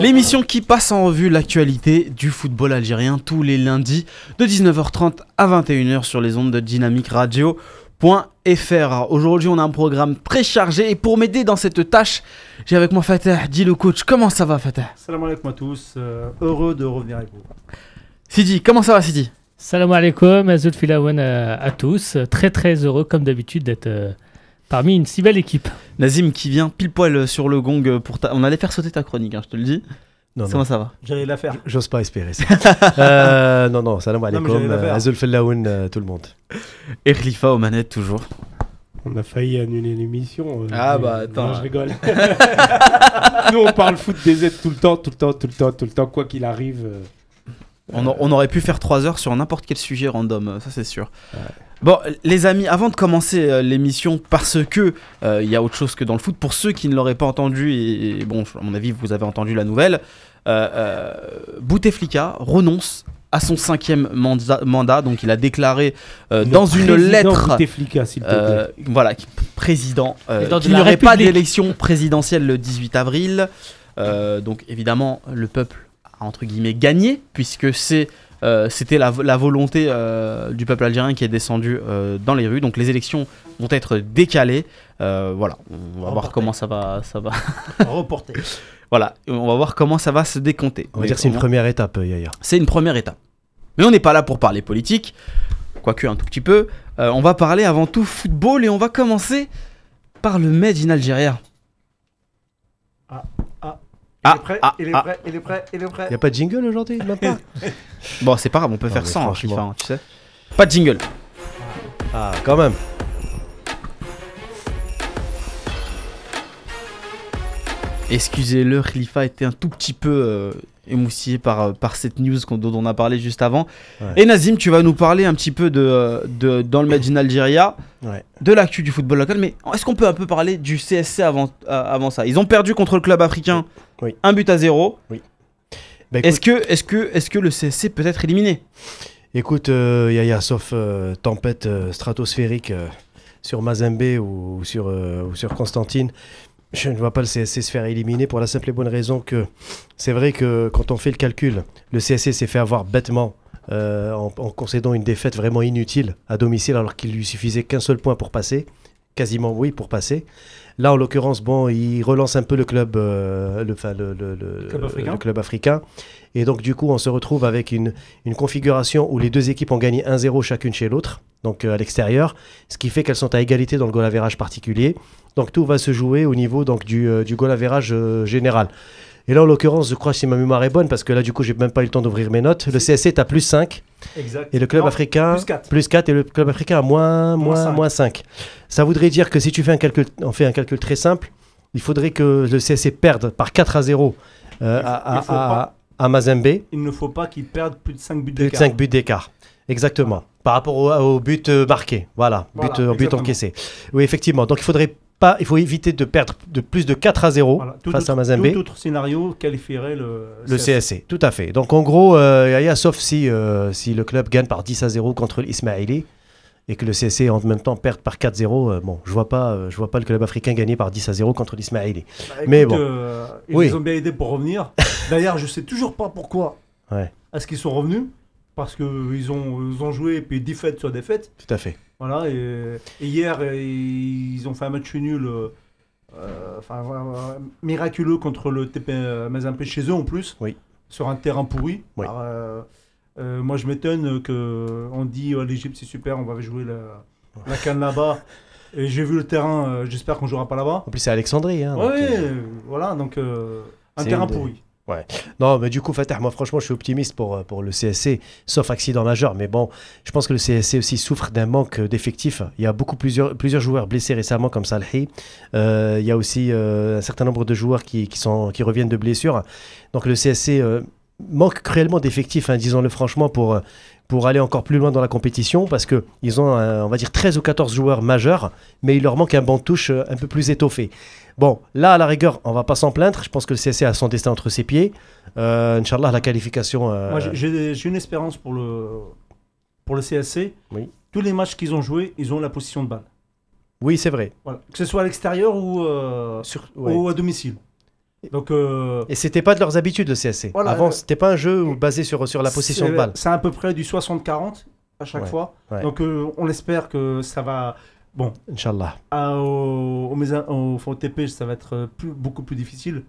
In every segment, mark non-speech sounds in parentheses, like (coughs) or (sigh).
L'émission qui passe en revue l'actualité du football algérien tous les lundis de 19h30 à 21h sur les ondes de Dynamique Radio. Aujourd'hui, on a un programme très chargé et pour m'aider dans cette tâche, j'ai avec moi Fatah. Dis le coach, comment ça va Fatah? Salam alaikum à tous, euh, heureux de revenir avec vous. Sidi, comment ça va Sidi? Salam alaikum, Azoul Filawan à, à tous. Très très heureux comme d'habitude d'être euh, parmi une si belle équipe. Nazim qui vient pile poil sur le gong pour ta... On allait faire sauter ta chronique, hein, je te le dis. Non, Comment ça va? J'allais la faire. J'ose pas espérer ça. (laughs) euh, non, non, salam alaikum. Azul Fellaoun, euh, tout le monde. Et Khalifa aux manettes toujours. On a failli annuler l'émission. euh, Ah mais- bah, attends. Non, je rigole. (laughs) Nous, on parle foot des aides tout le temps, tout le temps, tout le temps, tout le temps, quoi qu'il arrive. euh, On, a- on aurait pu faire 3 heures sur n'importe quel sujet random, euh, ça c'est sûr. Bon, les amis, avant de commencer euh, l'émission, parce que euh, il y a autre chose que dans le foot, pour ceux qui ne l'auraient pas entendu, et, et bon, à mon avis, vous avez entendu la nouvelle, euh, euh, Bouteflika renonce à son cinquième mandat, mandat, donc il a déclaré euh, dans une lettre Bouteflika, s'il te plaît. euh, voilà, qui- président, euh, Président de qu'il n'y aurait pas d'élection présidentielle le 18 avril. Euh, donc évidemment, le peuple entre guillemets gagné, puisque c'est euh, c'était la, la volonté euh, du peuple algérien qui est descendu euh, dans les rues. Donc les élections vont être décalées. Voilà, on va voir comment ça va, ça va. (laughs) Reporté. voilà, on va voir comment ça va se décompter. On va Mais dire que c'est une première étape, Yaya. c'est une première étape. Mais on n'est pas là pour parler politique, quoique un tout petit peu. On va parler avant tout football et on va commencer par le Made in Algeria. Il Ah, est prêt, ah, il est ah. prêt, il est prêt, il est prêt. Y a pas de jingle aujourd'hui même pas (laughs) Bon, c'est pas grave, on peut Non, faire sans, hein, hein, tu sais. Pas de jingle. Ah, quand même. Excusez-le, Khalifa était un tout petit peu euh, émoustillé par, euh, par cette news qu'on- dont on a parlé juste avant. Ouais. Et Nazim, tu vas nous parler un petit peu de, euh, de dans le Made in Algeria, Ouais. de l'actu du football local. Mais est-ce qu'on peut un peu parler du CSC avant, euh, avant ça? Ils ont perdu contre le club africain, Oui. un but à zéro. Bah, écoute, Est-ce que, est que, est que le CSC peut être éliminé? Écoute, euh, Yaya, sauf euh, tempête euh, stratosphérique sur Mazembe ou, ou sur, ou sur Constantine, je ne vois pas le CSC se faire éliminer pour la simple et bonne raison que c'est vrai que quand on fait le calcul, le CSC s'est fait avoir bêtement en, en concédant une défaite vraiment inutile à domicile alors qu'il lui suffisait qu'un seul point pour passer. Quasiment oui pour passer. Là en l'occurrence, bon, il relance un peu le club, euh, le, enfin, le, le- le- Club africain. le club africain. Et donc du coup, on se retrouve avec une, une configuration où les deux équipes ont gagné 1-0 chacune chez l'autre, donc euh, à l'extérieur, ce qui fait qu'elles sont à égalité dans le goal average particulier. Donc tout va se jouer au niveau donc, du, euh, du goal average euh, général. Et là, en l'occurrence, je crois que si ma mémoire est bonne, parce que là, du coup, j'ai même pas eu le temps d'ouvrir mes notes. Le CSC est à plus 5 Exact. et le club Non, africain Plus 4. plus 4 et le club africain à moins, Moins moins, cinq. moins 5. Ça voudrait dire que si tu fais un calcul, on fait un calcul très simple, il faudrait que le CSC perde par 4 à 0 euh, Il à, il à- à Mazembe. Il ne faut pas qu'ils perdent plus de 5 buts Plus de d'écart. 5 buts d'écart. Exactement. Par rapport au, au but euh, marqué. Voilà. Voilà, but, euh, but encaissé. Oui, effectivement. Donc il faudrait pas, il faut éviter de perdre de plus de 4 à 0 Voilà. Tout, face autre, à Mazembe. tout autre scénario qualifierait le, Le CSC, tout à fait. Donc en gros, euh, Yaya, sauf si, euh, si le club gagne par 10 à 0 contre l'Ismaili et que le CSC en même temps perde par 4-0, euh, bon, je vois pas, euh, je vois pas le club africain gagner par 10 à 0 contre l'Ismaili. Bah, Mais bon. euh, ils Oui. nous ont bien aidés pour revenir. (laughs) D'ailleurs, je sais toujours pas pourquoi. Ouais. Est-ce qu'ils sont revenus Parce qu'ils ont, ils ont joué, puis défaite sur défaite. Tout à fait. Voilà, et, et hier, ils ont fait un match nul, euh, enfin, voilà, voilà, miraculeux contre le TP euh, chez eux en plus, Oui. sur un terrain pourri. Oui. Alors, euh, euh, moi, je m'étonne que on dit oh, l'Égypte c'est super, on va jouer la, la canne là-bas. (laughs) Et j'ai vu le terrain, j'espère qu'on jouera pas là-bas. En plus, c'est Alexandrie. Hein, Oui, voilà, donc un terrain des- pourri. Non, mais du coup, Fatah, moi franchement, je suis optimiste pour, euh, pour le CSC, sauf accident majeur. Mais bon, je pense que le CSC aussi souffre d'un manque d'effectifs. Il y a beaucoup plusieurs, plusieurs joueurs blessés récemment, comme Salhi. Euh, il y a aussi euh, un certain nombre de joueurs qui, qui, sont, qui reviennent de blessures. Donc le CSC euh, manque cruellement d'effectifs, hein, disons-le franchement, pour, pour aller encore plus loin dans la compétition, parce qu'ils ont, euh, on va dire, 13 ou 14 joueurs majeurs, mais il leur manque un banc de touche euh, un peu plus étoffé. Bon, là, à la rigueur, on va pas s'en plaindre. Je pense que le CSC a son destin entre ses pieds. Euh, Inch'Allah, la qualification. euh, Moi, j'ai- une espérance pour le, pour le CSC. Oui. Tous les matchs qu'ils ont joués, ils ont la position de balle. Oui, c'est vrai. Voilà. Que ce soit à l'extérieur ou, euh, Sur- ouais. ou à domicile. Donc, euh, Et c'était pas de leurs habitudes le CSC. Voilà, Avant, euh, c'était pas un jeu où- basé sur, sur la possession de balle. C'est à peu près du 60-40 à chaque Ouais, fois. ouais. Donc, euh, on espère que ça va. Bon, Inch'Allah. à- au, TP, ça va être plus, beaucoup plus difficile.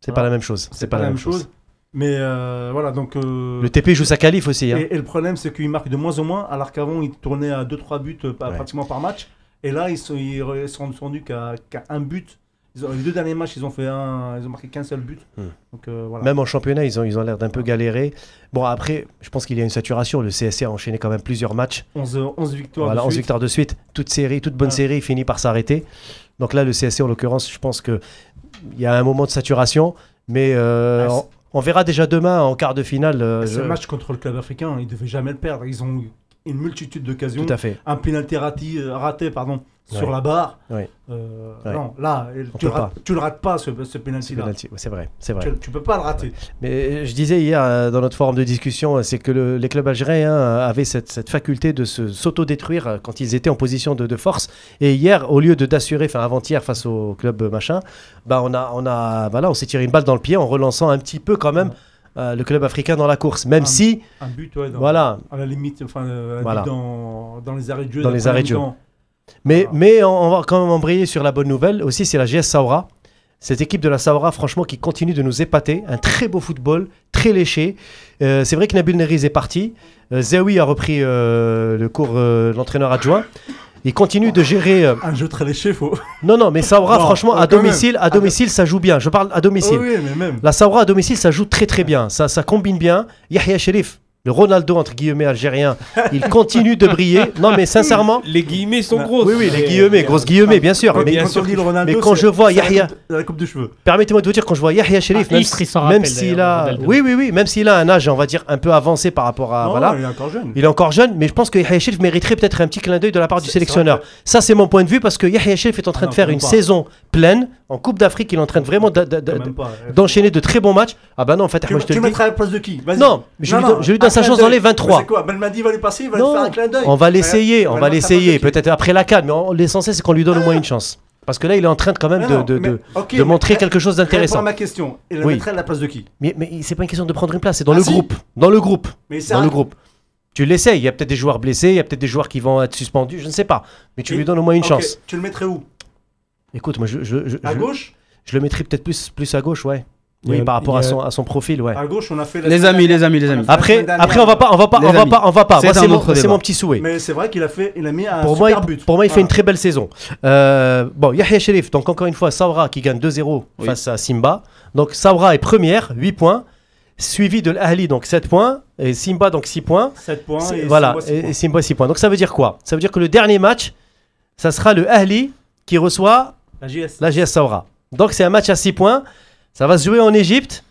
C'est Voilà. pas la même chose. C'est pas la même chose. Mais euh, voilà, donc. euh, Le TP joue sa qualif aussi. hein. Et, et le problème, c'est qu'ils marquent de moins en moins, alors qu'avant, ils tournaient à 2-3 buts Ouais. pratiquement par match. Et là, ils, sont, ils re- sont rendus qu'à qu'à un but. Ils ont, les deux derniers matchs, ils ont fait un, ils ont marqué qu'un seul but. Hmm. Donc euh, voilà. Même en championnat, ils ont ils ont l'air d'un peu galérer. Bon, après, je pense qu'il y a une saturation. Le CSC a enchaîné quand même plusieurs matchs. 11, 11 victoires. Voilà, de 11 suite. victoires de suite. Toute série, toute bonne Ah. série finit par s'arrêter. Donc là, le CSC, en l'occurrence, je pense qu'il y a un moment de saturation. Mais euh, Ah, on, on verra déjà demain en quart de finale. euh, je- le match contre le club africain, ils ne devaient jamais le perdre. Ils ont une multitude d'occasions. Tout à fait. Un penalty raté, euh, raté pardon, sur la barre. Ouais. Euh, Ouais. Non, là, tu rates, tu le rates pas, ce, ce C'est penalty-là. penalty. C'est vrai, c'est vrai. Tu, tu peux pas le rater. Mais euh, je disais hier dans notre forum de discussion, c'est que le- les clubs algériens avaient cette, cette faculté de se- s'auto-détruire quand ils étaient en position de, de force. Et hier, au lieu de d'assurer, enfin avant-hier face au club machin, bah on a, on a, bah là, on s'est tiré une balle dans le pied en relançant un petit peu quand même euh, le club africain dans la course, même si, Un but, ouais, dans- voilà. à la limite, enfin, euh, un Voilà. but dans, dans les arrêts de jeu. Dans les arrêts de jeu. Mais, Voilà. mais on, va quand même embrayer sur la bonne nouvelle aussi, c'est la GS Saoura. Cette équipe de la Saoura, franchement, qui continue de nous épater. Un très beau football, très léché. Euh, c'est vrai que Nabil Neriz est parti. Euh, Zawi a repris le cours de l'entraîneur adjoint. Il continue de gérer. euh, Un jeu très léché, faut. Non, non, mais Saoura, Non, franchement, à quand même. domicile, à domicile, ça joue bien. Je parle à domicile. oui, mais même. La Saoura à domicile, ça joue très très bien. Ça, ça combine bien. Yahya Sherif, le Ronaldo entre guillemets algérien, il (laughs) continue de briller. Non, mais sincèrement. Les guillemets sont Non. grosses. Oui, oui, les guillemets, grosses guillemets, bien sûr. Mais, bien quand sûr on dit que- le Ronaldo, mais quand c'est- je vois Yahya- coupe de- la coupe de cheveux. permettez-moi de vous dire, quand je vois Yahya Sherif, Ah, même, s'il a. Oui, oui, oui, même s'il a un âge, on va dire, un peu avancé par rapport à. Non, voilà. il est encore jeune. Il est encore jeune, mais je pense que Yahya Sherif mériterait peut-être un petit clin d'œil de la part du sélectionneur. Ça, c'est mon point de vue, parce que Yahya Sherif est en train Ah de faire une pas. saison pleine. En Coupe d'Afrique, il est en train de vraiment d'enchaîner de très bons matchs. Ah bah non, en fait, Tu, moi je te tu le dis. mettras à la place de qui? Non, mais je lui donne- je lui donne un sa chance dans les 23. Mais C'est quoi? Belmadi va lui passer, il va Non, lui faire un clin d'œil. On va l'essayer, on va l'essayer, peut-être après la canne, mais l'essentiel c'est qu'on lui donne au moins une chance. Parce que là, il est en train de, quand même Mais de, non, de, mais- de- ok, de mais- montrer quelque chose d'intéressant. ma question. Il Oui. mettrait à la place de qui? Mais, mais c'est pas une question de prendre une place, c'est dans Ah le si groupe. Dans le groupe. Mais Dans un- le groupe. Tu l'essayes, il y a peut-être des joueurs blessés, il y a peut-être des joueurs qui vont être suspendus, je ne sais pas. Mais tu Et- lui donnes au moins une chance. Tu le mettrais où? Écoute, moi je, je, je, À je- gauche je le mettrais peut-être plus, plus à gauche, ouais. Oui, a- par rapport à son, à son profil, ouais. À gauche, on a fait la Les amis, dernière- les amis, les amis. Après, après, on va pas, on va pas, Les on va pas, on va pas. C'est Moi, un c'est mon, petit souhait. Mais c'est vrai qu'il a fait, il a mis un pour super but. pour moi, il fait une très belle saison. Euh, bon, Yahya Sherif, donc encore une fois, Saoura qui gagne 2-0 Oui. face à Simba. Donc Saoura est première, 8 points. Suivi de l'Ahli, donc 7 points. Et Simba, donc 6 points. 7 points. Et voilà, Simba, six et, points. et Simba 6 points. Donc ça veut dire quoi? Ça veut dire que le dernier match, ça sera le Ahli qui reçoit La GS Saoura. Donc c'est un match à 6 points. Ça va se jouer en Égypte.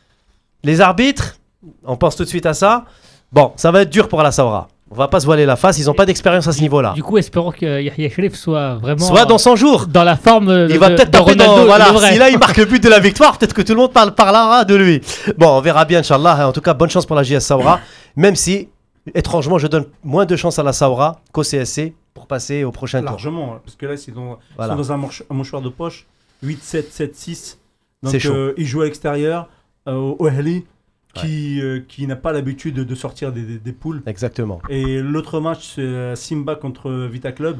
Les arbitres, on pense tout de suite à ça. Bon, ça va être dur pour la Saoura. On va pas se voiler la face, ils n'ont pas d'expérience à ce niveau-là. Du coup, espérons que Yahya Sherif soit vraiment Soit dans 100 jours. dans la forme de, Il va peut-être de taper Ronaldo, dans. Voilà, si là il marque le but de la victoire, peut-être que tout le monde parle, parlera de lui. Bon, on verra bien, Inch'Allah. En tout cas, bonne chance pour la JS Saoura. Même si, étrangement, je donne moins de chance à la Saoura qu'au CSC pour passer au prochain tour. Largement. Parce que là, ils sont, ils Voilà. sont dans un, un mouchoir de poche. 8, 7, 7, 6. Donc, chaud. euh, ils jouent à l'extérieur. euh, au Ahly, qui, euh, qui n'a pas l'habitude de, sortir des, des- des poules. Exactement. Et l'autre match, c'est euh, Simba contre Vita Club.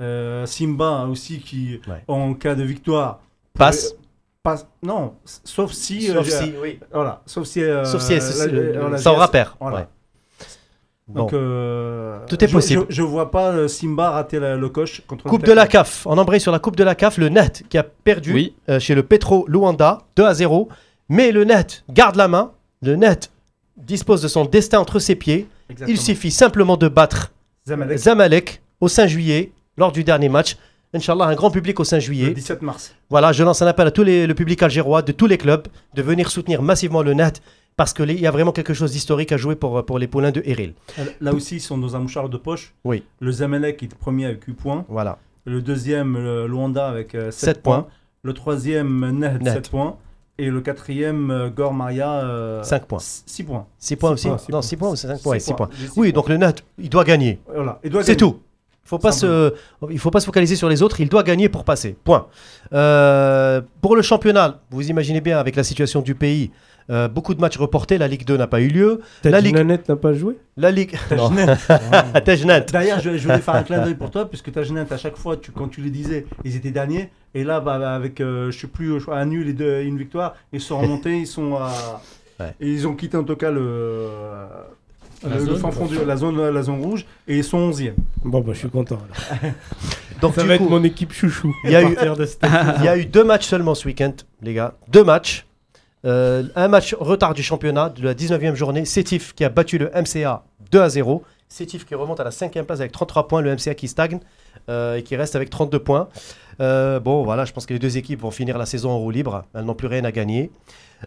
Euh, Simba aussi, qui, Ouais. en cas de victoire, Passe. euh, passe. Non, sauf si. Sauf si, oui. Voilà, sauf si. Sauf si la- c'est- euh, voilà, Saoura GS. perd. Voilà. Ouais. Bon. Donc, euh, Tout est possible. Je, je vois pas euh, Simba rater la- le coche contre Coupe de la. CAF. On embraye sur la Coupe de la CAF le Net qui a perdu Oui. euh, chez le Petro Luanda 2 à 0. Mais le Net garde la main. Le Net dispose de son destin entre ses pieds. Exactement. Il suffit simplement de battre Zamalek, Zamalek au 5 juillet lors du dernier match. Inch'Allah, un grand public au 5 le juillet. 17 mars. Voilà, je lance un appel à tout les- le public algérois de tous les clubs de venir soutenir massivement le Net parce qu'il y a vraiment quelque chose d'historique à jouer pour, pour les poulains de Eril. Là aussi, ils sont dans un mouchoir de poche. Oui. Le Zamalek est premier avec 8 points. Voilà. Le deuxième, le Luanda, avec 7, Sept points. points. Le troisième, Nehd, Nehd. 7 points. Et le quatrième, euh, Gor Maria, Cinq points. 6 points. 6 points aussi Non, points. 6 points ou 5 points Six 6 points. Oui, donc le Net, il doit gagner. Voilà. Il doit C'est tout. faut pas se, il faut pas se focaliser sur les autres. Il doit gagner pour passer. Point. Euh, pour le championnat, vous imaginez bien avec la situation du pays, euh, beaucoup de matchs reportés. La Ligue 2 n'a pas eu lieu. La Ligue, Nanette n'a pas joué la Ligue. (laughs) (laughs) Tajnet. D'ailleurs, je, je voulais faire un clin d'œil pour toi, puisque Tajnet, à chaque fois, tu, quand tu les disais, ils étaient derniers. Et là, bah, avec, euh, je sais plus, je crois, un nul et deux- une victoire, ils sont remontés, ils sont à. Ouais. Et ils ont quitté en tout cas le. La le- le zone, fin fond de la zone, la zone rouge et ils sont 11e. Bon, bah, je suis content. (laughs) Donc Ça du va coup, être mon équipe chouchou. il y a eu, partir de cette- il y a eu deux matchs seulement ce week-end, les gars. Deux matchs. Euh, un match retard du championnat de la 19e journée. Sétif qui a battu le MCA 2 à 0. Sétif qui remonte à la 5e place avec 33 points. Le MCA qui stagne euh, et qui reste avec 32 points. Euh, bon, voilà, je pense que les deux équipes vont finir la saison en roue libre. Elles n'ont plus rien à gagner.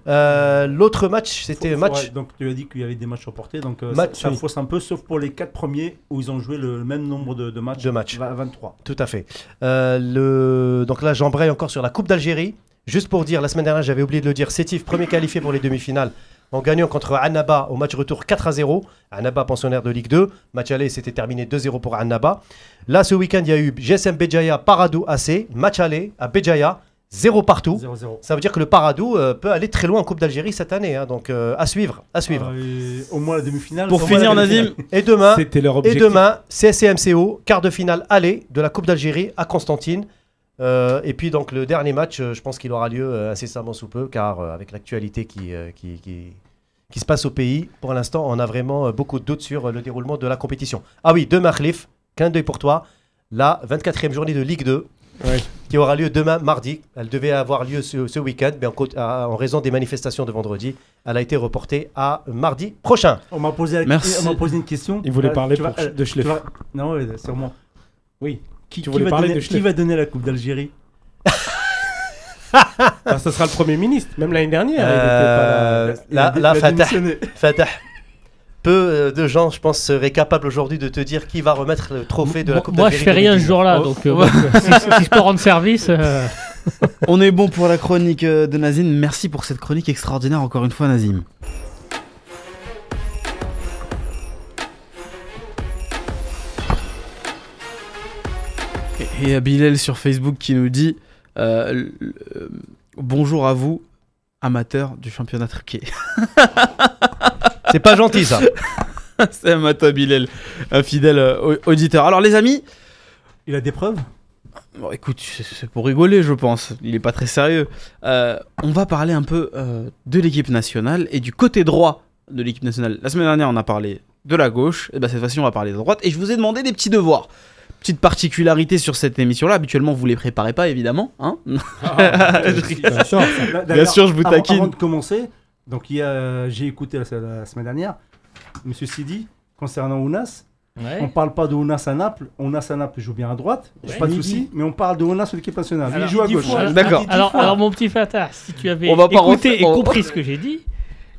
Euh, L'autre match, c'était Faut- match. ouais, donc tu as dit qu'il y avait des matchs reportés, donc euh, Match, ça, ça oui. fausse un peu, sauf pour les quatre premiers où ils ont joué le même nombre de, de matchs. De matchs. Va- 23. Tout à fait. Le... Donc là, j'embraye encore sur la Coupe d'Algérie. Juste pour dire, la semaine dernière, j'avais oublié de le dire, Sétif, premier qualifié pour les demi-finales, en gagnant contre Annaba au match retour 4 à 0. Annaba, pensionnaire de Ligue 2. Match aller, c'était terminé 2-0 pour Annaba. Là, ce week-end, il y a eu GSM Béjaïa, Paradou AC. Match aller à Béjaïa, 0 partout. 0-0. Ça veut dire que le Paradou euh, peut aller très loin en Coupe d'Algérie cette année. hein. donc, euh, à suivre, à suivre. Euh, et au moins la demi-finale. Pour finir. Nazim, Et demain, C'était leur Et demain, CSC-MCO, quart de finale aller de la Coupe d'Algérie à Constantine. Euh, et puis donc le dernier match, euh, je pense qu'il aura lieu euh, incessamment sous peu, car avec l'actualité qui, qui, qui, qui se passe au pays, pour l'instant, on a vraiment beaucoup de doutes sur le déroulement de la compétition. Ah oui, demain, Khalif, clin d'œil pour toi, la 24e journée de Ligue 2, Ouais. qui aura lieu demain, mardi. Elle devait avoir lieu ce, ce week-end, mais en, en raison des manifestations de vendredi, elle a été reportée à mardi prochain. On m'a posé, la- posé une question. Il voulait parler vas- euh, de Schleff. vas- Non, sûrement. Oui. Qui, Tu qui voulais va parler donner, de qui Schleff. va donner la Coupe d'Algérie (laughs) Ah, ça sera le Premier ministre. Même l'année dernière. il était Euh, pas là. là, Il a là, dé- il a (laughs) Fatah, peu euh, de gens, je pense, seraient capables aujourd'hui de te dire qui va remettre le trophée de la Coupe moi, je fais rien ce 2019. jour-là, Oh. donc euh, bon, si, si je peux rendre service. euh, (laughs) on est bon pour la chronique euh, de Nazim. Merci pour cette chronique extraordinaire encore une fois, Nazim. Et- Et Bilal sur Facebook qui nous dit euh, l- euh, Bonjour à vous, amateurs du championnat turquais. (laughs) C'est pas gentil ça. (laughs) C'est Amata Bilal, un fidèle euh, au- auditeur. Alors les amis, Il a des preuves? Bon, écoute, c'est- pour rigoler, je pense. Il est pas très sérieux. Euh, on va parler un peu euh, de l'équipe nationale et du côté droit de l'équipe nationale. La semaine dernière, on a parlé de la gauche. Et ben cette fois-ci, on va parler de la droite. Et je vous ai demandé des petits devoirs. Petite particularité sur cette émission-là. Habituellement, vous les préparez pas, évidemment. Hein Ah, (laughs) rigole. Bien sûr. Bien sûr, je vous avant- taquine. Avant de commencer, donc a- j'ai écouté la, la semaine dernière, Monsieur Sidi, concernant Ounas, ouais. on parle pas de Ounas à Naples. Ounas à Naples joue bien à droite, Ouais. pas de souci, mais on parle de Ounas sur l'équipe nationale. Alors, il joue à gauche. fois, D'accord. Alors, mon petit Fatah, si tu avais On va pas écouté refaire- et on- compris ce que j'ai dit,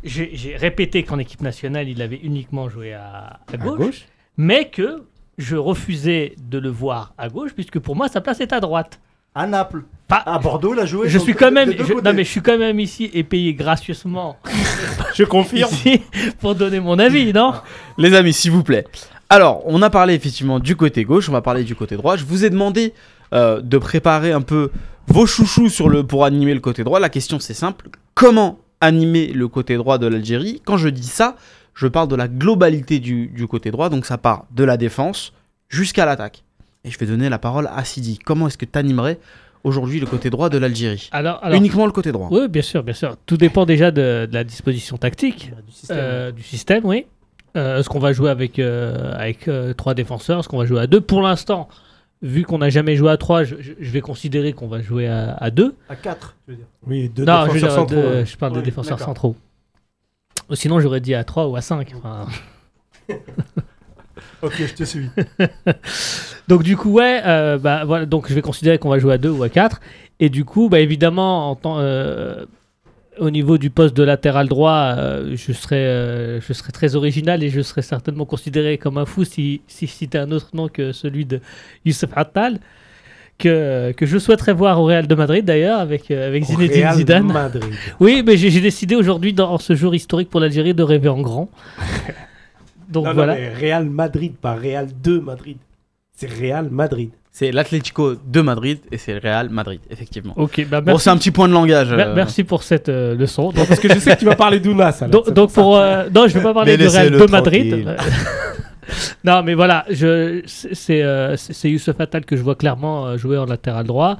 j'ai j'ai répété qu'en équipe nationale, il avait uniquement joué à, à À gauche, gauche. mais que je refusais de le voir à gauche, puisque pour moi, sa place est à droite. À Naples. Pas- À Bordeaux, il a joué. je suis quand de- même, je- non mais je suis quand même ici et payé gracieusement (laughs) Je confirme. ici pour donner mon avis, non? Les amis, s'il vous plaît. Alors, on a parlé effectivement du côté gauche, on va parler du côté droit. Je vous ai demandé euh, de préparer un peu vos chouchous sur le, pour animer le côté droit. La question c'est simple. Comment animer le côté droit de l'Algérie? Quand je dis ça, je parle de la globalité du, du côté droit. Donc ça part de la défense jusqu'à l'attaque. Et je vais donner la parole à Sidi. Comment est-ce que tu animerais aujourd'hui le côté droit de l'Algérie Alors, alors Uniquement le côté droit. oui, bien sûr, bien sûr. Tout dépend déjà de, de la disposition tactique. Du système. Euh, du système, oui. Euh, Est-ce qu'on va jouer avec, euh, avec euh, trois défenseurs? Est-ce qu'on va jouer à deux? Pour l'instant, vu qu'on n'a jamais joué à trois, je, vais considérer qu'on va jouer à, à deux. À 4, je veux dire. Oui, deux non, je, veux défenseurs dire, centraux. de- ouais. je parle de Oui, défenseurs d'accord. centraux. Sinon, j'aurais dit à 3 ou à 5. (laughs) Ok, je te suis. (laughs) Donc du coup, ouais, euh, bah, voilà, donc je vais considérer qu'on va jouer à 2 ou à 4. Et du coup, bah, évidemment, en euh, au niveau du poste de latéral droit, euh, je, serais, je serais très original et je serais certainement considéré comme un fou si, si je citais un autre nom que celui de Youssef Attal, que, que je souhaiterais voir au Real de Madrid d'ailleurs, avec, euh, avec Zinedine Real Zidane. Madrid. (laughs) Oui, mais j'ai décidé aujourd'hui, dans ce jour historique pour l'Algérie, de rêver en grand. (laughs) Donc Non, non, voilà. mais Real Madrid, pas Real 2 Madrid. C'est Real Madrid. C'est l'Atlético de Madrid et c'est le Real Madrid, effectivement. Ok, bah Bon, merci, c'est un petit point de langage. euh. merci pour cette euh, leçon. Donc, Parce que je sais que tu vas parler d'Ounas. (laughs) donc, pour euh, non, je vais pas parler de Real de Madrid. (laughs) non, mais voilà, c'est euh, c'est- Youssef Attal que je vois clairement euh, jouer en latéral droit.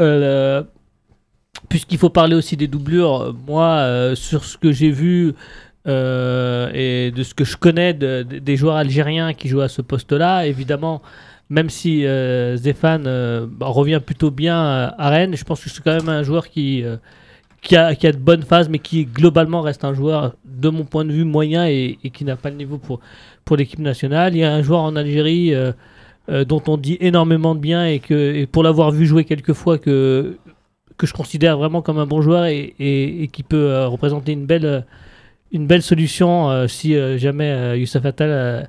Euh, Puisqu'il faut parler aussi des doublures, moi, euh, sur ce que j'ai vu et de ce que je connais de- de- des joueurs algériens qui jouent à ce poste-là, évidemment, même si Zéphane euh, bah, revient plutôt bien à Rennes, je pense que c'est quand même un joueur qui, qui, a, qui a de bonnes phases, mais qui globalement reste un joueur, de mon point de vue, moyen et, et qui n'a pas le niveau pour, pour l'équipe nationale. Il y a un joueur en Algérie euh, euh, dont on dit énormément de bien et, que, pour l'avoir vu jouer quelques fois, que, que je considère vraiment comme un bon joueur et, et- qui peut euh, représenter une belle, une belle solution si jamais Youssef Attal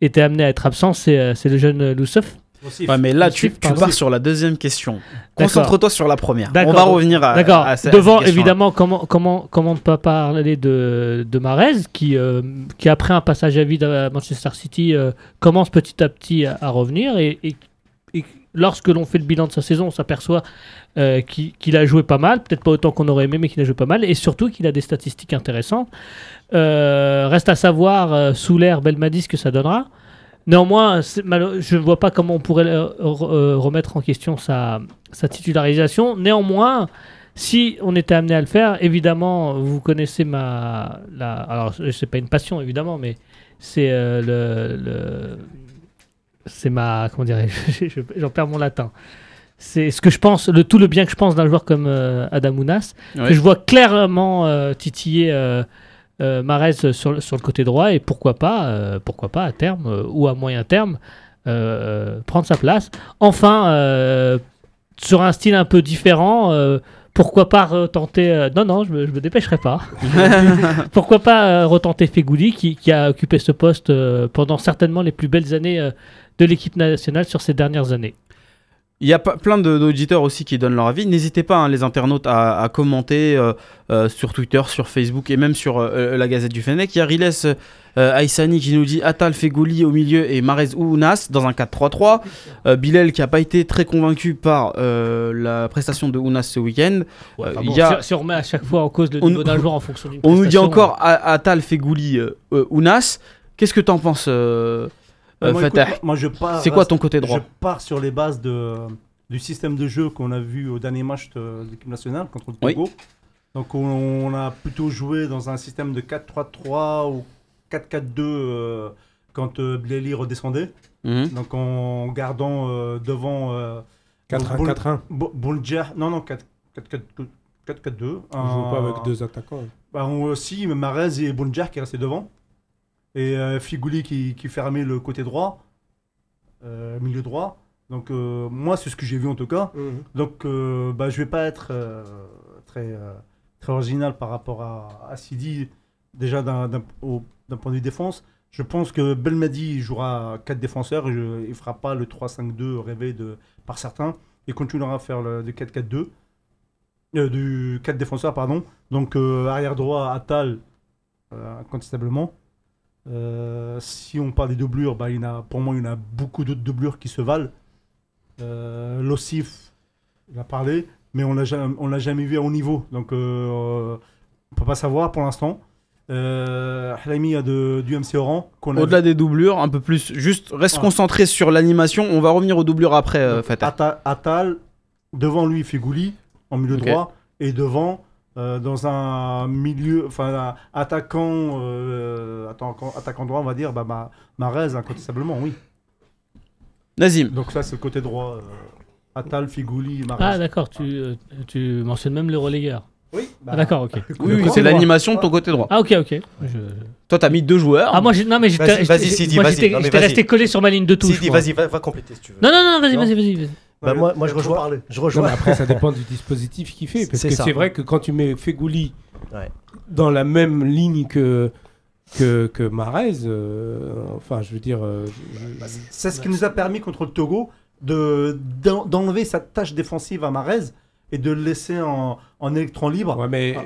était amené à être absent, c'est le jeune Loussef. Aussi, Ouais, mais là, tu, pars sur la deuxième question. Concentre-toi sur la première. On va revenir à. D'accord. à cette Devant, évidemment, comment, comment, comment ne pas parler de, de Mahrez, qui, euh, qui, après un passage à vide à Manchester City, euh, commence petit à petit à, à revenir. Et, et- et lorsque l'on fait le bilan de sa saison, on s'aperçoit euh, qu'il a joué pas mal, peut-être pas autant qu'on aurait aimé, mais qu'il a joué pas mal. Et surtout qu'il a des statistiques intéressantes. Euh, reste à savoir, euh, sous l'air Belmadi, ce que ça donnera. Néanmoins, je ne vois pas comment on pourrait euh, euh, remettre en question sa, sa titularisation. Néanmoins, si on était amené à le faire, évidemment, vous connaissez ma. La, alors, c'est pas une passion, évidemment, mais c'est euh, le. le- c'est ma. Comment dirais-je (laughs) Je- J'en perds mon latin. C'est ce que je pense, le, tout le bien que je pense d'un joueur comme euh, Adam Ounas, que je vois clairement euh, titiller euh, Mahrez sur, le- sur le côté droit et pourquoi pas, euh, pourquoi pas à terme euh, ou à moyen terme euh, prendre sa place. Enfin, sur un style un peu différent, pourquoi pas retenter. non, non, je me, je me dépêcherai pas. (laughs) (laughs) pourquoi pas retenter Fegouli qui, qui a occupé ce poste pendant certainement les plus belles années de l'équipe nationale sur ces dernières années. Il y a plein d'auditeurs aussi qui donnent leur avis. N'hésitez pas, hein, les internautes, à, à commenter euh, euh, sur Twitter, sur Facebook et même sur euh, la Gazette du Fennec. Il y a Riles Aïssani qui nous dit Atal Fegouli au milieu et Marez Ounas dans un 4-3-3. Euh, Bilal qui n'a pas été très convaincu par la prestation de Ounas ce week-end. Euh, Enfin bon, a- si, si on remet à chaque fois en cause le niveau d'un joueur en fonction d'une On nous dit encore Atal Fegouli Ounas. Qu'est-ce que t'en penses, euh, euh, moi, écoute, moi, je pars. C'est quoi ton côté droit Je pars sur les bases de, du système de jeu qu'on a vu au dernier match de, de l'équipe nationale contre le Oui. Togo. Donc on, on a plutôt joué dans un système de 4-3-3 ou 4-4-2 euh, quand euh, Bleli redescendait. Mhm. Donc en gardant euh, devant euh, 4-1, 4-1. Bo- Boulger. Non, non, 4 4-4-2. 4-4-2. On joue pas avec deux attaquants. Bah, on aussi, Marez et Boulger qui restaient devant. Et euh, Figouli qui, qui fermait le côté droit, euh, milieu droit. Donc euh, moi, c'est ce que j'ai vu en tout cas. Donc euh, bah, je vais pas être très, très original par rapport à, à Sidi, déjà d'un point de vue défense. Je pense que Belmadi jouera 4 défenseurs et je, il fera pas le 3-5-2 rêvé de, par certains. Il continuera à faire le, du 4-4-2. Euh, du 4 défenseurs, pardon. Donc euh, arrière droit, Atal, euh, incontestablement. Euh, si on parle des doublures, bah, il y en a, pour moi, il y en a beaucoup d'autres doublures qui se valent. Euh, L'Ossif, il a parlé, mais on l'a jamais, on l'a jamais vu à haut niveau. Donc euh, on peut pas savoir pour l'instant. Euh, a de, du MC Oran. Au-delà des doublures, un peu plus. Juste, reste concentré sur l'animation. On va revenir aux doublures après, euh, Donc, Fatah. Atal, devant lui, Figouli, en milieu droit, et devant, euh, dans un milieu, enfin, attaquant, euh, attaquant, attaquant droit, on va dire, bah, bah, Marez, incontestablement, oui. Nazim. Donc, ça, c'est le côté droit. euh, Atal, Figouli, Marez. Ah d'accord, tu, euh, tu mentionnes même le relayeur. oui, bah, Ah, d'accord, ok. (laughs) Oui, oui, Le c'est l'animation de ton côté droit. Ah ok, ok. Je- Toi, t'as mis deux joueurs. Ah moi non mais j'étais resté collé sur ma ligne de touche. Sidi, vas-y, va, va compléter si tu veux. Non non non, vas-y vas-y vas-y. Bah, moi, moi, je rejoins. Je Non, rejoins. mais après, ça dépend du dispositif qu'il fait. (laughs) Parce que c'est vrai que quand tu mets Fegouli Ouais. dans la même ligne que, que, que Mahrez, euh, enfin, je veux dire. euh, je- C'est ce qui nous a permis contre le Togo de, d'en- d'enlever sa tâche défensive à Marez et de le laisser en, en électron libre. Ouais, mais Ah.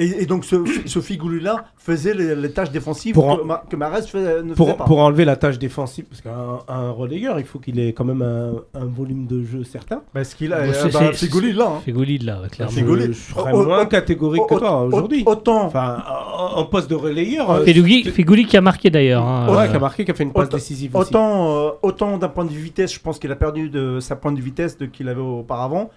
Et, et donc ce, ce Figouli-là faisait les, les tâches défensives Pour en- que, Ma- que Mahrez fait- ne Pour, faisait pas. pour enlever la tâche défensive, parce qu'un un relayeur, il faut qu'il ait quand même un, un volume de jeu certain. Parce qu'il a Bon, euh, c'est- bah, c'est- Figouli là. hein. Clairement. Je, Figoli. je serais Oh, oh, moins oh, catégorique que toi au- aujourd'hui. Autant, Enfin, en, poste de relayeur, euh, Fégoli, tu- Fégoli qui a marqué d'ailleurs. hein, ouais, euh, qui a marqué, qui a fait une passe décisive aussi. autant, euh, autant d'un point de vue vitesse, je pense qu'il a perdu de sa point de vitesse de qu'il avait auparavant,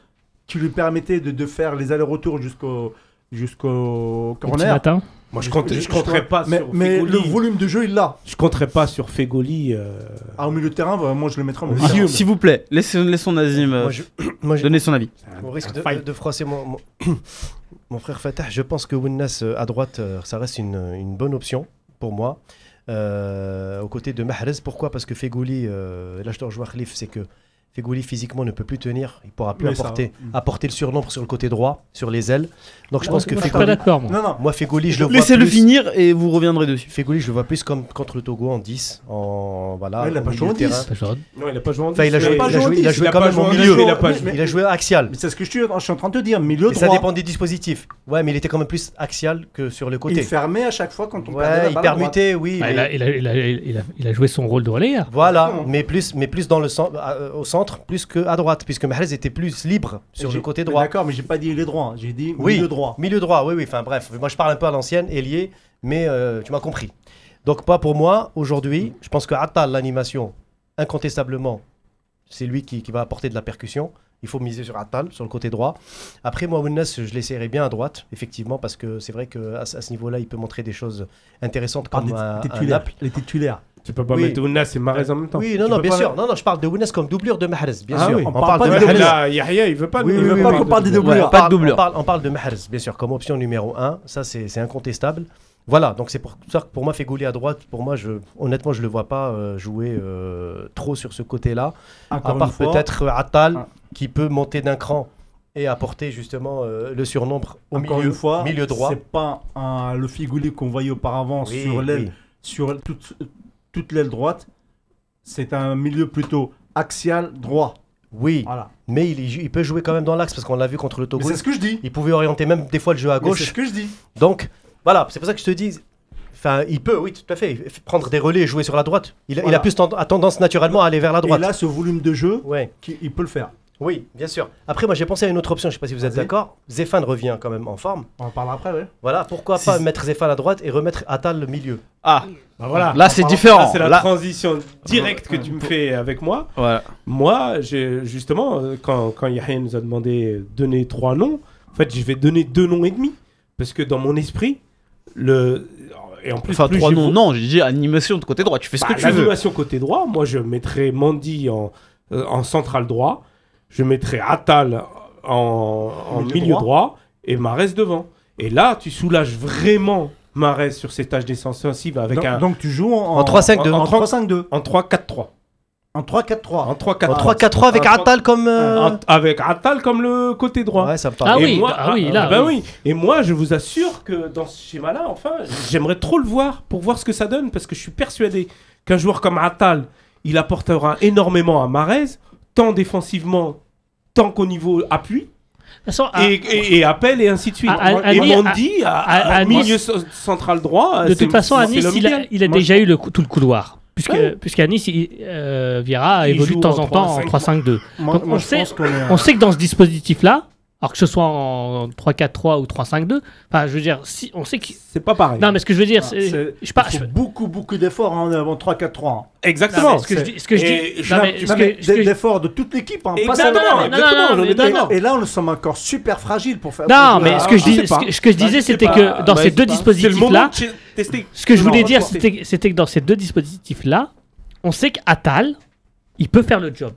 qui lui permettait de, de faire les allers-retours jusqu'au jusqu'au corner. matin. Moi, je, compte, je, compterais pas mais, sur mais Fegoli. le volume de jeu, il l'a. Je compterais pas sur Fegoli. euh, Ah, au milieu de terrain, bah, moi je le mettrais en Au milieu. S'il vous plaît, laissons, laissons Nazim euh, Moi, je, (coughs) moi, je- donner son avis. Au risque de, froisser mon, mon, (coughs) mon frère Fatah, je pense que Winnas euh, à droite, ça reste une, une bonne option pour moi. Euh, aux côtés de Mahrez, pourquoi? Parce que Fegouli, euh, là je te rejoins Khalif, c'est que Fegouli physiquement ne peut plus tenir, il pourra plus Mais apporter, apporter le surnombre sur le côté droit, sur les ailes. Donc je Non, pense que moi, Je suis pas Fegouli, d'accord, moi. Non, non. moi Fegouli, je le vois Laissez-le plus- finir et vous reviendrez dessus. Fegouli, je le vois plus comme contre le Togo en 10, en voilà. Ouais, il a au pas joué en de terrain. 10. Pas jaune. Non, il a pas joué en Enfin, il a 10, joué, mais- pas il a joué il a 10, joué il a quand pas même joué au en milieu. il a pas joué. Il a joué axial. Mais c'est ce que je suis, je suis en train de te dire. Milieu Et ça droit. dépend des dispositifs. Ouais, mais il était quand même plus axial que sur le Il côté. fermait à chaque fois quand on perdait la il balle permutait, oui. Il, a, il, il, il, il joué son rôle de relayeur. Voilà, mais plus, mais plus dans le centre, euh, centre, plus que à droite, puisque Mahrez était plus libre sur le côté droit. D'accord, mais j'ai pas dit les droits. J'ai dit Oui. milieu droit. Milieu droit, oui, oui. Enfin bref, moi je parle un peu à l'ancienne, ailier, mais euh, tu m'as compris. Donc pas pour moi aujourd'hui. Je pense que Attal, l'animation, incontestablement, c'est lui qui, qui va apporter de la percussion. Il faut miser sur Attal, sur le côté droit. Après, moi, Ounas, je l'essayerai bien à droite, effectivement, parce que c'est vrai qu'à ce à ce niveau-là, il peut montrer des choses intéressantes comme des un, un titulaires. Naples. Les titulaires. Tu peux pas Oui. mettre Ounas et Mahrez en même temps. Oui, non, Tu non, bien sûr. Non, non, je parle de Ounas comme doublure de Mahrez, bien Ah sûr. oui. On, On parle, parle pas de de Mahrez. Là, Yahya, il veut pas Oui, il veut pas qu'on parle des doublures. on, Pas de parle, doublure. on, parle, on parle de Mahrez, bien sûr, comme option numéro 1. Ça, c'est c'est incontestable. Voilà, donc c'est pour ça que pour moi, Fegouli à droite, pour moi, je, honnêtement, je le vois pas euh, jouer euh, trop sur ce côté-là. À part peut-être euh, Attal, Ah. qui peut monter d'un cran et apporter justement euh, le surnombre au Encore milieu, une fois, milieu droit. c'est pas un- le Figouli qu'on voyait auparavant Oui, sur l'aile, oui. sur toute, toute l'aile droite. C'est un milieu plutôt axial droit. Oui, Voilà. mais il, il peut jouer quand même dans l'axe parce qu'on l'a vu contre le Togo. c'est ce que je dis. Il pouvait orienter même des fois le jeu à Mais C'est gauche. ce que je dis. Donc, voilà, c'est pour ça que je te dis. Enfin, il peut, oui, tout à fait, prendre des relais et jouer sur la droite. Il, a- il a plus tend- a tendance naturellement à aller vers la droite. là, ce volume de jeu, Ouais, il peut le faire. Oui, bien sûr. Après, moi, j'ai pensé à une autre option. Je sais pas si vous êtes d'accord. Zéphane revient quand même en forme. On en parlera après, ouais. Voilà, pourquoi Si- pas mettre Zéphane à droite et remettre Attal le milieu. Ah, Bah voilà. là c'est différent. C'est la Là, transition directe que tu me fais avec moi. voilà. Moi, j'ai justement, euh, quand, quand Yahya nous a demandé de donner trois noms, en fait, je vais donner deux noms et demi. Parce que dans mon esprit, le. Et en plus, Enfin, plus trois noms, non, j'ai dit animation de côté droit, tu fais ce Bah, que tu veux. L'animation côté droit, moi, je mettrais Mandy en, euh, en central droit. Je mettrais Attal en, en Milieu milieu droit. droit. et Marès devant. Et là, tu soulages vraiment Marès sur ses tâches défensives avec donc, un. donc tu joues en, En 3-5-2. En, En 3-5-2. en 3-4-3. En 3-4-3. En 3-4-3. En 3-4-3 avec Attal comme. euh, Avec Attal comme le côté droit. Ouais, ça me Ah oui, moi, ah oui, là, ben oui. oui. Et moi, je vous assure que dans ce schéma-là, enfin, j'aimerais trop le voir pour voir ce que ça donne, parce que je suis persuadé qu'un joueur comme Attal, il apportera énormément à Marez, tant défensivement, tant qu'au niveau appui, façon, à- et, et, et appel, et ainsi de suite. À- à- et Mandy, à, à- à à Nice- milieu central droit, de toute façon, à Nice, il a, idéal. il a Moi, déjà eu le, tout le couloir. Puisque, Ouais. Puisqu'à Nice, il- euh, Vieira évolue joue de temps en temps en 3-5. 3-5-2. Moi, Donc, moi, on je sait- pense qu'on est. On sait que dans ce dispositif-là, alors que ce soit en 3-4-3 ou 3-5-2, enfin, je veux dire, si, on sait que. C'est pas pareil. Non, mais ce que je veux dire, Ah, c'est. c'est- Je il faut je- beaucoup, beaucoup d'efforts hein, avant 3-4-3. hein. Exactement. Ce que je dis- ce que je dis. je- non, mais ce Non, que- mais ce que je- d'efforts de toute l'équipe. Hein, pas Exactement, seulement- non, non, exactement, non. Et là, nous sommes encore super fragiles pour faire. Non, mais Ah, ce que je, dis, ce que, ce que je disais, c'était que dans Bah, ces deux dispositifs-là, ce que je voulais dire, c'était que dans ces deux dispositifs-là, on sait qu'Atal, il peut faire le job.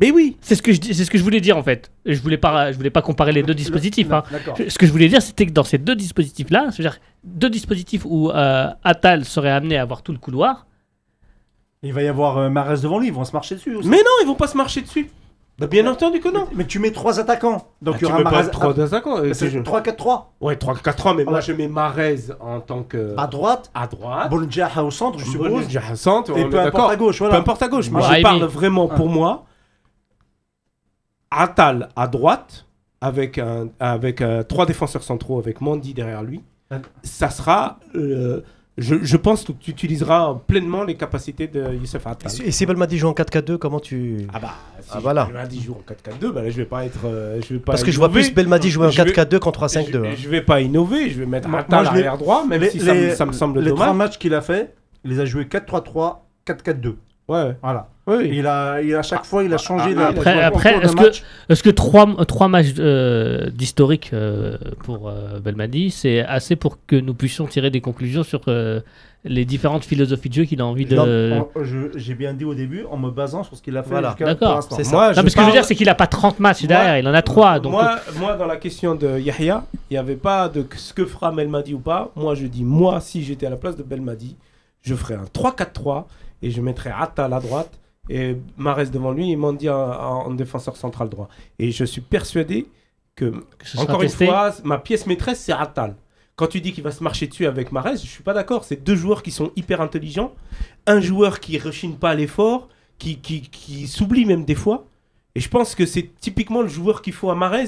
Mais oui. C'est ce que je c'est ce que je voulais dire en fait. Je voulais pas, je voulais pas comparer les deux dispositifs. hein. Ce que je voulais dire, c'était que dans ces deux dispositifs-là, c'est-à-dire deux dispositifs où euh, Atal serait amené à avoir tout le couloir. Il va y avoir euh, Mahrez devant lui, ils vont se marcher dessus aussi. Mais non, ils vont pas se marcher dessus. Bah, bien entendu que non. Mais tu mets trois attaquants. Donc Ah, il y tu aura mets pas Mahrez. trop d'attaquants. euh, C'est c'est jeu. 3-4-3. Ouais, 3-4 ans, mais moi je mets Marez en tant que. À droite, à droite. Boljaha au centre, je suppose. Jahasante, Et on peu est importe à gauche, Peu importe à gauche, mais je parle vraiment pour moi. Atal à droite, avec, un, avec euh, trois défenseurs centraux, avec Mandy derrière lui, ça sera. euh, je, je pense que tu utiliseras pleinement les capacités de Youssef Attal. Et si Belmadi joue en 4-4-2, comment tu. Ah bah, si Ah, voilà. Belmadi joue en 4-4-2, bah là, je vais pas être. euh, je vais pas Parce que je vois innover. plus Belmadi jouer en Je vais- 4-4-2 qu'en Je, 3-5-2. hein. je vais pas innover, je vais mettre Attal moi, je l'ai- arrière droit, même Les- si ça, me- les- ça me semble Les trois dommage. matchs qu'il a fait, il les a joués 4-3-3, 4-4-2. Ouais, Voilà. Il a, il a à chaque fois, il a changé. ah, la- après- est-ce que- que trois, trois matchs euh, d'historique euh, pour euh, Belmadi, c'est assez pour que nous puissions tirer des conclusions sur euh, les différentes philosophies de jeu qu'il a envie de. Non, Non, J'ai bien dit au début, en me basant sur ce qu'il a fait Voilà. D'accord. C'est ça. Moi, ce que je veux dire, c'est qu'il a pas 30 matchs Moi- derrière, il en a 3. Donc, moi, moi, dans la question de Yahya, il n'y avait pas de ce que fera Belmadi ou pas. Moi, je dis, moi, si j'étais à la place de Belmadi, je ferais un 3-4-3 et je mettrais Attal à droite et Marès devant lui et Mandi en, en défenseur central droit. Et je suis persuadé que, encore une testé. fois, ma pièce maîtresse, c'est Attal. Quand tu dis qu'il va se marcher dessus avec Marès, je suis pas d'accord. C'est deux joueurs qui sont hyper intelligents. Un joueur qui rechigne pas à l'effort, qui, qui, qui s'oublie même des fois. Et je pense que c'est typiquement le joueur qu'il faut à Marez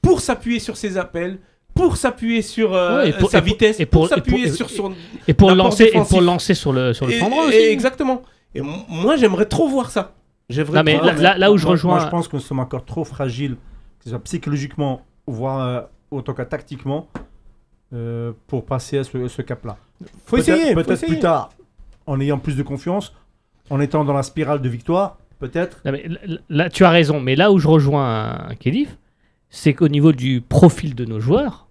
pour s'appuyer sur ses appels, pour s'appuyer sur euh, Ouais, et pour- sa et pour- vitesse, et pour, s'appuyer sur son. Et pour lancer, et pour lancer sur le, sur le et- aussi. exactement. Et moi, j'aimerais trop voir ça. J'aimerais Non, mais trop là- voir là- là où je Moi- rejoins- Moi, je pense que nous sommes encore trop fragiles, que ce soit psychologiquement, voire euh, en tout cas tactiquement, euh, pour passer à ce, ce cap-là. Faut Peut-être- essayer. faut Peut-être essayer. plus tard, en ayant plus de confiance, en étant dans la spirale de victoire, peut-être. Non, mais là- tu as raison, mais là où je rejoins Kélif, c'est qu'au niveau du profil de nos joueurs,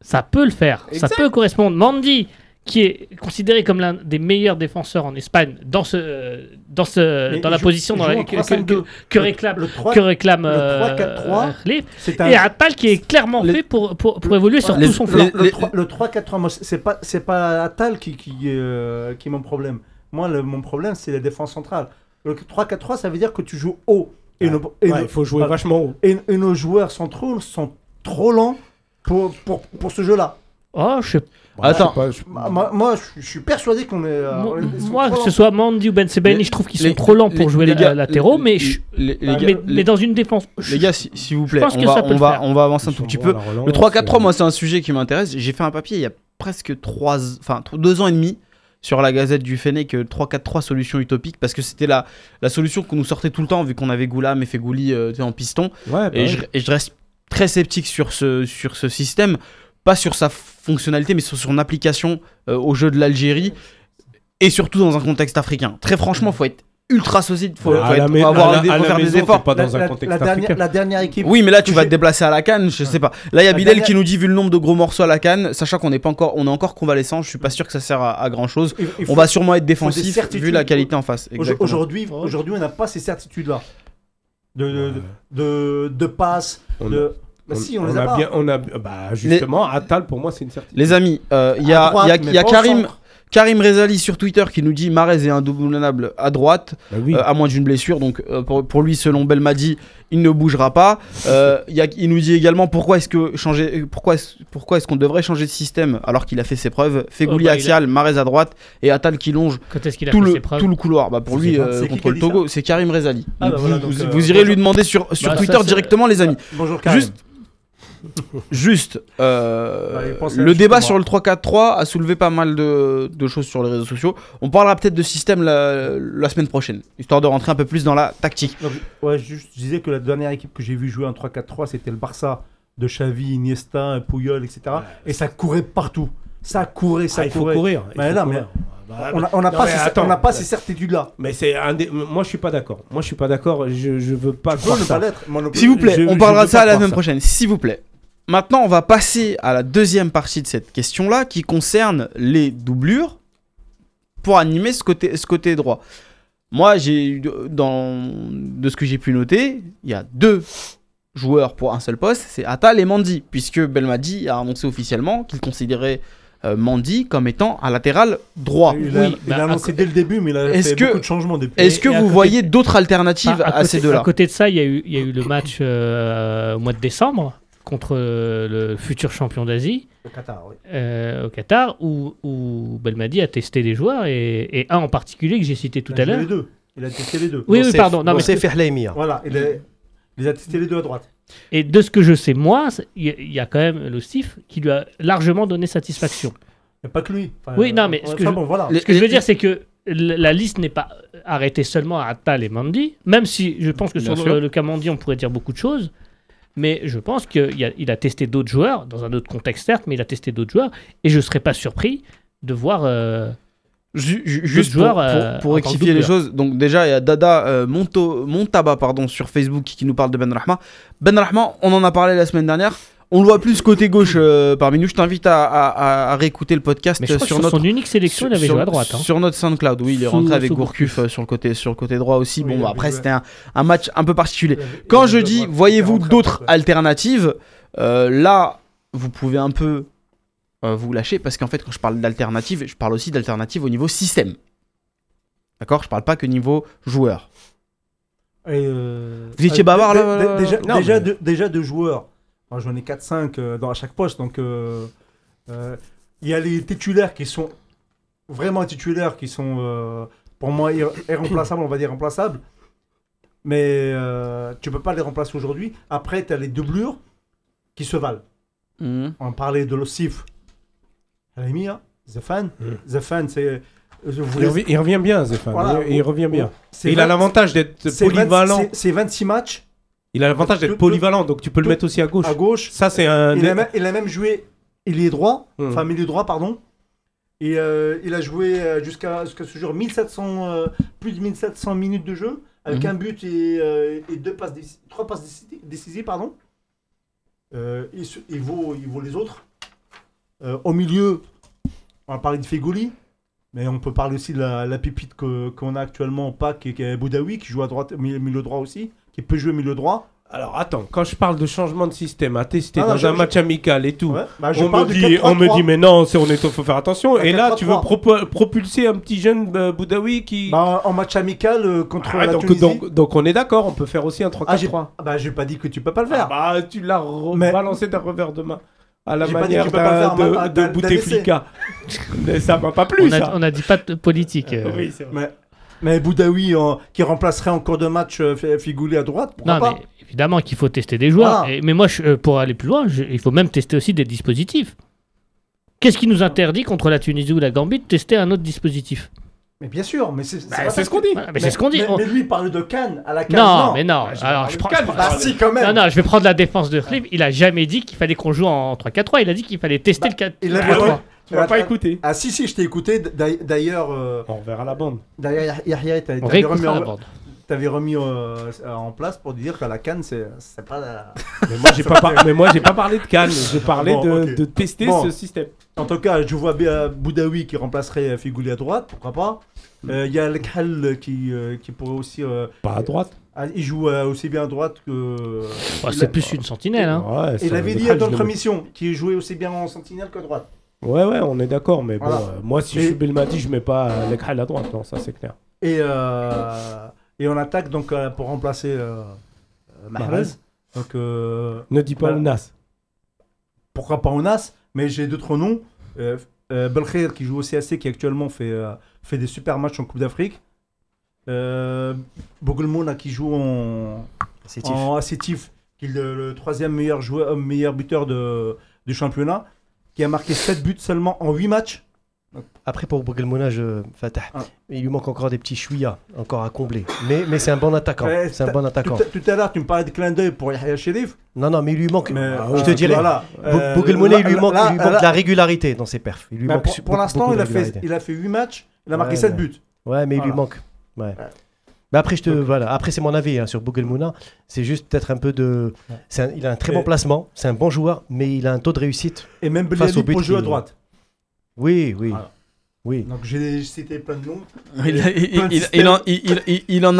ça peut le faire. Exact. Ça peut correspondre. Mandy, qui est considéré comme l'un des meilleurs défenseurs en Espagne dans, ce, dans, ce, Mais dans la joue- position dans la, que, que- 3-5-2. que- que réclame, Le 3, que réclame le euh, 3-4-3, Khalif. c'est un. Et Attal qui est clairement Les- fait pour, pour, pour évoluer sur Les- tout son flanc. Le, les- 3, le 3-4-3, moi, c'est pas, c'est pas Attal qui, qui, euh, qui est mon problème. Moi, le- mon problème, c'est la défense centrale. Le 3-4-3, ça veut dire que tu joues haut. Et, nos, et, Ouais, nos- il faut jouer ah, vachement haut. et- et nos joueurs centraux sont trop lents pour, pour, pour ce jeu-là. Oh, je sais Attends. Je sais pas, Moi, moi- moi, je je suis persuadé qu'on est. euh, Moi, que ce soit Mandy ou Ben Sebaini, Les- je trouve qu'ils les- sont trop lents pour les- jouer les gars, latéraux, les- mais, je- les, les mais, dans une défense. les gars, si- s'il vous plaît, on va, on on avancer un tout petit peu. relance, Le 3-4-3, euh, moi, c'est un sujet qui m'intéresse. J'ai fait un papier il y a presque 3, enfin, 2 ans et demi sur la Gazette du Fennec, euh, 3-4-3 solution utopique, parce que c'était la, la solution qu'on nous sortait tout le temps, vu qu'on avait Goulam et Fegouli euh, en piston. Ouais, bah Et, ouais. je, et je reste très sceptique sur ce, sur ce système, pas sur sa fonctionnalité, mais sur son application euh, au jeu de l'Algérie, et surtout dans un contexte africain. Très franchement, faut être ultra solide, faut, faut être- avoir la- des- faut faire des maison, efforts. pas dans la, un la- contexte la dernière, africain. la dernière équipe. Oui, mais là, tu vas te déplacer à la canne, je sais pas. Là, il y a Bidel dernière- qui nous dit, vu le nombre de gros morceaux à la canne, sachant qu'on n'est pas encore, on est encore convalescent, je suis pas sûr que ça sert à, à grand chose. il- il On va sûrement être des défensif certitudes. vu la qualité en face. Aujourd'hui, aujourd'hui, on n'a pas ces certitudes-là. De, de, de, de passe, On de. Bah si, on, les a, pas. bien, on a, bah justement, Attal pour moi c'est une certitude. Les amis, euh, il y a, À droite, il y a- y Karim. Karim Rezali sur Twitter qui nous dit Marez est indoublable à droite, Bah oui. euh, à moins d'une blessure. Donc euh, pour, pour lui, selon Belmadi, il ne bougera pas. Euh, il, y a- il nous dit également pourquoi est-ce que changer, pourquoi pourquoi est-ce qu'on devrait changer de système alors qu'il a fait ses preuves? Fegouli Oh, bah, il a- axial, Marez à droite et Attal qui longe tout le, tout le couloir. Bah pour lui, euh, contre le Togo, c'est Karim Rezali. Ah, bah vous, voilà, vous- donc, euh, vous irez lui demander sur, sur Bah, Twitter ça, directement, les amis. Bonjour Karim. Juste, juste euh, à le débat sur le 3-4-3 a soulevé pas mal de, de choses sur les réseaux sociaux. On parlera peut-être de système la, la semaine prochaine, histoire de rentrer un peu plus dans la tactique. Donc, ouais, juste, je disais que la dernière équipe que j'ai vu jouer en 3-4-3, c'était le Barça de Xavi, Iniesta, Puyol, etc. Et ça courait partout. Ça courait, ça Ah, il faut courait. courir. il Mais faut là, courir. Bah, On n'a on n'a pas, mais ces- attends, on n'a pas mais- ces certitudes-là. Mais c'est un des... moi je suis pas d'accord. Moi je suis pas d'accord. Je, je veux pas peux croire ne ça. pas l'être. S'il vous plaît, je- on je parlera veux de ça la semaine ça. prochaine, s'il vous plaît. Maintenant, on va passer à la deuxième partie de cette question-là qui concerne les doublures pour animer ce côté, ce côté droit. Moi, j'ai dans de ce que j'ai pu noter, il y a deux joueurs pour un seul poste, c'est Attal et Mandy, puisque Belmadi a annoncé officiellement qu'il considérait euh, Mandy comme étant un latéral droit. Il a, Oui, il bah, a annoncé à dès le début, mais il a Est-ce fait que- beaucoup de changements depuis. Est-ce que et à vous côté- voyez d'autres alternatives Ah, à, côté, ces à deux-là côté de ça, il y, a eu, il y a eu le match euh, au mois de décembre contre euh, le futur champion d'Asie Au Qatar, oui. euh, au Qatar, où, où Belmadi a testé des joueurs et, et un en particulier que j'ai cité tout Il a à l'heure. les deux. Il a testé les deux. Oui, oui, pardon. Non, mais c'est Fehleimia. Voilà, il, a, il les a testé les deux à droite. Et de ce que je sais, moi, il y, a- il y a quand même le Stif qui lui a largement donné satisfaction. Il n'y a pas que lui. Enfin, Oui, non, mais ce enfin, que je- bon, voilà. Ce que je veux dire, c'est que la liste n'est pas arrêtée seulement à Attal et Mandy, même si je pense que Bien sur le cas Mandy, on pourrait dire beaucoup de choses. Mais je pense qu'il a, il a testé d'autres joueurs, dans un autre contexte certes, mais il a testé d'autres joueurs. Et je ne serais pas surpris de voir. euh, Ju- ju- Juste joueurs, pour, euh, pour- que rectifier les choses, donc déjà il y a Dada euh, Monto, Montaba pardon, sur Facebook qui nous parle de Ben Rahma. Ben Rahma, on en a parlé la semaine dernière. On le voit plus côté gauche euh, parmi nous. Je t'invite à, à- à- à réécouter le podcast Mais je crois que sur notre son unique sélection, il avait sur, joué à droite. hein. sur notre SoundCloud. Oui, il est Sous- rentré avec sous Gourcuff euh, sur le côté sur le côté droit aussi. Oui, bon, bah, après c'était un, un match un peu particulier. Avait- Quand je dis, voyez-vous d'autres alternatives, euh, là, vous pouvez un peu vous lâcher parce qu'en fait, quand je parle d'alternative, je parle aussi d'alternative au niveau système. D'accord? Je parle pas que niveau joueur. Et, euh, Vous étiez euh, bavard, là, dé- là, Déjà, non, déjà, mais- deux, déjà deux joueurs. Moi, J'en ai 4-5 euh, dans à chaque poste. Donc, euh, euh, il y a les titulaires qui sont vraiment titulaires, qui sont euh, pour moi ir- irremplaçables, on va dire remplaçables. Mais euh, tu peux pas les remplacer aujourd'hui. Après, tu as les doublures qui se valent. Mhm. On parlait de l'Ossif. Alamia, Zefan. Mm. Zefan, c'est. je vous Il, revient bien, Zéphane. Voilà. Il, il revient bien. il a 20 l'avantage d'être c'est 20 polyvalent. c'est- C'est 26 matchs Il a l'avantage d'être polyvalent, donc tu peux le mettre aussi à gauche. à gauche. Ça, c'est un. Il a, même, il a même joué ailier droit, Hmm. enfin milieu droit, pardon. Et euh, il a joué euh, jusqu'à jusqu'à ce jour 1700, euh, plus de 1700 minutes de jeu, avec Mhm. un but et, euh, et deux passes trois passes déci- décisives. Pardon. Euh, il, se- il vaut, il vaut les autres. Euh, au milieu, on va parler de Fegoli, mais on peut parler aussi de la, la pépite que- qu'on a actuellement au PAC, qui est Boudaoui, qui joue à droite, milieu droit aussi, qui peut jouer milieu droit. Alors attends, quand je parle de changement de système à tester Ah dans un je- match amical et tout, Ouais. Bah, je on, parle me dit, 4-3-3. on me dit mais non, c'est on est, faut faire attention. Et là, tu veux 4-3-3. propo- propulser un petit jeune euh, Boudaoui qui. Bah, en match amical euh, contre Ah, la donc, Tunisie. donc, donc on est d'accord, on peut faire aussi un 3-4-3. Ah, bah, j'ai pas dit que tu peux pas le Ah faire. bah tu l'as Mais- balancé d'un revers de main. À la J'ai pas dit manière de, de Bouteflika. (laughs) Mais ça m'a pas plu On ça. a, on a dit pas de politique. euh. Oui, c'est vrai. Mais, mais Boudaoui en- qui remplacerait en cours de match euh, Figouli à droite, pourquoi Non, pas mais évidemment qu'il faut tester des joueurs. Et- mais moi, je- euh, pour aller plus loin, je- il faut même tester aussi des dispositifs. Qu'est-ce qui nous interdit contre la Tunisie ou la Gambie de tester un autre dispositif? Mais bien sûr, mais c'est Bah, pas c'est ce qu'on dit. Voilà, mais c'est ce qu'on dit. Mais, mais lui, il parle de Cannes à la Cannes. Non, mais non. pas Alors, je de prends, Cannes, je prends- Bah, si, quand même. Non, non, je vais prendre la défense de Cliff. Il a jamais dit qu'il fallait qu'on joue en 3-4-3. Il a dit qu'il fallait tester Bah, le 4 il avait- 3-3. Tu m'as Ah, pas écouté. Ah, si, si, je t'ai écouté. D'ailleurs- euh, On verra la bande. d'ailleurs, Yahya, t'avais remis, en, t'avais remis euh, en place pour dire qu'à la Cannes, c'est pas la... (laughs) Mais moi j'ai pas, par- mais moi j'ai pas parlé de Cannes, je parlais Bon, de, tester Bon. ce système. En tout cas, je vois bien Boudaoui qui remplacerait Figouli à droite, pourquoi pas. Euh, Il y a Le Khal qui, euh, qui pourrait aussi... euh, Pas à droite. ah, il joue euh, aussi bien à droite que... Oh, c'est plus une sentinelle. Hein. Ouais, Il avait dit je notre émission qu'il jouait aussi bien en sentinelle qu'à droite. Ouais, ouais, on est d'accord, mais bon, Voilà. euh, moi si je suis Belmadi, je mets pas euh, à droite, non, ça c'est clair. Et, euh, et on attaque donc euh, pour remplacer Mahrez. Mahrez. Donc euh, Ne dis pas Ounas. pourquoi pas Onas, mais j'ai d'autres noms. Euh, euh, Belkhair qui joue au CAC qui actuellement fait, euh, fait des super matchs en Coupe d'Afrique. Euh, qui joue en, C'est tif. en Assétif, qui est le, le troisième meilleur, joueur, meilleur buteur de, du championnat, qui a marqué 7 buts seulement en 8 matchs. Après, pour. Fatah, Ah. il lui manque encore des petits chouïas encore à combler. Mais, mais c'est un bon attaquant. C'est un bon Tout, attaquant. à- tout à l'heure, tu me parlais de clin d'œil pour Yahya Sherif. Non, non, mais il lui manque. Mais, Ah, je ouais. te dirais, Voilà. Euh, il lui manque, là- il lui manque là- la régularité dans ses perfs. Il lui Mais manque pour, l'instant, il, a fait, il a fait 8 matchs, il a marqué Ouais, 7 ouais. buts. Ouais, mais il lui manque. Ouais. Ouais. Mais après, je te, Donc- voilà. après c'est mon avis hein, sur Bougelmouna. C'est juste peut-être un peu de. Ouais. c'est un- il a un très Et- bon placement, c'est un bon joueur, mais il a un taux de réussite. Et même Face au pour jouer à droite. Oui, oui. Voilà. Oui. Donc j'ai cité plein de noms. Il, a-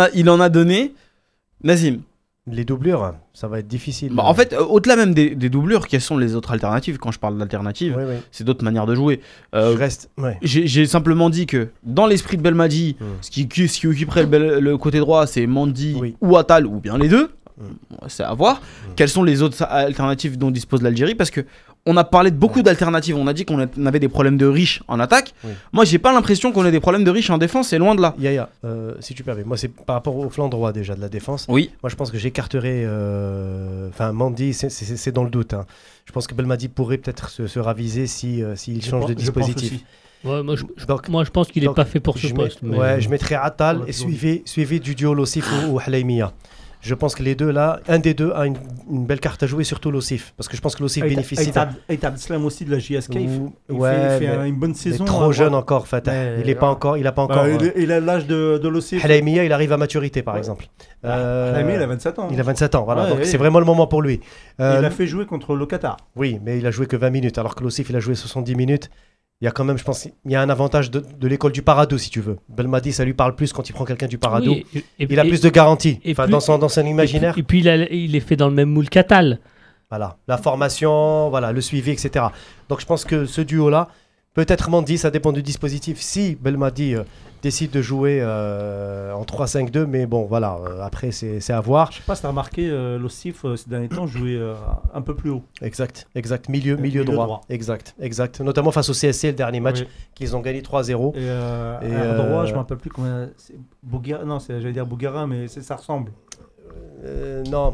en, il en a donné. Nazim. Les doublures, ça va être difficile. Bah, en fait, euh, au-delà même des, des doublures, quelles sont les autres alternatives Quand je parle d'alternatives, Oui, oui. c'est d'autres manières de jouer. Euh, je reste. Ouais. J'ai simplement dit que dans l'esprit de Belmadi, Hmm. ce, qui, ce qui occuperait le, bel- le côté droit, c'est Mandy Oui. ou Atal, ou bien les deux. Bon, C'est à voir. Quelles sont les autres alternatives dont dispose l'Algérie Parce que on a parlé de beaucoup d'alternatives. On a dit qu'on avait des problèmes de riches en attaque. Oui. Moi, j'ai pas l'impression qu'on ait des problèmes de riches en défense. C'est loin de là. Yaya, euh, si tu permets, moi c'est par rapport au flanc droit déjà de la défense. Oui. Moi je pense que j'écarterais. euh, Enfin, Mandy, c'est- dans le doute. hein. Je pense que Belmadi pourrait peut-être se, se raviser si, euh, s'il change de pense- dispositif. Ouais, moi, je, je- Donc- moi, je pense qu'il n'est pas fait pour ce poste. mais- Ouais, je mettrais Atal et suivi, suivi du duo Lossif ou, ou Halaimia. Je pense que les deux là, un des deux a une, une belle carte à jouer, surtout Lossif. Parce que je pense que Lossif bénéficie d'un. Aït Abdeslam aussi de la JSK. il fait- Ou- il ouais, fait, il fait mais- un- une bonne mais saison. trop à jeune encore, Fatah. Mais- il est pas encore, il a pas Bah, encore. il, euh, il a l'âge de, de l'OCF. Halaimia, il arrive à maturité, par Ouais. exemple. Euh, Halaimi, il a 27 ans. il a 27 ans, voilà. Ouais, donc c'est vraiment le moment pour lui. Euh, Il a fait jouer contre le Qatar. Oui, mais il a joué que 20 minutes, alors que l'Ossif, il a joué 70 minutes. Il y a quand même, je pense, il y a un avantage de, de l'école du Parado, si tu veux. Belmadi, ça lui parle plus quand il prend quelqu'un du Parado. Oui, et- et- il a et- plus de garanties. Enfin, dans son, dans son imaginaire. Et puis, il, a- il est fait dans le même moule qu'Atal. Voilà, la formation, voilà, le suivi, etc. Donc je pense que ce duo-là, peut-être Mandi, ça dépend du dispositif. Si Belmadi euh, décide de jouer euh, en 3-5-2, mais bon, voilà, euh, après c'est à voir. Je sais pas si tu as remarqué, euh, l'OCF euh, ces derniers temps jouait un peu plus haut. Exact, exact, milieu, milieu, milieu droit. droit. Exact, exact. Notamment face au CSC, le dernier match, Oui. qu'ils ont gagné 3-0. Et, euh, Et, à droit, je me rappelle plus comment. c'est Bouguera, non, c'est- j'allais dire Bougara, mais ça ressemble. Euh, non,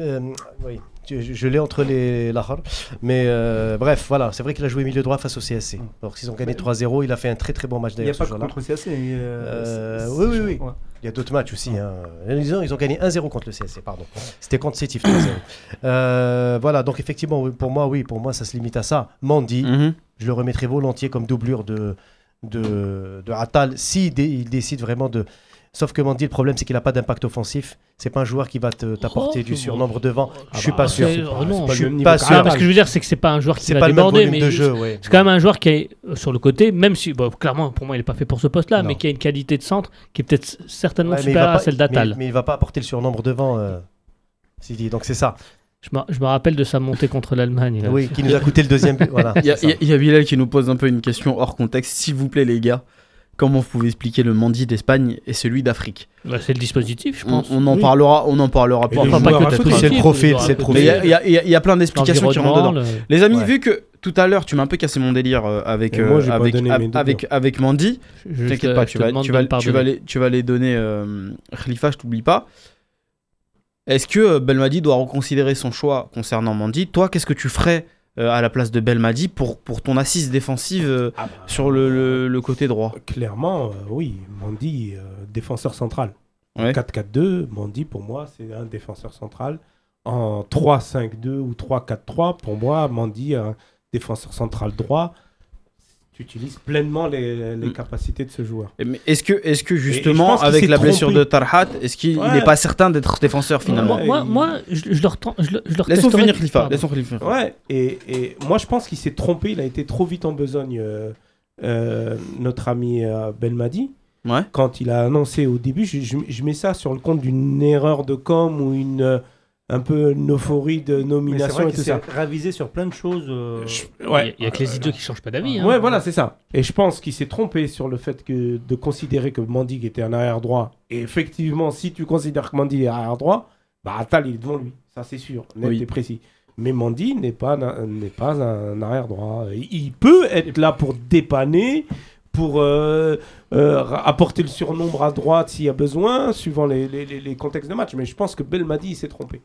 euh, oui, je, l'ai entre les lahar. Mais euh, bref, voilà, c'est vrai qu'il a joué milieu droit face au CSC. Alors s'ils ont gagné 3-0, il a fait un très très bon match Il n'y a d'ailleurs pas que contre le CSC. euh, Euh, oui, oui, oui. ouais. Il y a d'autres matchs aussi. Hein. Ils, ont, ils ont gagné 1-0 contre le CSC, pardon. C'était contre Sétif 3-0. Euh, voilà, donc effectivement, pour moi, oui, pour moi, ça se limite à ça. Mandy, Mhm. je le remettrai volontiers comme doublure de, de, de Attal si dé- il décide vraiment de. Sauf que Mandy, le problème, c'est qu'il n'a pas d'impact offensif. C'est pas un joueur qui va te- t'apporter Oh, du c'est surnombre devant. Ah je suis bah, pas sûr. c'est- oh non, Je suis pas sûr. Ah, parce que je veux dire, c'est que c'est pas un joueur qui va pas déborder, mais ouais. c'est quand même un joueur qui est euh, sur le côté, même si, bon, clairement, pour moi, il n'est pas fait pour ce poste-là, mais qui a une qualité de centre qui est peut-être certainement Ouais, mais il supérieure va à pas- celle d'Atal. Mais, mais il va pas apporter le surnombre devant. Euh, Sidi. Donc c'est ça. Je, me, je me rappelle de sa montée contre l'Allemagne. Oui, qui nous a coûté le deuxième but. Voilà. (laughs) Il y a Bilal qui nous pose un peu une question hors contexte. S'il vous plaît, les gars, comment vous pouvez expliquer le Mandi d'Espagne et celui d'Afrique Bah, c'est le dispositif, je on, pense. on en Oui. parlera, on en parlera pas. C'est le profil, c'est il y a, y plein d'explications qui rentrent dedans. Le- Les amis, Ouais. vu que tout à l'heure tu m'as un peu cassé mon délire euh, avec, moi, euh, avec, doublures. avec, avec Mandy, t'inquiète te- pas, je tu vas, tu, vas, tu, les, tu vas les donner. Euh, Khalifa, je t'oublie pas. Est-ce que euh, Belmadi doit reconsidérer son choix concernant Mandy Toi, qu'est-ce que tu ferais euh, à la place de Belmadi pour, pour ton assise défensive euh, Ah bah, sur le, le- le côté droit Clairement, euh, oui, Mandy, euh, défenseur central. En Ouais. 4-4-2, Mandy, pour moi, c'est un défenseur central. En 3-5-2 ou 3-4-3, pour moi, Mandy, un défenseur central droit. Tu utilises pleinement les, les Mm. capacités de ce joueur. Est-ce que, est-ce que justement, avec la blessure trompé. de Tarhat, est-ce qu'il Ouais. n'est pas certain d'être défenseur finalement? Ouais, Moi, moi je, je leur je, le- je leur Laissons finir Khalifa. Laissons Khalifa. Ouais, et, et moi je pense qu'il s'est trompé, il a été trop vite en besogne, euh, euh, notre ami euh, Belmadi. Ouais. Quand il a annoncé au début, je, je- je mets ça sur le compte d'une erreur de com ou une, euh, un peu une euphorie de nomination et tout s'est ça. ravisé sur plein de choses. euh, Je- Il y a- il y a que les idiots qui changent pas d'avis. hein. Ouais, voilà, c'est ça. Et je pense qu'il s'est trompé sur le fait que de considérer que Mandy était un arrière droit. Et effectivement, si tu considères que Mandy est arrière droit, bah Attal il est devant lui, ça c'est sûr, net Oui. et précis. Mais Mandy n'est pas un- n'est pas un arrière droit. Il peut être là pour dépanner, pour euh, euh, apporter le surnombre à droite s'il y a besoin, suivant les, les- les- contextes de match. Mais je pense que Belmadi il s'est trompé.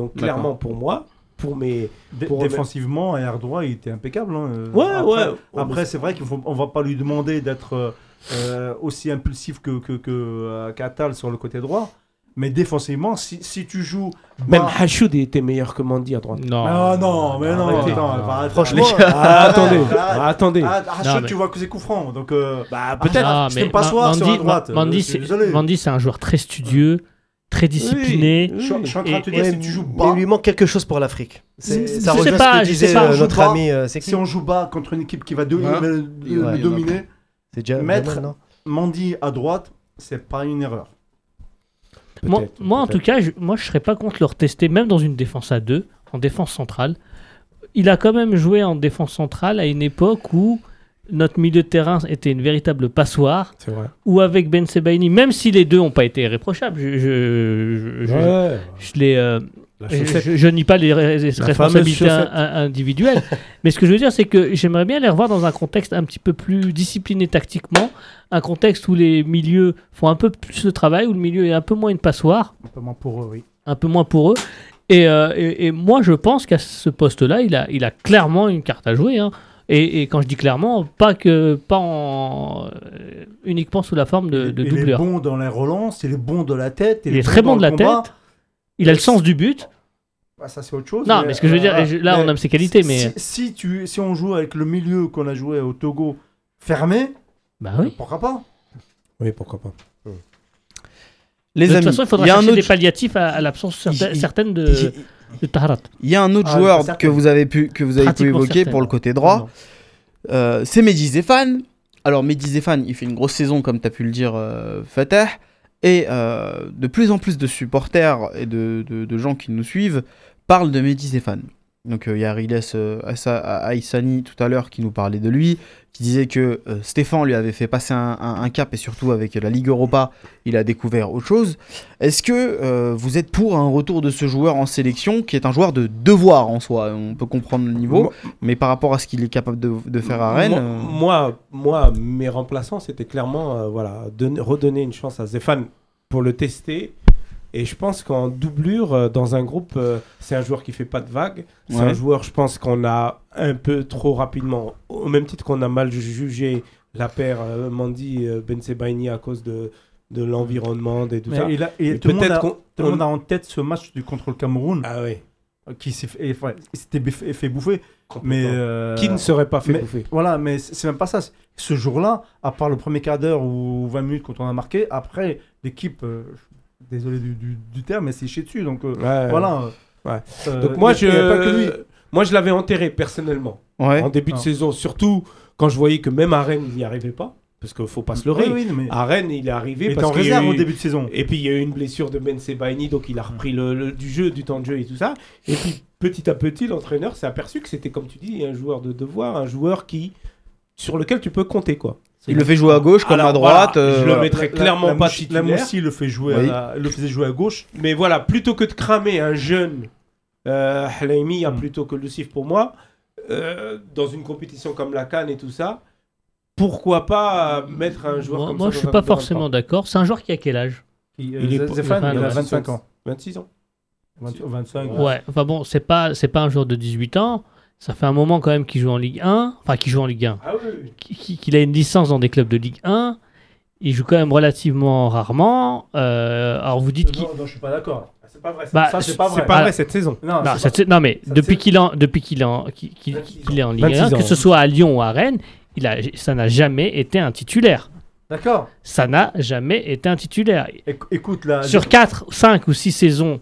Donc clairement pour moi, pour mes pour- défensivement, à droit, il était impeccable. hein, euh, Ouais, après, ouais. Après, c'est vrai qu'on va pas lui demander d'être euh, euh, aussi impulsif que, que, que euh, qu'Attal sur le côté droit. Mais défensivement, si, si tu joues. même Hachoud était meilleur que Mandy à droite. Non. Ah non, mais non, Arrêtez. attends, Non. va arrêter. Franchement, (laughs) Ah, attendez, Ah, attendez. Mais- tu vois que c'est coup franc. Donc, euh, Bah, peut-être. Ah, je pas soir sur Mandy- la droite. Euh, c'est. Mandy, c'est un joueur très studieux, très discipliné. Je, suis- je suis en train de te Et- dire, Ouais, si tu joues mais bas, il lui manque quelque chose pour l'Afrique. C'est- Si- Ça je rejoint sais pas, ce que je disait sais pas. euh, notre ami. euh, c'est si on joue bas contre une équipe qui va de- Hein le- le- Ouais, le dominer, C'est déjà Jamal, non Mandy à droite, c'est pas une erreur. Moi, Peut-être, moi, en tout cas, je, moi, je serais pas contre le retester, même dans une défense à deux, en défense centrale. Il a quand même joué en défense centrale à une époque où notre milieu de terrain était une véritable passoire, C'est vrai. ou avec Ben Sebaini, même si les deux n'ont pas été irréprochables, je, je, je- Ouais. je les, euh, je, nie pas les, responsabilités individuelles, (laughs) mais ce que je veux dire, c'est que j'aimerais bien les revoir dans un contexte un petit peu plus discipliné tactiquement, un contexte où les milieux font un peu plus le travail, où le milieu est un peu moins une passoire, Notamment pour eux, oui. un peu moins pour eux. Et, euh, et- et moi, je pense qu'à ce poste-là, il a, il a clairement une carte à jouer. hein. Et, et quand je dis clairement, pas que pas en, euh, uniquement sous la forme de, de il est doubleur. bon dans les relances, il est bon de la tête. Il est très bon de la combat. tête. Il a le sens du but. Bah, ça, c'est autre chose. Non, mais ce que je veux dire, euh, là, on aime ses qualités, si- mais- Si, si tu, si on joue avec le milieu qu'on a joué au Togo fermé, Bah oui. pourquoi pas? Oui, pourquoi pas. Les de amis, toute façon, il faudra il y a un chercher autre- des palliatifs à, à l'absence certain- Il- certaine de, il- y a un autre Ah, joueur que vous avez pu, que vous avez pu évoquer certaine. pour le côté droit. Euh, c'est Mehdi Zéphane. Alors Mehdi Zéphane, il fait une grosse saison comme tu as pu le dire euh, Fatah. Et euh, de plus en plus de supporters et de, de- de gens qui nous suivent parlent de Mehdi Zéphane. Donc euh, il y a Riles euh, Aïssani tout à l'heure qui nous parlait de lui, qui disait que euh, Stéphane lui avait fait passer un, un- un cap et surtout avec la Ligue Europa, il a découvert autre chose. Est-ce que vous êtes pour un retour de ce joueur en sélection qui est un joueur de devoir en soi? On peut comprendre le niveau, Moi- mais par rapport à ce qu'il est capable de, de faire à Rennes. Moi, moi, moi, mes remplaçants, c'était clairement euh, voilà, donner- redonner une chance à Zéphane pour le tester. Et je pense qu'en doublure, euh, dans un groupe, euh, c'est un joueur qui fait pas de vagues. C'est Ouais. un joueur, je pense, qu'on a un peu trop rapidement, au même titre qu'on a mal jugé la paire euh, Mandy euh, Ben Sebaini à cause de, de l'environnement et tout Mais ça. il a- et Et tout le monde peut-être a- qu'on- tout le monde on- a en tête ce match du, contre le Cameroun Ah oui. qui s'est fait, enfin, il s'était biff- fait bouffer. Mais euh, Qui ne serait pas fait mais- bouffer? Voilà, mais c'est même pas ça. Ce jour-là, à part le premier quart d'heure ou 20 minutes quand on a marqué, après, l'équipe, euh, je désolé du, du- du terme, mais c'est chié dessus. Donc euh, Ouais. voilà. Ouais. Euh, Donc moi, je, moi, je l'avais enterré personnellement. ouais. en début de Non. saison, surtout quand je voyais que même à Rennes, il n'y arrivait pas. Parce qu'il faut pas se leurrer. Oui, oui, mais À Rennes, il est arrivé il était en réserve eu- au début de saison. Et puis il y a eu une blessure de Ben Sebaini, donc il a repris le, le- du jeu, du temps de jeu et tout ça. Et puis petit à petit, l'entraîneur s'est aperçu que c'était, comme tu dis, un joueur de devoir, un joueur qui sur lequel tu peux compter quoi. Il le fait jouer à gauche comme Alors, à droite. voilà, euh, je le voilà. mettrais La- clairement la pas titulaire. La Moussi le, fait jouer Oui. à la- le faisait jouer à gauche. Mais voilà, plutôt que de cramer un jeune euh, Halaimi, hein, Mm. plutôt que Lucif pour moi, euh, dans une compétition comme la Cannes et tout ça, pourquoi pas mettre un joueur Moi, comme moi, ça je dans suis pas forcément d'accord. C'est un joueur qui a quel âge? Il, Il est- Zéphane, Zéphane, il a ouais. 25 ans. 26 ans. 20 25. Ouais. Enfin bon, c'est pas c'est pas un joueur de 18 ans. Ça fait un moment quand même qu'il joue en Ligue 1. Enfin, qu'il joue en Ligue 1. Ah oui, Qui- qui- Qu'il a une licence dans des clubs de Ligue 1. Il joue quand même relativement rarement. Euh, alors vous dites qu'il. Non, non, je suis pas d'accord. C'est pas vrai. Bah, ça, c'est pas vrai. C'est pas Ah. vrai cette saison. Non, Non, c'est cette- non, mais depuis qu'il est en, depuis qu'il est en, qu'il- qu'il- 26 qu'il est en Ligue 26 1, que ce soit à Lyon ou à Rennes, il a, ça n'a jamais été un titulaire. D'accord. Ça n'a jamais été un titulaire. Éc- Écoute, là. Sur 4, 5 ou 6 saisons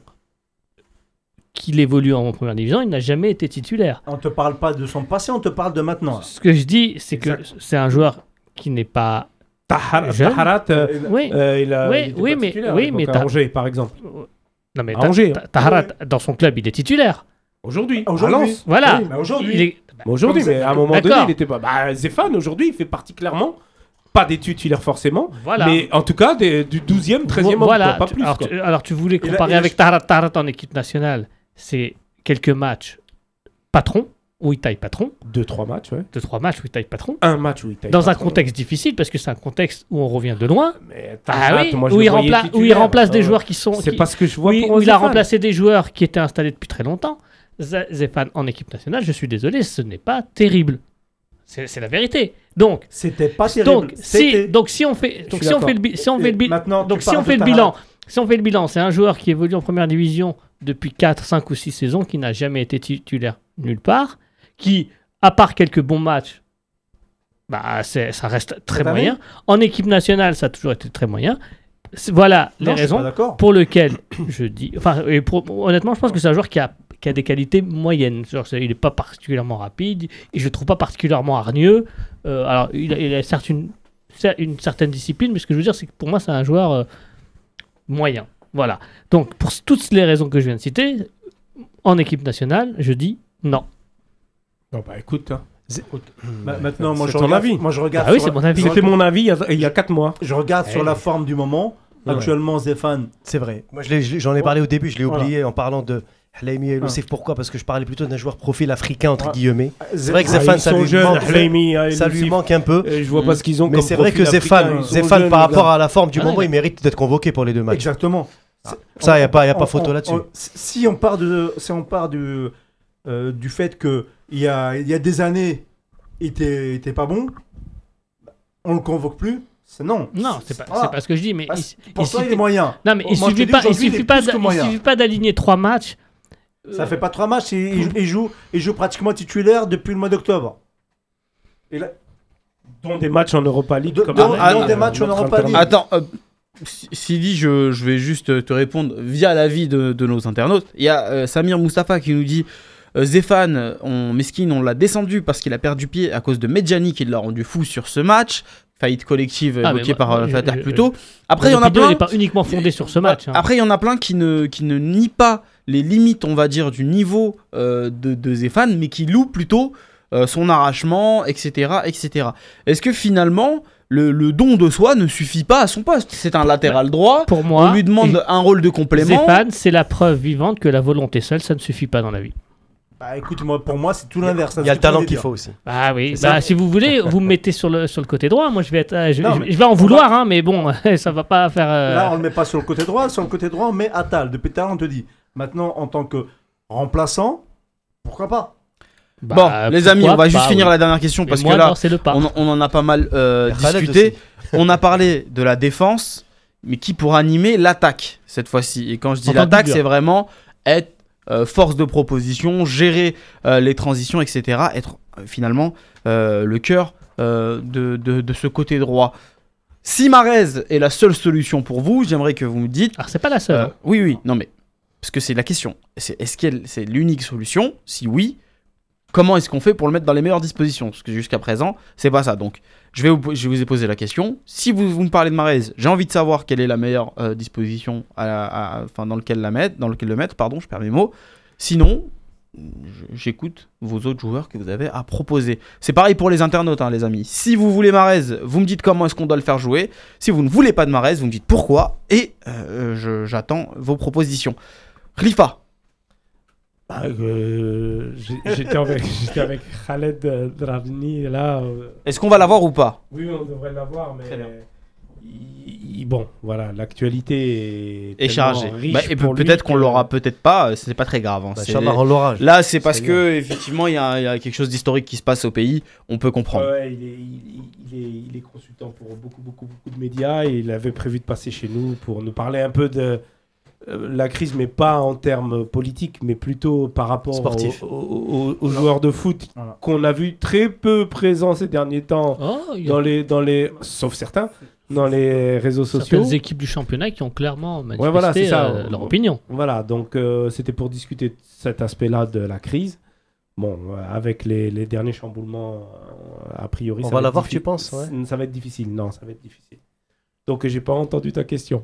qu'il évolue en première division, il n'a jamais été titulaire. On te parle pas de son passé, on te parle de maintenant. Ce que je dis, c'est que c'est un joueur qui n'est pas. Tahar-. Taharat, euh, Oui. euh, il a, Oui, il mais- titulaire à oui, mais à Angers, par exemple. Non, mais Angers, Ta- hein. Taharat, dans son club, il est titulaire. Aujourd'hui, à Aujourd'hui. Lens. Voilà. Oui, aujourd'hui. Il est- Bon, aujourd'hui, mais à un moment donné, il était pas. Bah, Zéphane, aujourd'hui, il fait partie clairement, pas des titulaires forcément, Voilà. mais en tout cas des- du 12e, 13e homme, voilà. quoi, pas plus. alors, quoi. tu, alors, tu voulais comparer a- avec Taharat en équipe nationale. C'est quelques matchs patron, où il taille patron. Deux, trois matchs, ouais. Deux, trois matchs où il taille patron. Un match où il taille Dans un contexte difficile, parce que c'est un contexte où on revient de loin. Mais Ah oui, moi, je où, il rempla- où il remplace des Euh, joueurs qui sont. C'est pas ce que je vois oui, pour où il a remplacé des joueurs qui étaient installés depuis très longtemps. Zéphane en équipe nationale, je suis désolé, ce n'est pas terrible. C'est la vérité. Donc, C'était pas terrible. donc, si, donc si on fait, donc si on fait le, si on fait donc si on fait le bilan, si on fait le bilan, c'est un joueur qui évolue en première division depuis 4, 5 ou 6 saisons, qui n'a jamais été titulaire nulle part, qui, à part quelques bons matchs, bah, ça reste très moyen. En équipe nationale, ça a toujours été très moyen. Voilà les Non, raisons pour lesquelles (coughs) je dis. Enfin, et pour- honnêtement, je pense que c'est un joueur qui a, qui a des qualités moyennes. Genre, il n'est pas particulièrement rapide et je le trouve pas particulièrement hargneux. Euh, alors, il a, il a certes une, cer- une certaine discipline, mais ce que je veux dire, c'est que pour moi, c'est un joueur euh, moyen. Voilà. Donc, pour toutes les raisons que je viens de citer, en équipe nationale, je dis non. Non, bah écoute, hein. Ma- Maintenant, moi C'est je, ton regarde, avis. moi je regarde. Ah oui, c'est mon avis. C'était mon avis il y a- il y a 4 mois. Je regarde sur Eh. la forme du moment. Ouais. Actuellement, Zéphane, C'est vrai. Moi, je j'en ai parlé au début, je l'ai Voilà. oublié en parlant de Halaimi et Youssef. Pourquoi? Parce que je parlais plutôt d'un joueur profil africain, entre guillemets. c'est vrai que Ah, Zéphane, ça lui manque- ah, Ça lui un peu. Je vois pas ce qu'ils ont Mais c'est vrai que Zéphane, Zéphane, par rapport à la forme du Ah, moment, il mérite d'être convoqué pour les deux matchs. Exactement. Ça, il n'y a pas, y a pas On- photo là-dessus. Si on part, de, si on part du, euh, du fait qu'il y a, il y a des années, il était, il était pas bon, on le convoque plus, non. Non, c'est pas, Ah. c'est pas ce que je dis, mais Ah, il, Pour il toi, il suffit- est moyen. Non, mais il suffit pas, il il suffit pas, il suffit pas d'aligner trois matchs. Ça fait pas trois matchs, il, il joue, il, joue, il joue pratiquement titulaire depuis le mois d'octobre. Et là, Dont des matchs en Europa League. De- comme dont- dont euh, des matchs en Europa League. Attends, euh, Si- Sidi, je, je vais juste te répondre via l'avis de, de nos internautes. Il y a euh, Samir Mustafa qui nous dit euh, Zéphane, on, Meskin, on l'a descendu parce qu'il a perdu pied à cause de Medjani qui l'a rendu fou sur ce match. Faillite collective Ah, évoquée par euh, je- plus tôt. Après, il y en a plein. n'est pas uniquement fondée sur ce match. hein. Après, il y en a plein qui ne, qui ne nient pas les limites, on va dire, du niveau euh, de, de Zéphane, mais qui louent plutôt euh, son arrachement, etc. etc. Est-ce que finalement, le, le don de soi ne suffit pas à son poste? C'est un latéral droit, Pour moi, on lui demande un rôle de complément. Zéphane, c'est la preuve vivante que la volonté seule, ça ne suffit pas dans la vie. Bah écoute, moi, pour moi, c'est tout l'inverse. Il y a le talent qu'il faut aussi. Ah oui, bah, si vous voulez, (laughs) vous me mettez sur le, sur le côté droit. Moi, je vais, être, euh, je, Non, je- mais je vais en vouloir, hein, mais bon, (laughs) ça va pas faire. euh, Là, on le met pas sur le côté droit. Sur le côté droit, on met Atal. Depuis tout à l'heure, on te dit. Maintenant, en tant que remplaçant, pourquoi pas? Bah, Bon, les amis, on va juste pas, finir oui. la dernière question Mais parce moi, que là, non, c'est le pas. on, on en a pas mal euh, discuté. (laughs) On a parlé de la défense, mais qui pour animer l'attaque cette fois-ci? Et quand je dis l'attaque, c'est vraiment être euh, force de proposition, gérer euh, les transitions, etc. Être euh, finalement le cœur de, de- de ce côté droit. Si Marez est la seule solution pour vous, j'aimerais que vous me dites. Alors, c'est pas la seule. hein. oui, oui, non mais parce que c'est la question. C'est est-ce qu'elle c'est l'unique solution? Si oui, comment est-ce qu'on fait pour le mettre dans les meilleures dispositions Parce que jusqu'à présent, c'est pas ça. Donc, je vais vous, je vous ai posé la question. Si vous, me parlez de Marez, j'ai envie de savoir quelle est la meilleure euh, disposition à, dans lequel la mettre, dans lequel le mettre. Pardon, je perds mes mots. Sinon, j'écoute vos autres joueurs que vous avez à proposer. C'est pareil pour les internautes, hein, les amis. Si vous voulez Marez, vous me dites comment est-ce qu'on doit le faire jouer. Si vous ne voulez pas de Marez, vous me dites pourquoi. Et euh, j'attends vos propositions. Khalifa, Ah, euh, J'étais avec, (laughs) j'étais avec Khaled euh, Dravni là. euh, est-ce qu'on va l'avoir ou pas? Oui, on devrait l'avoir, mais. Très bien. il- il- bon, voilà, l'actualité est, Et tellement chargé. riche Bah, et peut-être qu'on l'aura, peut-être pas. euh, C'est pas très grave. hein. Bah. Là, c'est parce que effectivement, il y, a il y a quelque chose d'historique qui se passe au pays. On peut comprendre. Ouais, il, est, il, il est, il est consultant pour beaucoup, beaucoup, beaucoup de médias et il avait prévu de passer chez nous pour nous parler un peu de la crise, mais pas en termes politiques, mais plutôt par rapport Sportif. aux, aux- aux- aux joueurs de foot Voilà. qu'on a vu très peu présents ces derniers temps, Oh, a dans les, dans les, sauf certains, dans les réseaux sociaux. certaines équipes du championnat qui ont clairement manifesté voilà, c'est ça. euh, leur opinion. Voilà, donc euh, c'était pour discuter de cet aspect-là de la crise. Bon, euh, avec les, les derniers chamboulements, euh, a priori, On ça va être l'avoir, tu penses, ouais Ça va être difficile, non, ça va être difficile. Donc j'ai pas entendu ta question.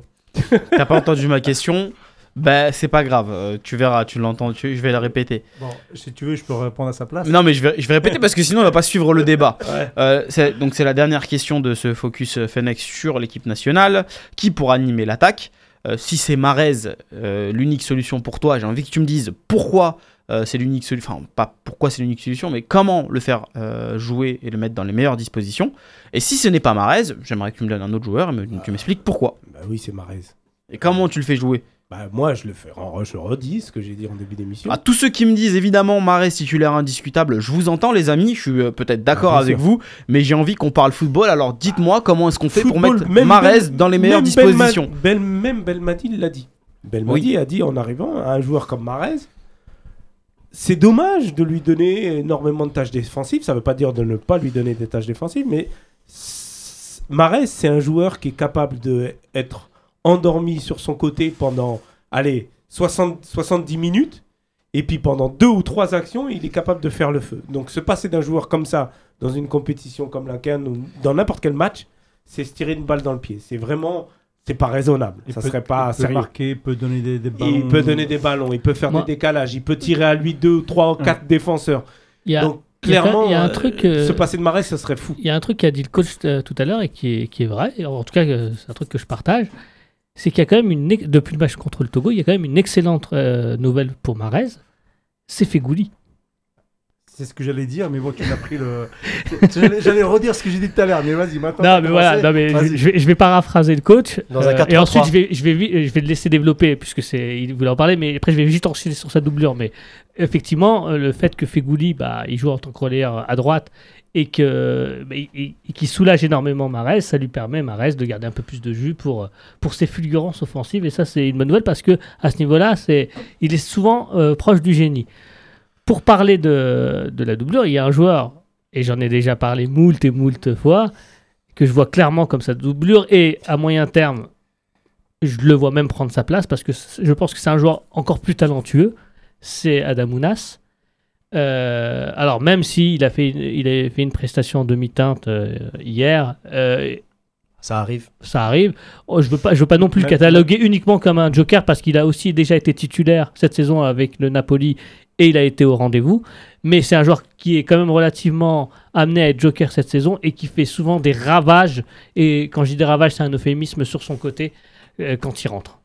T'as pas entendu ma question Bah, c'est pas grave. euh, tu verras, tu l'entends. tu- Je vais la répéter. Bon, si tu veux, je peux répondre à sa place. Non, mais je vais, je vais répéter parce que sinon, on va pas suivre le débat. (laughs) Ouais. Euh, donc, c'est la dernière question de ce focus euh, Fenech sur l'équipe nationale. Qui pour animer l'attaque? Euh, Si c'est Marez, l'unique solution pour toi, j'ai envie que tu me dises pourquoi c'est l'unique solution. Enfin, pas pourquoi c'est l'unique solution, mais comment le faire euh, jouer et le mettre dans les meilleures dispositions. Et si ce n'est pas Marez, j'aimerais que tu me donnes un autre joueur et me- tu m'expliques pourquoi. Bah oui, c'est Marez. Et comment tu le fais jouer? Bah moi, je le fais. En, je redis ce que j'ai dit en début d'émission. À tous ceux qui me disent évidemment Marez titulaire indiscutable, je vous entends les amis, je suis euh, peut-être d'accord Ah, avec sûr. vous, mais j'ai envie qu'on parle football, alors dites-moi comment est-ce qu'on fait pour mettre même Marez Bel- dans les meilleures même dispositions? Belma- Bel- même Belmadi l'a dit. Belmadi a dit en arrivant un joueur comme Marez, c'est dommage de lui donner énormément de tâches défensives. Ça ne veut pas dire de ne pas lui donner des tâches défensives, mais s- Marez, c'est un joueur qui est capable d'être endormi sur son côté pendant, allez, 60, 70 minutes. Et puis pendant deux ou trois actions, il est capable de faire le feu. Donc se passer d'un joueur comme ça dans une compétition comme la Cannes ou dans n'importe quel match, c'est se tirer une balle dans le pied. C'est vraiment, c'est pas raisonnable. Il ça peut- serait pas il peut sérieux. marquer, il peut donner des, des ballons. Il peut donner des ballons, il peut faire Moi- des décalages, il peut tirer à lui deux, trois ou quatre défenseurs. Il y a, Donc clairement, il y a un euh, truc, euh, se passer de Marez, ça serait fou. Il y a un truc qu'a dit le coach euh, tout à l'heure et qui est, qui est vrai, en tout cas euh, c'est un truc que je partage, c'est qu'il y a quand même une depuis le match contre le Togo, il y a quand même une excellente euh, nouvelle pour Marez, c'est Fegouli. C'est ce que j'allais dire, mais bon, tu m'as pris le. (laughs) J'allais redire ce que j'ai dit tout à l'heure, mais vas-y, maintenant. Non mais voilà, non, mais je, vais, je vais paraphraser le coach Dans un euh, 4-3-3. et ensuite je vais, je vais, je vais le laisser développer puisque c'est il voulait en parler, mais après je vais juste enchaîner sur sa doublure. Mais effectivement, euh, le fait que Fegouli, bah, il joue en tant que relayeur à droite et que bah, et qu'il soulage énormément Marès, ça lui permet Marès de garder un peu plus de jus pour pour ses fulgurances offensives et ça c'est une bonne nouvelle parce que à ce niveau-là, c'est il est souvent euh, proche du génie. Pour parler de, de la doublure, il y a un joueur et j'en ai déjà parlé moult et moult fois que je vois clairement comme sa doublure et à moyen terme, je le vois même prendre sa place parce que je pense que c'est un joueur encore plus talentueux. C'est Adamounas. Euh, alors même s'il a fait une, il a fait une prestation en demi-teinte euh, hier, euh, Ça arrive. ça arrive. Oh, je veux pas, je veux pas non plus cataloguer uniquement comme un joker parce qu'il a aussi déjà été titulaire cette saison avec le Napoli et il a été au rendez-vous. Mais c'est un joueur qui est quand même relativement amené à être joker cette saison et qui fait souvent des ravages. Et quand je dis des ravages, c'est un euphémisme sur son côté euh, quand il rentre.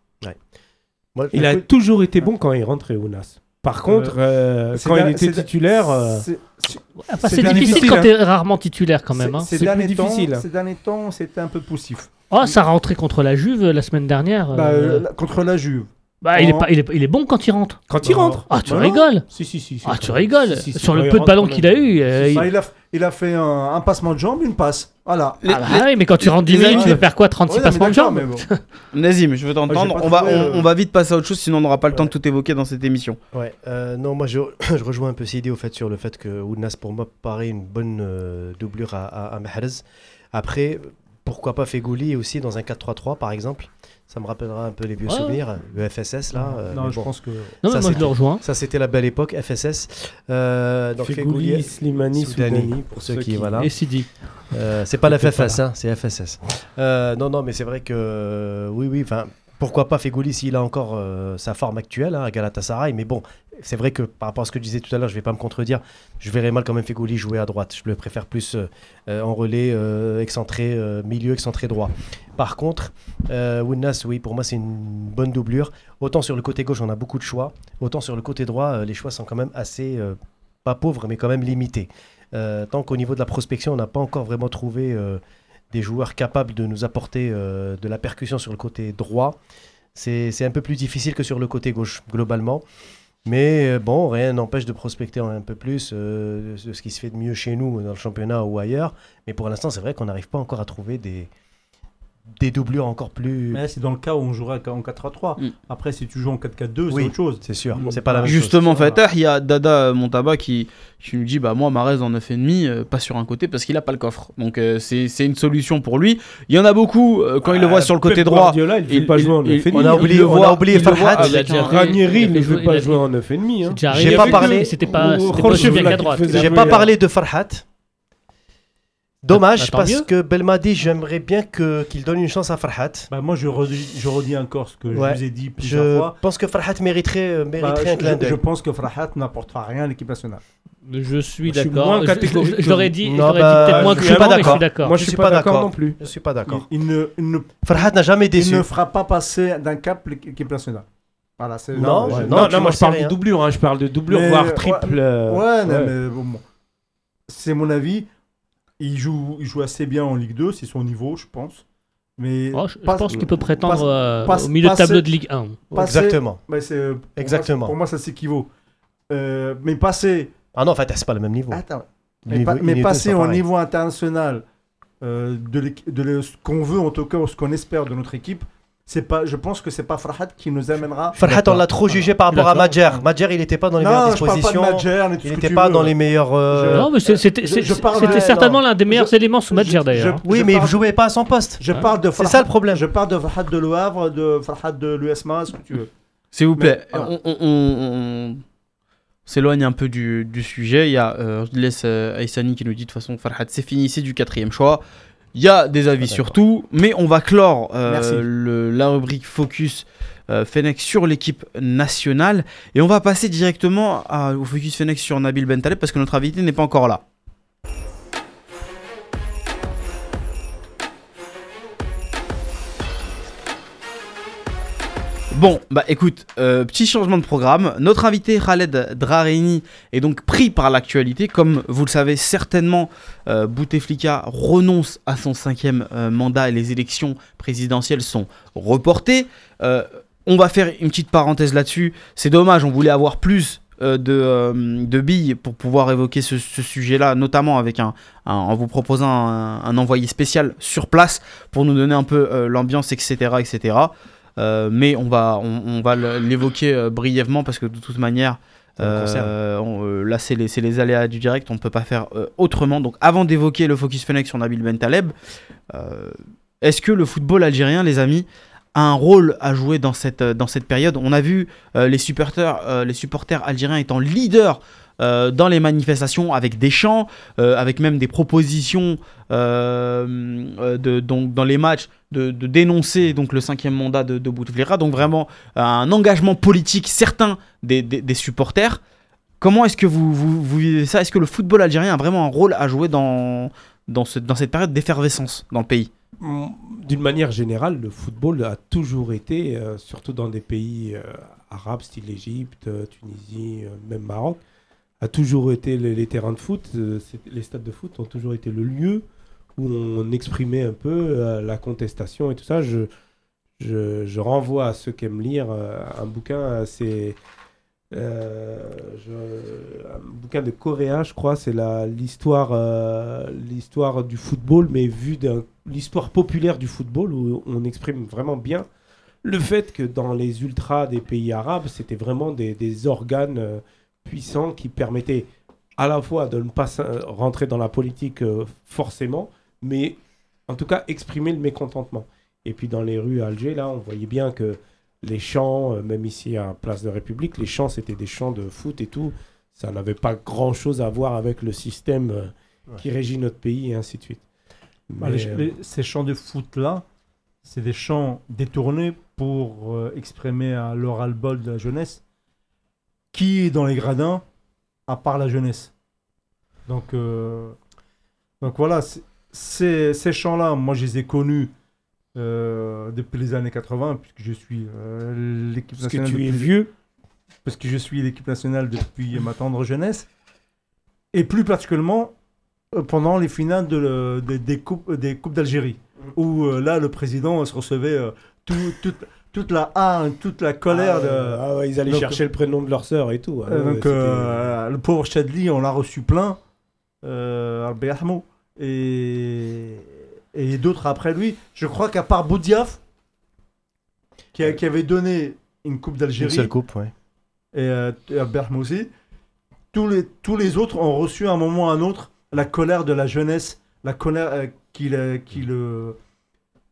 Moi, Il a toujours été bon quand il rentrait, Ounas. Par contre, euh, quand il était titulaire, euh, c'est- c'est bien difficile quand hein. tu es rarement titulaire quand même. hein. Ces C'est derniers plus temps- difficile. Ces derniers temps, c'était un peu poussif. Oh, ça rentré contre la Juve euh, la semaine dernière. Bah, euh, euh, contre la Juve. Bah, il, est oh. pas, il, est, il est bon quand il rentre. quand il Bah, rentre. Ah, tu Bah non. rigoles. Si, si, si. si, Ah, tu rigoles. Si, si, si, Sur le il peu de rentre, ballons quand qu'il a eu. euh, il- Bah, il, a, il a fait un, un passement de jambe, une passe. Voilà. Les- Ah bah oui, mais quand tu rentres 10 les minutes, tu veux faire quoi 36 Ouais, non, mais passements de d'accord, jambes mais bon. (laughs) Nazim, je veux t'entendre. Ah, j'ai pas on, va, trouvé, on, euh, on va vite passer à autre chose, sinon on n'aura pas le temps de tout évoquer dans cette émission. Ouais, euh, non, moi je, (coughs) je rejoins un peu cette idée au fait sur le fait que Ounas pour moi paraît une bonne euh, doublure à, à, à Mahrez. Après, pourquoi pas Fegouli aussi dans un 4-3-3 par exemple? Ça me rappellera un peu les vieux Ouais. souvenirs, le FSS là. euh, non, je bon. pense que. Non, Ça, mais moi je le rejoins. Ça c'était la belle époque, FSS. Euh, donc Fegouli, Fegouli, Slimani, Soudani, Soudani, pour ceux qui, voilà. Et Sidi. Euh, c'est pas la FFS, hein, c'est FSS. Euh, non, non, mais c'est vrai que euh, oui, oui. Enfin, pourquoi pas Fegouli s'il a encore euh, sa forme actuelle hein, à Galatasaray. Mais bon, c'est vrai que par rapport à ce que je disais tout à l'heure, je vais pas me contredire. Je verrais mal quand même Fegouli jouer à droite. Je le préfère plus euh, euh, en relais, excentré, milieu, excentré droit. Par contre, Winnas, oui, pour moi, c'est une bonne doublure. Autant sur le côté gauche, on a beaucoup de choix. Autant sur le côté droit, les choix sont quand même assez, pas pauvres, mais quand même limités. Tant qu'au niveau de la prospection, on n'a pas encore vraiment trouvé des joueurs capables de nous apporter euh, de la percussion sur le côté droit, c'est un peu plus difficile que sur le côté gauche, globalement. Mais euh, bon, rien n'empêche de prospecter un peu plus euh, ce qui se fait de mieux chez nous, dans le championnat ou ailleurs. Mais pour l'instant, c'est vrai qu'on n'arrive pas encore à trouver des, des doublures encore plus. Mais c'est dans le cas où on jouerait en 4-3-3. Mm. Après, si tu joues en 4-4-2, Oui. c'est autre chose. C'est sûr, Mm. c'est pas la même chose. Justement, ça. Fatah, il y a Dada Montaba qui, qui nous dit bah moi Marez en 9,5, euh, pas sur un côté parce qu'il a pas le coffre. Donc euh, c'est c'est une solution pour lui. Il y en a beaucoup euh, quand il le voit sur le côté droit. Guardiola, il ne veut pas il- jouer en il- 9,5. On a oublié, on a oublié déjà- Ranieri, il ne veut joué- pas jouer en 9,5. Hein. Jarry, J'ai pas parlé- C'était pas, J'ai pas euh, parlé de Farhat. Dommage Bah, parce mieux. que Belmadi, j'aimerais bien que- qu'il donne une chance à Farhat. Bah, moi, je redis, je redis encore ce que Ouais. je vous ai dit plusieurs Je fois. pense que Farhat mériterait, euh, Bah, mériterait un je, clin je- d'œil. je pense que Frahat n'apportera rien à l'équipe nationale. Je suis Je d'accord. Je- Je, je l'aurais dit, je Non, bah, dit peut-être moins je que suis pas mais je d'accord. suis d'accord. Moi, je Je suis pas pas d'accord non plus. Je suis pas d'accord. Il, il ne, il, ne, Farhat n'a jamais il déçu. ne fera pas passer d'un cap l'équipe nationale. Voilà, c'est Non, je- ouais, Non, tu non, moi je parle sais de rien. doublure, hein, je parle de doublure, voire triple. euh, Ouais, non, ouais. mais bon. c'est mon avis. Il joue, il joue assez bien en Ligue 2, c'est son niveau, je pense. Mais Oh, je, pense qu'il peut prétendre euh, au milieu de tableau de Ligue 1. passer- Exactement. mais c'est- pour moi, Exactement. pour moi, ça s'équivaut. Euh, mais passer, Ah non, en fait, c'est pas le même niveau. attends, mais, niveau- passer au niveau international euh, de, ce qu'on veut en tout cas, ou ce qu'on espère de notre équipe, c'est pas, je pense que c'est pas Farhat qui nous amènera. Farhat, on l'a trop jugé par rapport à. Madjer. Madjer, il n'était pas dans les meilleures Non, je parle pas de dispositions. Il n'était pas veux. dans les meilleurs. euh, Je- Non, mais c'était certainement l'un des meilleurs Je- éléments sous Madjer je- d'ailleurs. je- Oui, mais il parle- jouait pas à son poste. Je Hein parle de C'est Farhat- ça le problème. Je parle de Farhat de Le Havre, de Farhat de l'USMA, ce que tu veux. S'il vous plaît, Mais, voilà. on, on- on- on s'éloigne un peu du, du sujet. Il y a euh, je laisse euh, Aïssani qui nous dit de toute façon Farhad c'est fini, c'est du quatrième choix. Il y a des avis Ah, sur tout, mais on va clore euh, le- la rubrique Focus euh, Fennec sur l'équipe nationale. Et on va passer directement à- au Focus Fennec sur Nabil Bentaleb parce que notre invité n'est pas encore là. Bon, bah écoute, euh, petit changement de programme. Notre invité Khaled Drarini est donc pris par l'actualité. Comme vous le savez certainement, euh, Bouteflika renonce à son cinquième euh, mandat et les élections présidentielles sont reportées. On va faire une petite parenthèse là-dessus. C'est dommage, on voulait avoir plus de, billes pour pouvoir évoquer ce, sujet-là, notamment avec en vous proposant un, envoyé spécial sur place pour nous donner un peu l'ambiance, etc., etc. Euh, mais on va, on, on va l'évoquer euh, brièvement parce que de toute manière, euh, on- euh, là, c'est les, les aléas du direct, on ne peut pas faire euh, autrement. Donc, avant d'évoquer le Focus Fennec sur Nabil Bentaleb, est-ce que le football algérien, les amis, a un rôle à jouer dans cette, dans cette période? On a vu les, supporters, les supporters algériens étant leaders euh, dans les manifestations avec des chants, euh, avec même des propositions euh, donc, dans les matchs de, dénoncer donc, le cinquième mandat de, de Bouteflika. Donc vraiment un engagement politique certain des, supporters. Comment est-ce que vous, vivez ça? Est-ce que le football algérien a vraiment un rôle à jouer dans, dans, dans cette période d'effervescence dans le pays? Mm, D'une manière générale, le football a toujours été, surtout dans des pays arabes, style l'Égypte, euh, Tunisie, même Maroc, a toujours été les, terrains de foot, euh, les stades de foot ont toujours été le lieu où on exprimait un peu euh, la contestation et tout ça. Je, je, renvoie à ceux qui aiment lire euh, un bouquin, je- un bouquin de Coréa, je crois, c'est l'histoire du football, mais vu d'un l'histoire populaire du football où on exprime vraiment bien le fait que dans les ultras des pays arabes, c'était vraiment des, des organes euh, puissants qui permettaient à la fois de ne pas s'in- rentrer dans la politique euh, forcément, mais en tout cas exprimer le mécontentement. Et puis dans les rues à Alger, là, on voyait bien que les chants, euh, même ici à Place de République, les chants, c'était des chants de foot et tout. Ça n'avait pas grand-chose à voir avec le système euh, qui régit notre pays et ainsi de suite. Mais, les- euh, les- ces chants de foot-là, c'est des chants détournés pour euh, exprimer à l'oral bol de la jeunesse qui est dans les gradins à part la jeunesse. Donc, euh, donc voilà, ces, ces chants-là, moi je les ai connus euh, depuis les années 80, puisque je suis euh, l'équipe parce que nationale. tu es depuis- vieux, parce que je suis l'équipe nationale depuis ma tendre jeunesse, et plus particulièrement pendant les finales de des- des coupes, des coupes d'Algérie, où euh, là le président se recevait euh, tout- toute, la haine, toute la colère. Ah, de, ah ouais, ils allaient donc- chercher le prénom de leur sœur et tout. Ah euh, donc euh, le pauvre Chadli, on l'a reçu plein, euh, et, et d'autres après lui. Je crois qu'à part Boudiaf, qui, a- qui avait donné une coupe Une d'Algérie, seule coupe, ouais. et euh, Albert aussi, tous les, tous les autres ont reçu à un moment ou à un autre la colère de la jeunesse, la colère qui, le- qui le,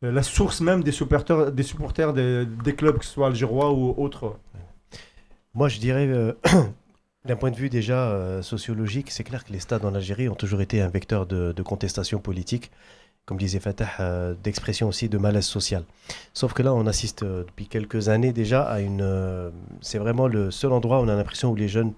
la source même des supporters des, supporters des, des clubs, que ce soit algérois ou autres. Moi, je dirais, euh, (clears throat) d'un point de vue déjà euh, sociologique, c'est clair que les stades en Algérie ont toujours été un vecteur de, de contestation politique, comme disait Fatah, euh, d'expression aussi de malaise social. Sauf que là, on assiste euh, depuis quelques années déjà à une... euh, c'est vraiment le seul endroit où on a l'impression où les jeunes,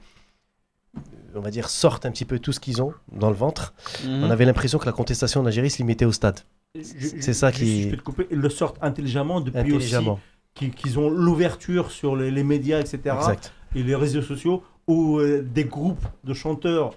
euh, on va dire, sortent un petit peu tout ce qu'ils ont dans le ventre. Mhm. On avait l'impression que la contestation en Algérie se limitait au stade, C'est ça qui- je vais te couper, ils le sortent intelligemment depuis intelligemment. aussi qu'ils ont l'ouverture sur les, les médias, etc. Exact. Et les réseaux sociaux où euh, des groupes de chanteurs,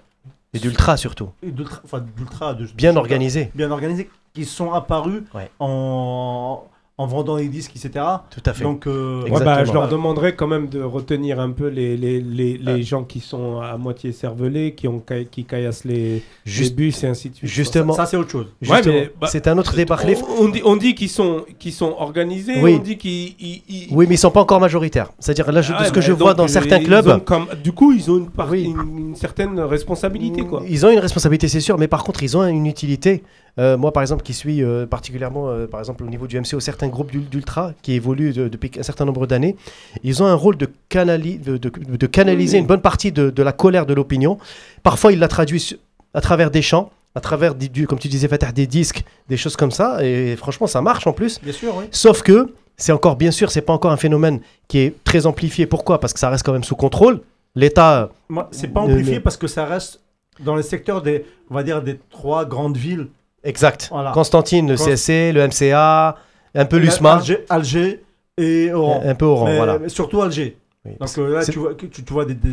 Et d'ultra surtout. et d'ultra, enfin d'ultra, Bien chanteurs, organisé. bien organisés qui sont apparus Ouais. en, en vendant les disques, etc. Tout à fait. Donc, euh, Ouais, bah, je leur demanderais quand même de retenir un peu les, les, les, les Ah. gens qui sont à moitié cervelés, qui, ont, ca- qui caillassent les, Juste- les bus et ainsi de suite. justement, ça, c'est autre chose. Ouais, bah, c'est un autre débat. Les- On, on dit, on dit qu'ils sont, qu'ils sont organisés, Oui. on dit qu'ils... ils- ils- Oui, mais ils sont pas encore majoritaires. C'est-à-dire là, je- Ah de ce que je vois dans euh, certains clubs, comme- du coup, ils ont une, part- Oui. une, une certaine responsabilité, quoi. Ils ont une responsabilité, c'est sûr, mais par contre, ils ont une utilité. Euh, moi, par exemple, qui suis euh, particulièrement, euh, par exemple, au niveau du MCO, certains groupes d'ul- d'ultra qui évoluent de- depuis un certain nombre d'années, ils ont un rôle de, canali- de, de- canaliser une bonne partie de, de la colère de l'opinion. Parfois, ils la traduisent à travers des chants. à travers, du, du- comme tu disais, Fatah, des disques, des choses comme ça. Et franchement, ça marche en plus. Bien sûr, oui. Sauf que c'est encore, bien sûr, c'est pas encore un phénomène qui est très amplifié. Pourquoi? Parce que ça reste quand même sous contrôle. L'État, c'est pas amplifié parce que ça reste dans les secteurs des, on va dire, des trois grandes villes. Exact. Voilà. Constantine, le Const- CSC, le MCA, un peu l'USMA, Alger, Alger et Oran. un peu Oran, mais, voilà. mais surtout Alger. Oui. Donc euh, là, tu vois, tu, tu vois des, des,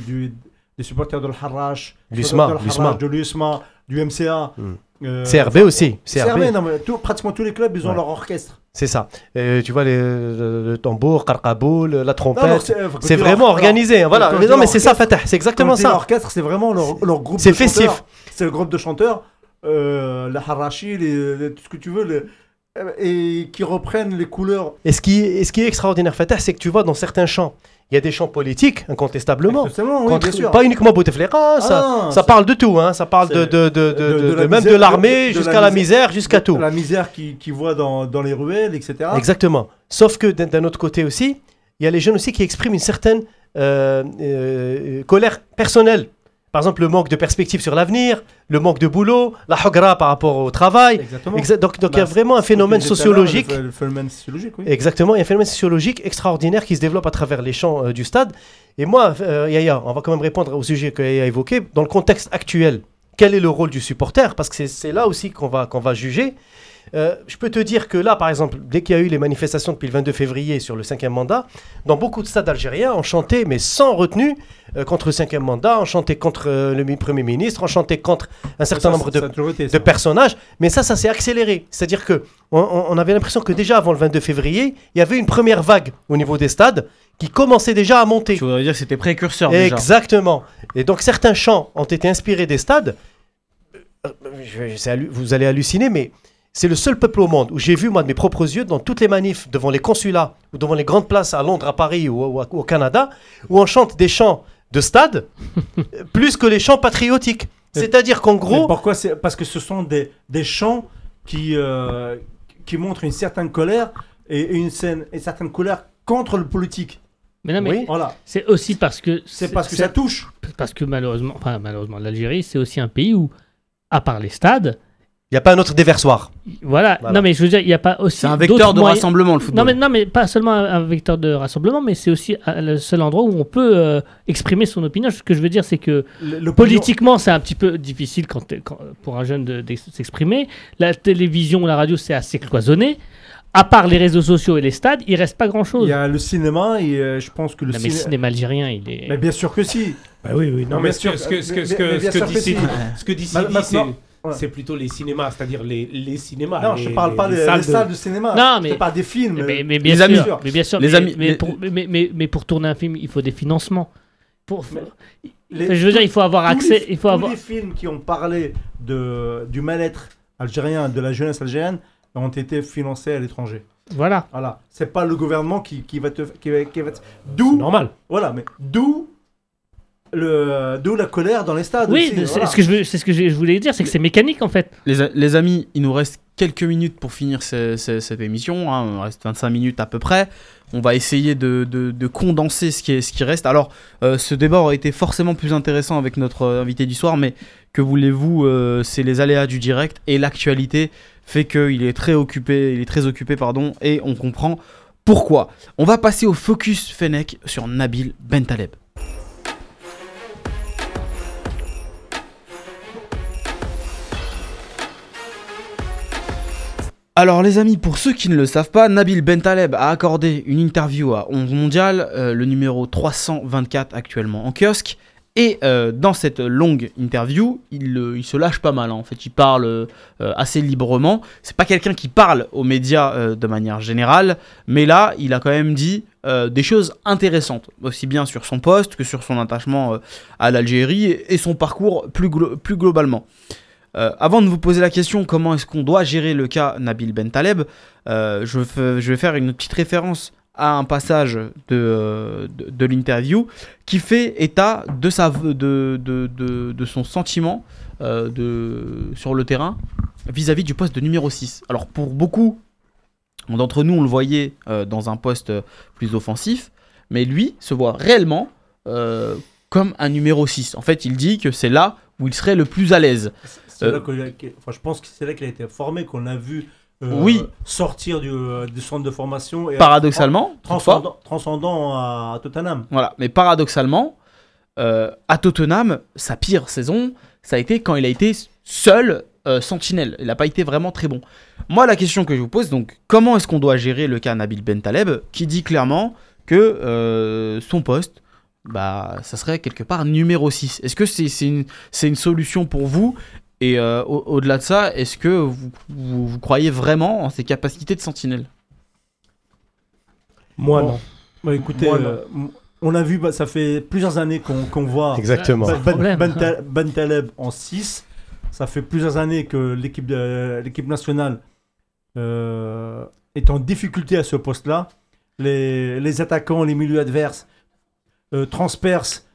des supporters de l'Harrach, des L'USMA, supporters de l'USMA. l'Harrach, de l'USMA, du MCA. Hmm. euh, CRB aussi. CRB, CRB, non, mais tout- pratiquement tous les clubs, ils ont Ouais. leur orchestre. c'est ça. Tu vois les- le, le tambour, Karkaboul, la trompette. c'est euh, vraiment organisé. hein, Voilà. Mais non, mais c'est ça, Fatah. C'est exactement ça. L'orchestre, c'est vraiment leur, leur groupe C'est de festif. chanteurs. C'est le groupe de chanteurs, euh, la harachi, les, les- tout ce que tu veux, les- euh, et qui reprennent les couleurs. Et ce qui, et ce qui est extraordinaire, Fatah, c'est que tu vois dans certains chants, il y a des chants politiques, incontestablement. Oui, Contre- bien sûr. pas uniquement Bouteflika, ça, Ah, ça c'est- parle de tout, hein, ça parle de, c'est- de, de, de- de- de- de la de- même misère- de l'armée jusqu'à la la misère- jusqu'à tout. La misère qu'ils qui voient dans, dans les ruelles, etc. Exactement. Sauf que d'un d'un autre côté aussi, il y a les jeunes aussi qui expriment une certaine euh, euh, colère personnelle. Par exemple, le manque de perspective sur l'avenir, le manque de boulot, la hogra par rapport au travail. Exactement. Exa- donc donc il y a Bah, vraiment un phénomène sociologique. Le, le phénomène sociologique, oui. Exactement, il y a un phénomène sociologique extraordinaire qui se développe à travers les champs euh, du stade. Et moi, euh, Yaya, on va quand même répondre au sujet que Yaya a évoqué. Dans le contexte actuel, quel est le rôle du supporter? Parce que c'est- c'est là aussi qu'on va, qu'on va juger. Euh, je peux te dire que là, par exemple, dès qu'il y a eu les manifestations depuis le 22 février sur le cinquième mandat, dans beaucoup de stades algériens, on chantait, mais sans retenue, euh, contre le cinquième mandat, on chantait contre euh, le mi- Premier ministre, on chantait contre un certain Ça, nombre de, été de personnages, mais ça, ça s'est accéléré. C'est-à-dire que on, avait l'impression que déjà avant le 22 février, il y avait une première vague au niveau des stades qui commençait déjà à monter. Tu voudrais dire que c'était précurseur déjà. Exactement. Et donc certains chants ont été inspirés des stades. Je- vous allez halluciner, mais c'est le seul peuple au monde où j'ai vu, moi, de mes propres yeux, dans toutes les manifs, devant les consulats ou devant les grandes places à Londres, à Paris ou, ou- ou au Canada, où on chante des chants de stade (laughs) plus que les chants patriotiques. C'est-à-dire qu'en Mais gros, pourquoi c'est Parce que ce sont des, des chants qui, euh, qui montrent une certaine colère et une, scène, une certaine colère contre le politique. Mais non, mais Oui. Voilà. c'est aussi parce que. C'est parce que ça touche. Parce que malheureusement, enfin, malheureusement, l'Algérie, c'est aussi un pays où, à part les stades, il n'y a pas un autre déversoir. voilà. Voilà. Non, mais je veux dire, il n'y a pas aussi. C'est un vecteur de moyens- rassemblement le football. Non mais, non, mais pas seulement un, vecteur de rassemblement, mais c'est aussi euh, le seul endroit où on peut euh, exprimer son opinion. Ce que je veux dire, c'est que Le- politiquement, c'est un petit peu difficile quand, pour un jeune de, de s'exprimer. La télévision, la radio, c'est assez cloisonné. À part les réseaux sociaux et les stades, il reste pas Il grand-chose. y a le cinéma et euh, je pense que le Non, mais le ciné- cinéma algérien, il est. Mais bien sûr que si. Bah oui, oui. Non, Non, mais bien ce sûr, que, ce que, ce que, mais- ce que, mais bien ce que sûr dit que si. Ce que dit ouais. c'est plutôt les cinémas, c'est-à-dire les, les cinémas. Non, les- je ne parle pas des salles de- salles de cinéma. Non, mais- Je parle des films. Mais, mais bien Les sûr, amis. mais bien sûr, Les mais, amis, mais pour, mais, mais- mais pour tourner un film, il faut des financements. Pour, Les- Enfin, je veux dire, il faut avoir tous accès, les- il faut tous avoir. les films qui ont parlé de, du mal-être algérien, de la jeunesse algérienne, ont été financés à l'étranger. Voilà. Voilà. C'est pas le gouvernement qui, qui va te. Qui va, qui va te- D'où. normal. Voilà, mais d'où. Le, d'où la colère dans les stades. Oui, c'est voilà. ce que je, veux- c'est ce que je je voulais dire, c'est que c'est mécanique en fait. Les, a- les amis, il nous reste quelques minutes pour finir ce- ce- cette émission. hein. Il nous reste 25 minutes à peu près. On va essayer de, de- de condenser ce qui, est, ce qui reste. Alors, euh, ce débat aurait été forcément plus intéressant avec notre euh, invité du soir, mais que voulez-vous, euh, c'est les aléas du direct et l'actualité fait qu'il est très occupé, il est très occupé, pardon, et on comprend pourquoi. On va passer au focus Fennec sur Nabil Bentaleb. Alors les amis, pour ceux qui ne le savent pas, Nabil Bentaleb a accordé une interview à 11 Mondial, euh, le numéro 324 actuellement en kiosque. Et euh, dans cette longue interview, il, euh, se lâche pas mal. hein. En fait, il parle assez librement. C'est pas quelqu'un qui parle aux médias de manière générale, mais là, il a quand même dit des choses intéressantes, aussi bien sur son poste que sur son attachement à l'Algérie et, son parcours plus globalement. Euh, avant de vous poser la question comment est-ce qu'on doit gérer le cas Nabil Bentaleb, euh, je, vais faire une petite référence à un passage de, euh, de, l'interview qui fait état de, sa, de, de, son sentiment euh, sur le terrain vis-à-vis du poste de numéro 6. Alors pour beaucoup d'entre nous, on le voyait dans un poste plus offensif, mais lui se voit réellement comme un numéro 6. En fait, il dit que c'est là où il serait le plus à l'aise. C'est Euh, là que- que- enfin, je pense que c'est là qu'il a été formé, qu'on l'a vu euh, Oui. sortir du, euh, du centre de formation et Paradoxalement, transcendant, transcendant à Tottenham. Voilà, mais paradoxalement, euh, à Tottenham, sa pire saison, ça a été quand il a été seul sentinelle. Il n'a pas été vraiment très bon. Moi, la question que je vous pose, donc, comment est-ce qu'on doit gérer le cas Nabil Bentaleb, qui dit clairement que son poste, bah, ça serait quelque part numéro 6 Est-ce que c'est une, c'est une solution pour vous? Et euh, au- au-delà de ça, est-ce que vous, vous- vous croyez vraiment en ses capacités de sentinelle? Moi, Bon. non. Bah, écoutez, Moi, non. euh, on a vu, bah, ça fait plusieurs années qu'on voit Exactement. Ben- Ben-. Ben Ta- Ben Taleb en 6. Ça fait plusieurs années que l'équipe de- l'équipe nationale euh, est en difficulté à ce poste-là. Les, les attaquants, les milieux adverses euh, transpercent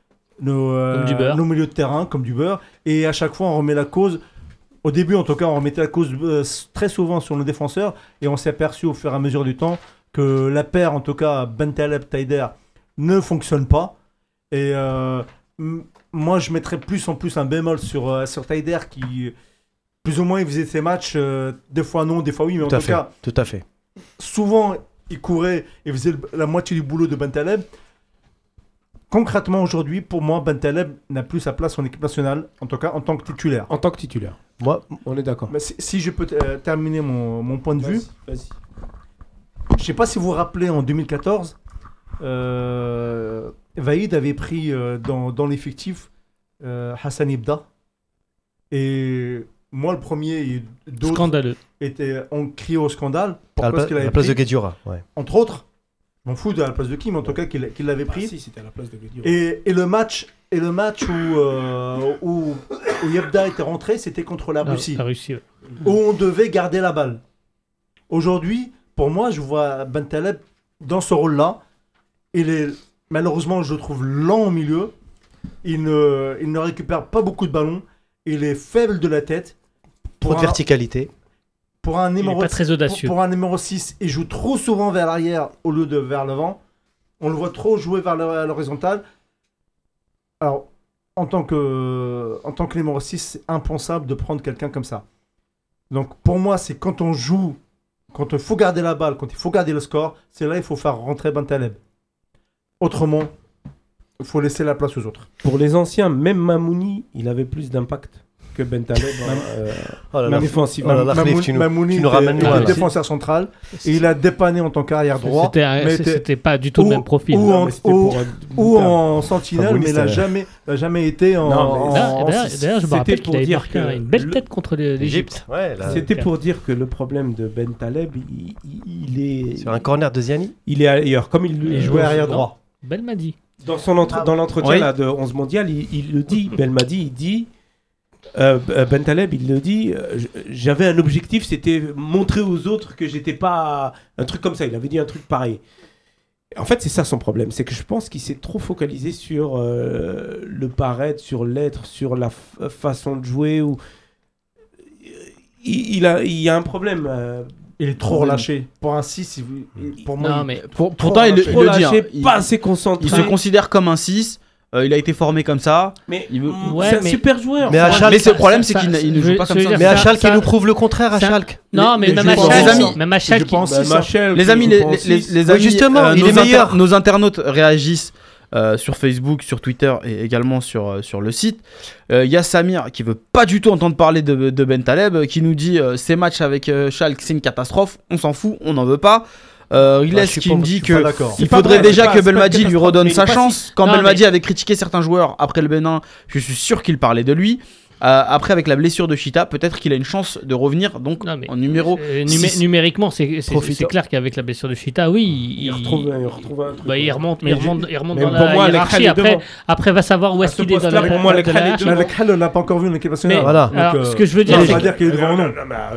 nos, euh, nos milieux de terrain comme du beurre. Et à chaque fois, on remet la cause. Au début, en tout cas, on remettait la cause euh, très souvent sur nos défenseurs. Et on s'est aperçu au fur et à mesure du temps que la paire, en tout cas, Ben Taleb-Taider, ne fonctionne pas. Et euh, moi, je mettrais plus en plus un bémol sur, euh, sur Taider qui, plus ou moins, il faisait ses matchs, euh, des fois non, des fois oui, mais en Tout à tout fait. cas, Tout à fait. souvent, il courait et faisait la moitié du boulot de Bentaleb. Concrètement, aujourd'hui, pour moi, Bentaleb n'a plus sa place en équipe nationale, en tout cas en tant que titulaire. En tant que titulaire. Moi, On est d'accord. Mais si, si je peux euh, terminer mon, mon point de vue, Vas-y, je sais pas si vous vous rappelez, en 2014, euh, Vaïd avait pris euh, dans, dans l'effectif euh, Hassan Ibda. Et moi, le premier, et d'autres Scandaleux. étaient, ont crié au scandale. à la, à place pris de Guedjura. Ouais. Entre autres, m'en fous de la place de qui, mais en tout cas qu'il qu'il l'avait Ah, pris. si, c'était à la place de Guedjura. Et, et le match, et le match où, euh, où, où Yebda était rentré, c'était contre la Russie, la Russie, ouais. où on devait garder la balle. Aujourd'hui, pour moi, je vois Bentaleb dans ce rôle-là. Il est, malheureusement, je le trouve lent au milieu. Il ne, il ne récupère pas beaucoup de ballons. Il est faible de la tête. Trop Pour de un, verticalité. Pour un numéro pas très audacieux. pour, pour un numéro 6, il joue trop souvent vers l'arrière au lieu de vers l'avant. On le voit trop jouer vers l'horizontale. Alors, en tant que, en tant que numéro 6, c'est impensable de prendre quelqu'un comme ça. Donc, pour moi, c'est quand on joue, quand il faut garder la balle, quand il faut garder le score, c'est là il faut faire rentrer Bentaleb. Autrement, il faut laisser la place aux autres. Pour les anciens, même Mamouni, il avait plus d'impact que Bentaleb euh, Oh là là. défensivement. Oh là là, Mamoun- Khalif, tu nous- Mamouni tu nous était- ramènes là. défenseur central et il a dépanné en tant qu'arrière droit. C'était pas du tout le même profil. ou en- ou- euh, ou sentinelle, mais il n'a jamais, il a jamais été en. D'ailleurs- je me rappelle qu'il avait dire marqué que une belle le- tête contre l'Égypte. C'était pour dire que le problème de Ben Taleb, il, est, sur un corner de Ziani. il est ailleurs. Comme il, jouait arrière droit. Belmadi. Dans, son entre- dans l'entretien Oui. de 11 mondial, il, il le dit, Belmadi, il dit, euh, Ben Taleb, il le dit, euh, j'avais un objectif, c'était montrer aux autres que j'étais pas un truc comme ça. Il avait dit un truc pareil. En fait, c'est ça son problème, c'est que je pense qu'il s'est trop focalisé sur euh, le paraître, sur l'être, sur la façon de jouer. Ou... Il, il a, il y a un problème. euh, Il est trop relâché. Pour un 6, il- il- pour moi. Non, il- mais Pour- Pourtant, il, il trop le dit. hein. pas assez concentré. il se considère comme un 6. Euh, il a été formé comme ça. Mais Il veut- Ouais, c'est un mais- super joueur. Mais à Schalke- mais problème, ça- c'est qu'il ne- il ne je- joue pas comme ça. dire, Mais à Schalke, ça- il nous prouve le contraire à Schalke. Non, mais les même à Schalke, amis, même à Schalke, Les amis, les, amis, justement, euh, il nos, est meilleur. nos internautes réagissent euh, sur Facebook, sur Twitter et également sur, euh, sur le site. Euh, Il y a Samir qui veut pas du tout entendre parler de, de Ben Taleb, qui nous dit euh, ces matchs avec euh, Schalke c'est une catastrophe, on s'en fout, on n'en veut pas. Euh, Riles Bah, qui me dit que il faudrait vrai, déjà que Belmadi lui redonne sa chance. Quand Non, Belmadi mais- avait critiqué certains joueurs après le Bénin, je suis sûr qu'il parlait de lui. Euh, après, avec la blessure de Chita, peut-être qu'il a une chance de revenir donc Non, mais en numéro. euh, numé- numériquement, c'est clair qu'avec la blessure de Chita, oui, il, Il retrouve, il retrouve un truc. bah, il remonte, mais il remonte, il remonte Mais dans pour la moi, hiérarchie. Après, après, va savoir où est-ce ce qu'il est dans la pour moi, de Leclerc la est hiérarchie. devant. Mais le Krell, on l'a pas encore vu en équipe nationale. Voilà. Donc, Alors, euh, ce que je veux ça dire, c'est dire qu'il est devant ou non.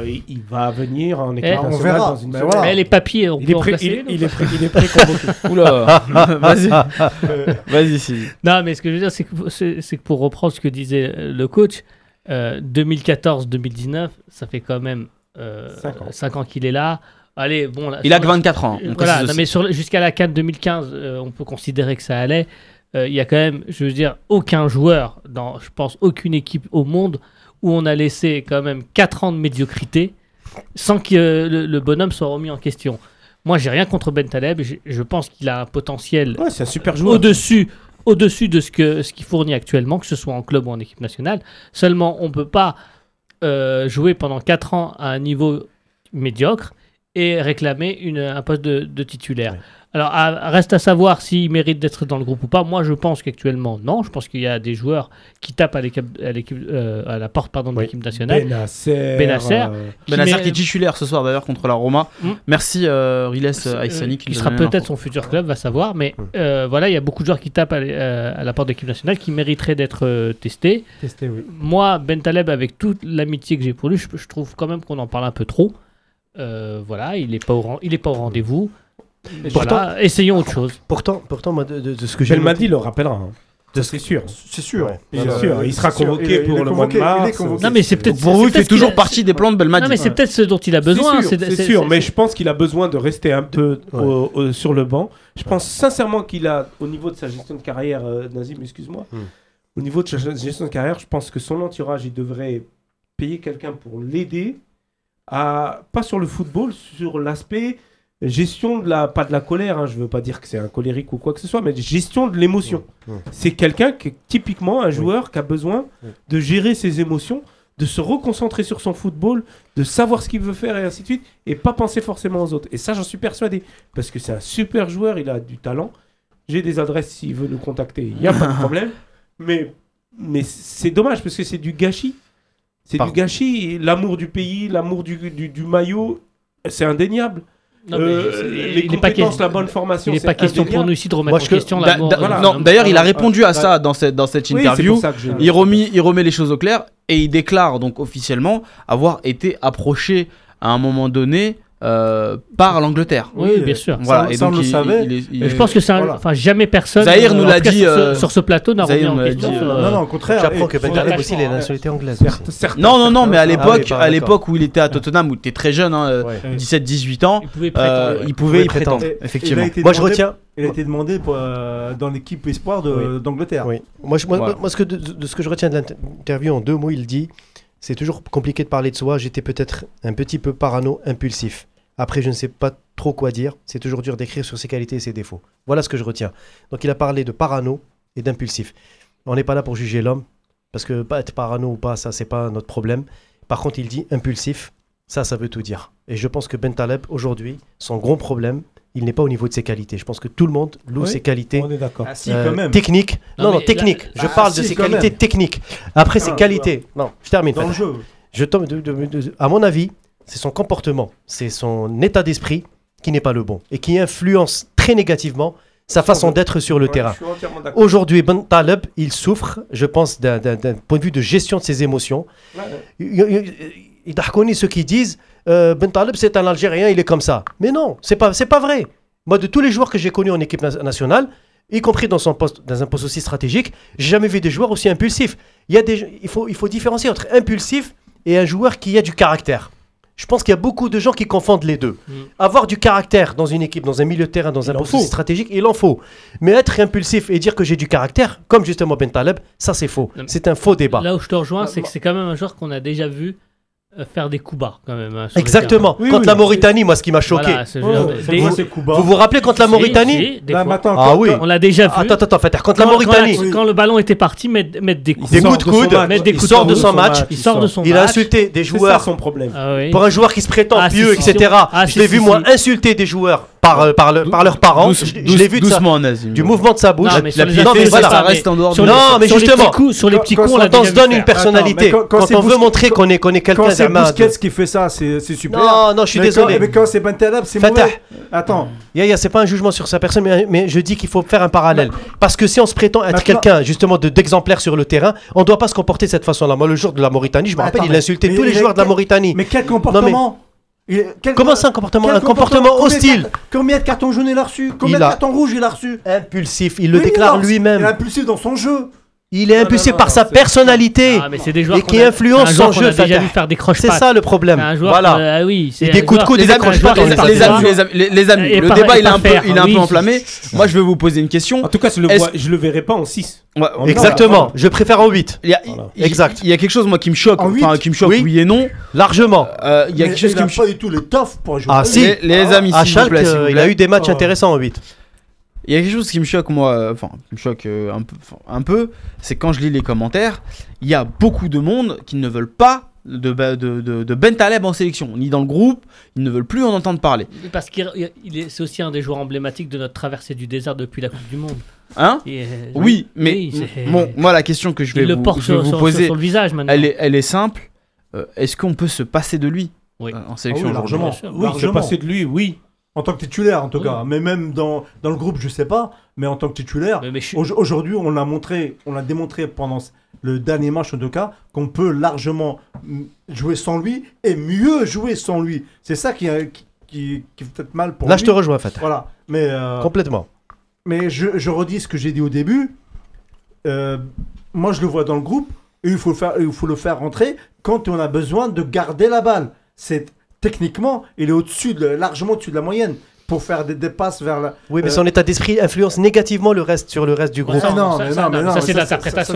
il- il va venir en équipe Eh, nationale on verra. dans une Mais les papiers, on Il peut est en prêt, placer il, est prêt, il est (laughs) prêt convoqué. Oula, (laughs) vas-y, (laughs) vas-y. Non, mais ce que je veux dire, c'est que, pour reprendre ce que disait euh, le coach, euh, 2014-2019, ça fait quand même euh, Cinq ans. 5 ans qu'il est là. Allez, bon, là, Il a que 24 ans. on Voilà, non, mais jusqu'à la CAN 2015, euh, on peut considérer que ça allait. Euh, Il y a quand même, je veux dire, aucun joueur, dans, je pense, aucune équipe au monde où on a laissé quand même 4 ans de médiocrité sans que euh, le, le bonhomme soit remis en question. Moi, j'ai rien contre Ben Taleb. Je, je pense qu'il a un potentiel Ouais, c'est un super joueur. au-dessus au-dessus de ce que ce qu'il fournit actuellement, que ce soit en club ou en équipe nationale. Seulement, on peut pas euh, jouer pendant 4 ans à un niveau médiocre et réclamer une, un poste de, de titulaire. Alors, à- reste à savoir s'il mérite d'être dans le groupe ou pas. Moi, je pense qu'actuellement, non. Je pense qu'il y a des joueurs qui tapent à, l'équipe, à, l'équipe, euh, à la porte pardon, de Oui. l'équipe nationale. Benacer. Benacer. euh, qui Benacer mé- qui est titulaire ce soir d'ailleurs contre la Roma. Mm. Merci euh, Riles euh, euh, qui sera peut-être son futur club, va savoir. Mais Mm. euh, voilà, il y a beaucoup de joueurs qui tapent à, euh, la porte de l'équipe nationale qui mériteraient d'être euh, testés. Testé, oui. Moi, Ben Taleb, avec toute l'amitié que j'ai pour lui, je, je trouve quand même qu'on en parle un peu trop. Euh, voilà, il n'est pas au, il est pas au rendez-vous. Voilà, essayons autre chose. Pourtant, pourtant moi, de, de- de ce que j'ai Belmadi le rappellera. hein. C'est sûr. C'est sûr. Ouais. C'est euh, sûr, il sera convoqué Il est- il pour est le mois de il mars. convoqué. Non, mais c'est peut-être. Pour vous, c'est il toujours partie des plans de Belmadi. Non, mais c'est peut-être ce dont il a besoin. C'est sûr, c'est sûr, mais je pense qu'il a besoin de rester un peu Ouais. au- au- sur le banc. Je pense sincèrement qu'il a, au niveau de sa gestion de carrière, euh, Nazim, excuse-moi, Hmm. au niveau de sa gestion de carrière, je pense que son entourage, il devrait payer quelqu'un pour l'aider à, pas sur le football, sur l'aspect gestion de la, pas de la colère, hein, je veux pas dire que c'est un colérique ou quoi que ce soit, mais gestion de l'émotion. C'est quelqu'un qui est typiquement un joueur qui a besoin de gérer ses émotions, de se reconcentrer sur son football, de savoir ce qu'il veut faire et ainsi de suite, et pas penser forcément aux autres. Et ça, j'en suis persuadé, parce que c'est un super joueur, il a du talent. J'ai des adresses s'il veut nous contacter, il n'y a pas de (laughs) problème. Mais, mais c'est dommage, parce que c'est du gâchis. C'est du gâchis. L'amour du pays, l'amour du, du, du maillot, c'est indéniable. Non, mais Euh, c'est- les il n'est pas, compétences, que- la bonne formation, il n'est pas question pour nous ici de remettre Moi, en question Da- l'amour. da- Voilà. non, D'ailleurs, il a répondu à ça dans cette, dans cette interview. je- il, remis, il remet les choses au clair et il déclare donc officiellement avoir été approché à un moment donné euh, par l'Angleterre. Oui, Oui, bien sûr. Voilà, ça, et ça, on donc le il- savait. il est- il je pense que Voilà. enfin jamais personne. Zahir nous l'a dit, sur, ce- euh, sur ce plateau n'a remis en question. euh, euh, Non, non, au contraire. J'apprends que Ben sur Taleb l'attachement, aussi, il a hein. la nationalité anglaise. Certes, aussi. certes. Non, non, non, mais à Ah l'époque, à l'époque où il était à Tottenham, où il était très jeune, hein, euh, Ouais. 17-18 ans, Il pouvait euh, il y prétendre, effectivement. il a été Moi, je demandé- retiens. Il a été demandé pour, euh, dans l'équipe espoir d'Angleterre. Oui. Moi, je- moi, Voilà. moi, ce que de, de ce que je retiens de l'interview en deux mots, il dit c'est toujours compliqué de parler de soi. J'étais peut-être un petit peu parano, impulsif. Après, je ne sais pas trop quoi dire. C'est toujours dur d'écrire sur ses qualités et ses défauts. Voilà ce que je retiens. Donc, il a parlé de parano et d'impulsif. On n'est pas là pour juger l'homme, parce que être parano ou pas, ça, c'est pas notre problème. Par contre, il dit impulsif. Ça, ça veut tout dire. Et je pense que Ben Taleb, aujourd'hui, son gros problème, il n'est pas au niveau de ses qualités. Je pense que tout le monde loue Oui, ses qualités On est d'accord. Ah, si, euh, quand même. techniques. Non, Non, non, techniques. je Ah, parle de si, ses qualités même. techniques. Après, ses Ah, qualités. Non, je termine. Dans le Fatah. jeu. Je tombe de- de- de- à mon avis, c'est son comportement, c'est son état d'esprit qui n'est pas le bon et qui influence très négativement sa façon d'être sur le Ouais, terrain. je suis entièrement d'accord. Aujourd'hui, Ben Taleb, il souffre, je pense, d'un- point de vue de gestion de ses émotions. Ouais, ouais. Il y a- il a connu ceux qui disent euh, Ben Taleb, c'est un Algérien, il est comme ça. Mais non, c'est pas, c'est pas vrai. Moi, de tous les joueurs que j'ai connus en équipe na- nationale, y compris dans, son poste, dans un poste aussi stratégique, j'ai jamais vu des joueurs aussi impulsifs. Il, y a des, il, faut, il faut différencier entre impulsif et un joueur qui a du caractère. Je pense qu'il y a beaucoup de gens qui confondent les deux. Mm. Avoir du caractère dans une équipe, dans un milieu de terrain, dans Il un poste faut. aussi stratégique, il en faut. Mais être impulsif et dire que j'ai du caractère, comme justement Ben Taleb, ça c'est faux. C'est un faux débat. Là où je te rejoins, c'est que moi- c'est quand même un joueur qu'on a déjà vu euh, faire des coups bas, quand même. hein, sur le Exactement. Oui, Contre oui, la Mauritanie, moi, ce qui m'a choqué. Voilà, des- moi, c'est Kuba. Vous vous rappelez contre la Si, Mauritanie si, des Là, fois. maintenant, Ah quand- oui. quand- On l'a déjà vu. Attends, attends, contre la Quand- Mauritanie, Quand, la- quand le ballon était parti, mettre, mettre des coups. Des sort coups de de son coude, match. mettre des il coups sort de de coude. son match, Il sort de son il a insulté des C'est ça joueurs. son problème. Ah oui. Pour un joueur qui se prétend Ah, si, pieux, si, etc. Ah, je l'ai si, vu, si. moi, insulter des joueurs par, euh, par, le- par leurs parents. Douce- Je, je douce- l'ai vu de ça, doucement, Nazim. du mouvement de sa bouche. Non, mais sur La les piété, non, mais affaires, voilà. c'est ça reste en dehors sur du- les- Non, mais sur les justement, petits coups- sur les quand- petits quand coups, on on l'a Quand on déjà se vu donne une faire. personnalité, Attends, mais quand- quand quand c'est on veut montrer qu'on est, qu'on est Quand quelqu'un c'est Busquets qui fait ça, c'est super. Non, non, je suis Mais quand- désolé. Mais quand c'est Ben Taleb, c'est mauvais. Attends. Yaya, c'est pas un jugement sur sa personne, mais, mais je dis qu'il faut faire un parallèle. Parce que si on se prétend être quelqu'un, justement, de- d'exemplaire sur le terrain, on doit pas se comporter de cette façon-là. Moi, le jour de la Mauritanie, je me rappelle, il mais- tous les joueurs de la Mauritanie. Mais quel comportement quel- Comment ça, un comportement Un comportement hostile Combien de cartons jaunes il a reçu Combien Il de cartons rouges il a reçu Impulsif, il le Oui, déclare non, Il est lui-même. impulsif dans son jeu. Il est Non, impulsé non, par sa personnalité. Ah, mais des joueurs Et qui a- influence son qu'on jeu, a déjà Fatah. vu faire des croches C'est ça le problème. C'est un joueur. Voilà. ah oui, Et des coups de coude, des amis, décroche les, pas dans les- les les parties. amis, les Et le par- débat il est un peu, il est un oui, peu enflammé. Moi, je vais vous poser une question. En tout cas, je le, Est-ce- vois, je le verrai pas en 6. Ouais, Exactement. Je préfère en 8. Il y a, Voilà. Exact. Il y a quelque chose moi qui me choque, enfin qui me choque Oui. oui et non. Largement. Euh, Il y a quelque chose qui me pas choque. du tout l'étoffe pour jouer. Ah, si. Les, amis, s'il vous plaît, il a eu des matchs Oh. intéressants en 8. Il y a quelque chose qui me choque moi, euh, enfin qui me choque euh, un peu, enfin, un peu, c'est quand je lis les commentaires, il y a beaucoup de monde qui ne veulent pas de, de, de, de Ben Taleb en sélection, ni dans le groupe, ils ne veulent plus en entendre parler. Parce qu'il il est- c'est aussi un des joueurs emblématiques de notre traversée du désert depuis la Coupe du Monde. Hein? Et, euh, Oui, mais oui, bon, moi la question que je vais vous, porte je vais sur, vous sur- poser, sur le visage maintenant. elle est, elle est simple. Euh, Est-ce qu'on peut se passer de lui Oui. en sélection Ah oui, largement. Oui, Largement. passer de lui, oui. En tant que titulaire, en tout Oui. cas. Mais même dans, dans le groupe, je sais pas. Mais en tant que titulaire, Mais- mais je suis- au- aujourd'hui, on l'a montré, on l'a démontré pendant le dernier match, en tout cas, qu'on peut largement jouer sans lui et mieux jouer sans lui. C'est ça qui, euh, qui, qui, qui fait peut-être mal pour Là, lui. je te rejoins, Fatah. Voilà. Mais, euh, Complètement. mais je, je redis ce que j'ai dit au début. Euh, moi, je le vois dans le groupe. Et il faut, le faire, il faut le faire rentrer quand on a besoin de garder la balle. C'est techniquement, il est au-dessus, de, largement au-dessus de la moyenne pour faire des, des passes vers la. Oui, mais Euh, son état d'esprit influence négativement le reste sur le reste du groupe. ça, Ah non, ça, mais ça, non, mais non, non, ça, c'est de l'interprétation.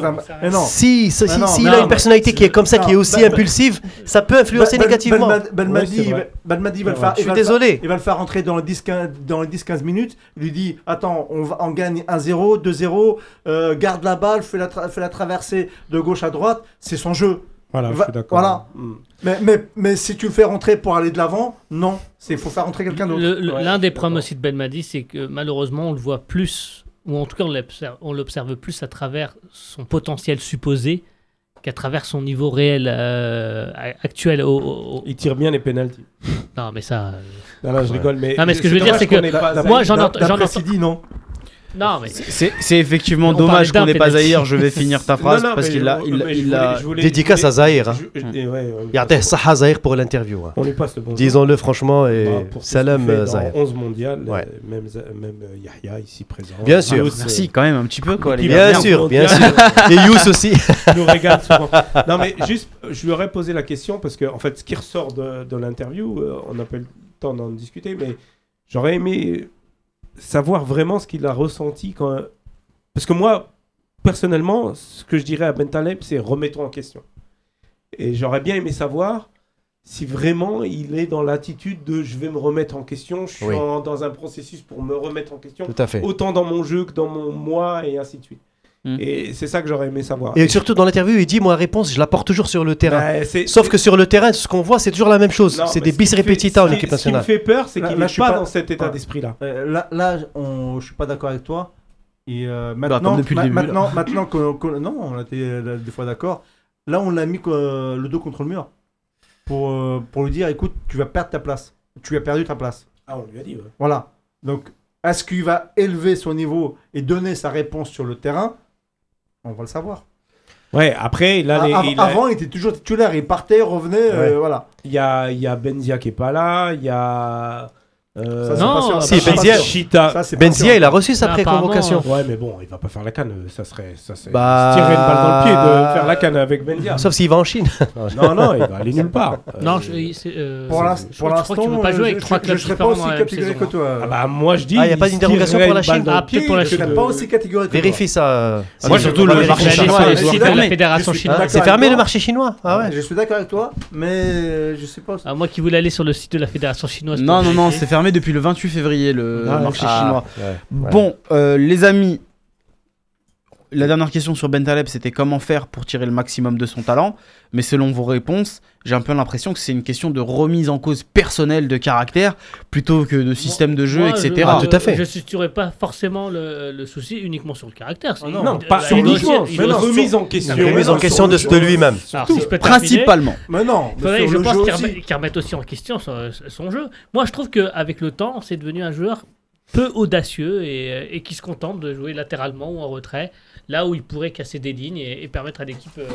Si, si- non, s'il mais a une personnalité qui est comme ça, qui est aussi ben- ben- impulsive, ça peut influencer Ben- négativement. Ouais, Madi, c'est il va- vrai. Ben Madi, il va le faire. je il suis désolé. Il va le faire rentrer dans les 10-15 dans les 10-15 minutes. Il lui dit Attends, on, va, on gagne 1-0, 2-0, euh, garde la balle, fais la, tra- fais la traversée de gauche à droite. C'est son jeu. Voilà, je suis d'accord. voilà. Mm. Mais, mais, mais si tu le fais rentrer pour aller de l'avant, non. Il faut faire rentrer quelqu'un d'autre. Ouais, L'un des problèmes aussi de Ben Madi, c'est que malheureusement, on le voit plus, ou en tout cas, on l'observe- plus à travers son potentiel supposé qu'à travers son niveau réel euh, actuel. Au, au- au- Il tire bien les pénalties. Non, mais ça. euh, Non, non, je rigole, mais. Non, mais ce que je veux dire, c'est que moi, j'en entends- entends- Sidi, non. Non, mais. C'est c'est effectivement On dommage qu'on n'ait pas. Zahir, je vais finir ta (laughs) phrase Non, non, parce qu'il a, il, il voulais- a... voulais- Dédicace à Zahir, hein. ouais, ouais, Yardeh Saha Zahir pour l'interview. hein. On lui passe le bon. Disons-le franchement et Bah, salam euh, Zahir. 11 mondial, Ouais. euh, même, Za- même euh, Yahya ici présent. Bien sûr. Yous, Merci quand même un petit peu quoi les. Bien sûr, bien mondial, Et Yous (laughs) aussi. nous régale souvent. Non, mais juste, je lui aurais posé la question parce que, en fait, ce qui ressort de, de l'interview, on n'a pas eu le temps d'en discuter, mais j'aurais aimé savoir vraiment ce qu'il a ressenti quand. Parce que moi, personnellement, ce que je dirais à Ben Taleb, c'est remettons en question. Et j'aurais bien aimé savoir si vraiment il est dans l'attitude de je vais me remettre en question, je suis Oui. en- dans un processus pour me remettre en question, Tout à fait. autant dans mon jeu que dans mon moi et ainsi de suite. Mm. Et c'est ça que j'aurais aimé savoir. Et surtout dans l'interview, il dit Moi, la réponse, je la porte toujours sur le terrain. Bah, Sauf que sur le terrain, ce qu'on voit, c'est toujours la même chose. C'est des bis repetita en ce qui- équipe Ce qui me fait peur, c'est qu'il n'est pas pas- dans cet état d'esprit-là. Euh, là, là on, je suis pas d'accord avec toi. Et euh, Bah, maintenant, le ma- début, maintenant, maintenant non, on a été euh, des fois d'accord. Là, on l'a mis euh, le dos contre le mur pour, euh, pour lui dire, écoute, tu vas perdre ta place. Tu as perdu ta place. Ah, on lui a dit, ouais. Voilà. Donc, est-ce qu'il va élever son niveau et donner sa réponse sur le terrain? On va le savoir. Ouais, après, là, les- il, a- avant, il était toujours titulaire. Il partait, revenait. euh, Ouais. voilà. il y a, il y a Benzia qui est pas là, il y a. euh, Ça, Non, pas sûr. si, Benzia-. Chita. Ça, Benzia, il a reçu sa Bah, pré-convocation. Ouais, mais bon, il va pas faire la canne. Ça serait. Ça serait Bah- se tirer une balle dans le pied de faire la canne avec Benzia. Sauf s'il va en Chine. (laughs) Non, non, il va aller nulle part. Non, Euh, je, euh, Pour l'instant, je crois pas jouer euh, avec je- trois clubs je serais pas aussi même catégorique que toi. Ah bah, moi, je dis. Ah, y a pas il d'interrogation pour la Chine Ah, peut-être pour la que Je serais de- pas aussi catégorique que toi. Vérifie ça. euh, Moi, surtout, le vérifie marché chinois la Fédération chinoise. C'est fermé le marché chinois Ah ouais Je suis d'accord avec toi, mais euh, je sais pas. Ah, moi qui voulais aller sur le site de la Fédération chinoise. Non, non, non, c'est fermé depuis le 28 février le Ah, marché Ah, chinois. Bon, euh, les amis, la dernière question sur Ben Taleb, c'était comment faire pour tirer le maximum de son talent. Mais selon vos réponses, j'ai un peu l'impression que c'est une question de remise en cause personnelle de caractère plutôt que de système de jeu, Moi, etc. Je, Ah, tout à fait. Je ne situerais pas forcément le, le souci uniquement sur le caractère. Ah non, pas doit uniquement. mais aussi- remise en question. Une remise en question de, sur- de lui-même. Si Principalement. Mais non, sur je le pense, qu'il aussi. remet- remette aussi en question son, son jeu. Moi, je trouve qu'avec le temps, c'est devenu un joueur peu audacieux et, et qui se contente de jouer latéralement ou en retrait, là où il pourrait casser des lignes et, et permettre à l'équipe euh,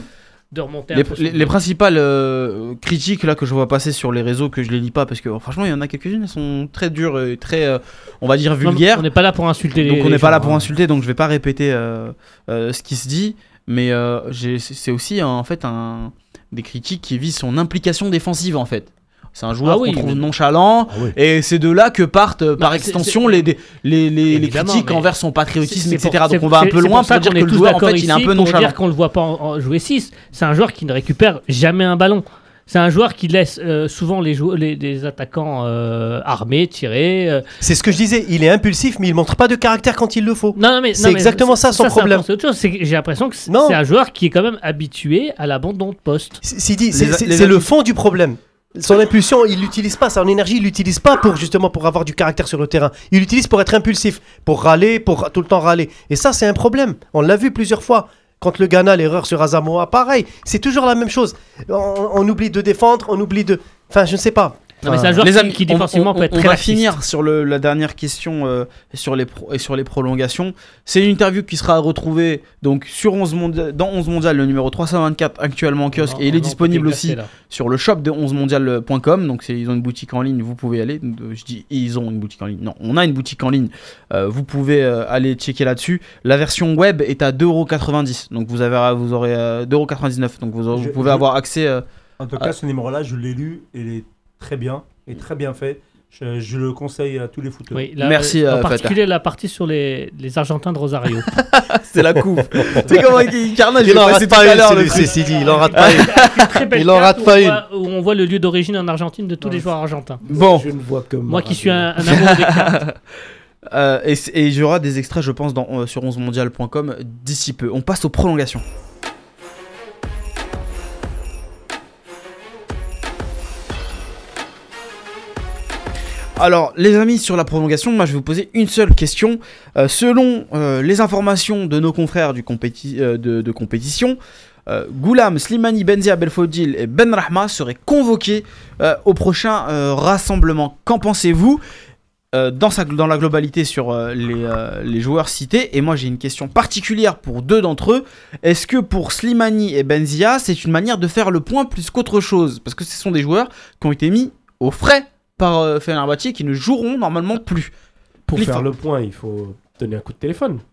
de remonter Les, un peu. les- principales euh, critiques là que je vois passer sur les réseaux que je les lis pas parce que oh, franchement il y en a quelques-unes elles sont très dures et très euh, on va dire Non, vulgaires On n'est pas là pour insulter les donc on n'est pas là pour hein. insulter donc je vais pas répéter euh, euh, ce qui se dit mais euh, c'est aussi en fait un, des critiques qui visent son implication défensive en fait. C'est un joueur Ah oui, qu'on trouve mais- nonchalant, Ah oui. et c'est de là que partent par Bah, extension les, les, les, critiques mais envers son patriotisme, C'est- c'est etc. pour- Donc on va un peu loin pour ça pour dire qu'on que est le tous joueur en d'accord fait il est un ici peu nonchalant. dire qu'on le voit pas en- en jouer 6. C'est un joueur qui ne récupère jamais un ballon. C'est un joueur qui laisse euh, souvent les, jou- les, les attaquants euh, armés tirer. euh. C'est ce que je disais, il est impulsif, mais il montre pas de caractère quand il le faut. Non, non, mais C'est non, mais exactement ça, son c'est problème. encore- C'est autre chose. C'est que J'ai l'impression que c'est Non. c'est un joueur qui est quand même habitué à l'abandon de poste. Sidi, c'est le fond du problème. Son impulsion, il l'utilise pas, son énergie, il l'utilise pas pour justement pour avoir du caractère sur le terrain. Il l'utilise pour être impulsif, pour râler, pour tout le temps râler. Et ça, c'est un problème. On l'a vu plusieurs fois. Quand le Ghana, l'erreur sur Azamoa, pareil, c'est toujours la même chose. On, on oublie de défendre, on oublie de. Enfin, je ne sais pas. Non, mais c'est un joueur Les qui, amis, qui on- défensivement on, peut être on très va laxiste. finir sur le- la dernière question euh, sur les pro- et sur les prolongations. C'est une interview qui sera retrouvée donc sur 11 mondia- dans 11 mondial le numéro 324 actuellement en kiosque Non, et il est non, disponible aussi là. sur le shop de 11mondial.com. Donc c'est ils ont une boutique en ligne, vous pouvez y aller. Euh, Je dis ils ont une boutique en ligne. Non, on a une boutique en ligne. Euh, vous pouvez euh, aller checker là-dessus. La version web est à 2,90€. Donc vous avez vous aurez euh, 2,99€. Donc vous, Je- pouvez je- avoir accès euh, En tout cas, ce numéro-là, je l'ai lu et il est très bien, et très bien fait. Je, je le conseille à tous les footeurs. Oui, Merci, En euh, particulier la partie sur les, les Argentins de Rosario. (laughs) c'est la couve. (laughs) tu sais comment il- Carnage Il il en rate pas une, c'est il en rate (laughs) pas une. Il en rate pas une. Où on voit le lieu d'origine en Argentine de tous les joueurs argentins. Bon. Je ne vois que Moi qui suis un, un amoureux des cartes. Euh, et il y aura des extraits, je pense, dans, euh, sur 11mondial.com d'ici peu. On passe aux prolongations. Alors, les amis, sur la prolongation, moi je vais vous poser une seule question. Euh, selon euh, les informations de nos confrères du euh, de, compétition, Goulam, Slimani, Benzia, Belfodil et Ben Rahma seraient convoqués au prochain rassemblement. Qu'en pensez-vous dans, la globalité sur les, les joueurs cités? Et moi, j'ai une question particulière pour deux d'entre eux. Est-ce que pour Slimani et Benzia, c'est une manière de faire le point plus qu'autre chose? Parce que ce sont des joueurs qui ont été mis au frais par euh, Fenerbahçe qui ne joueront normalement plus. Pour faire le point, il faut donner un coup de téléphone. (laughs)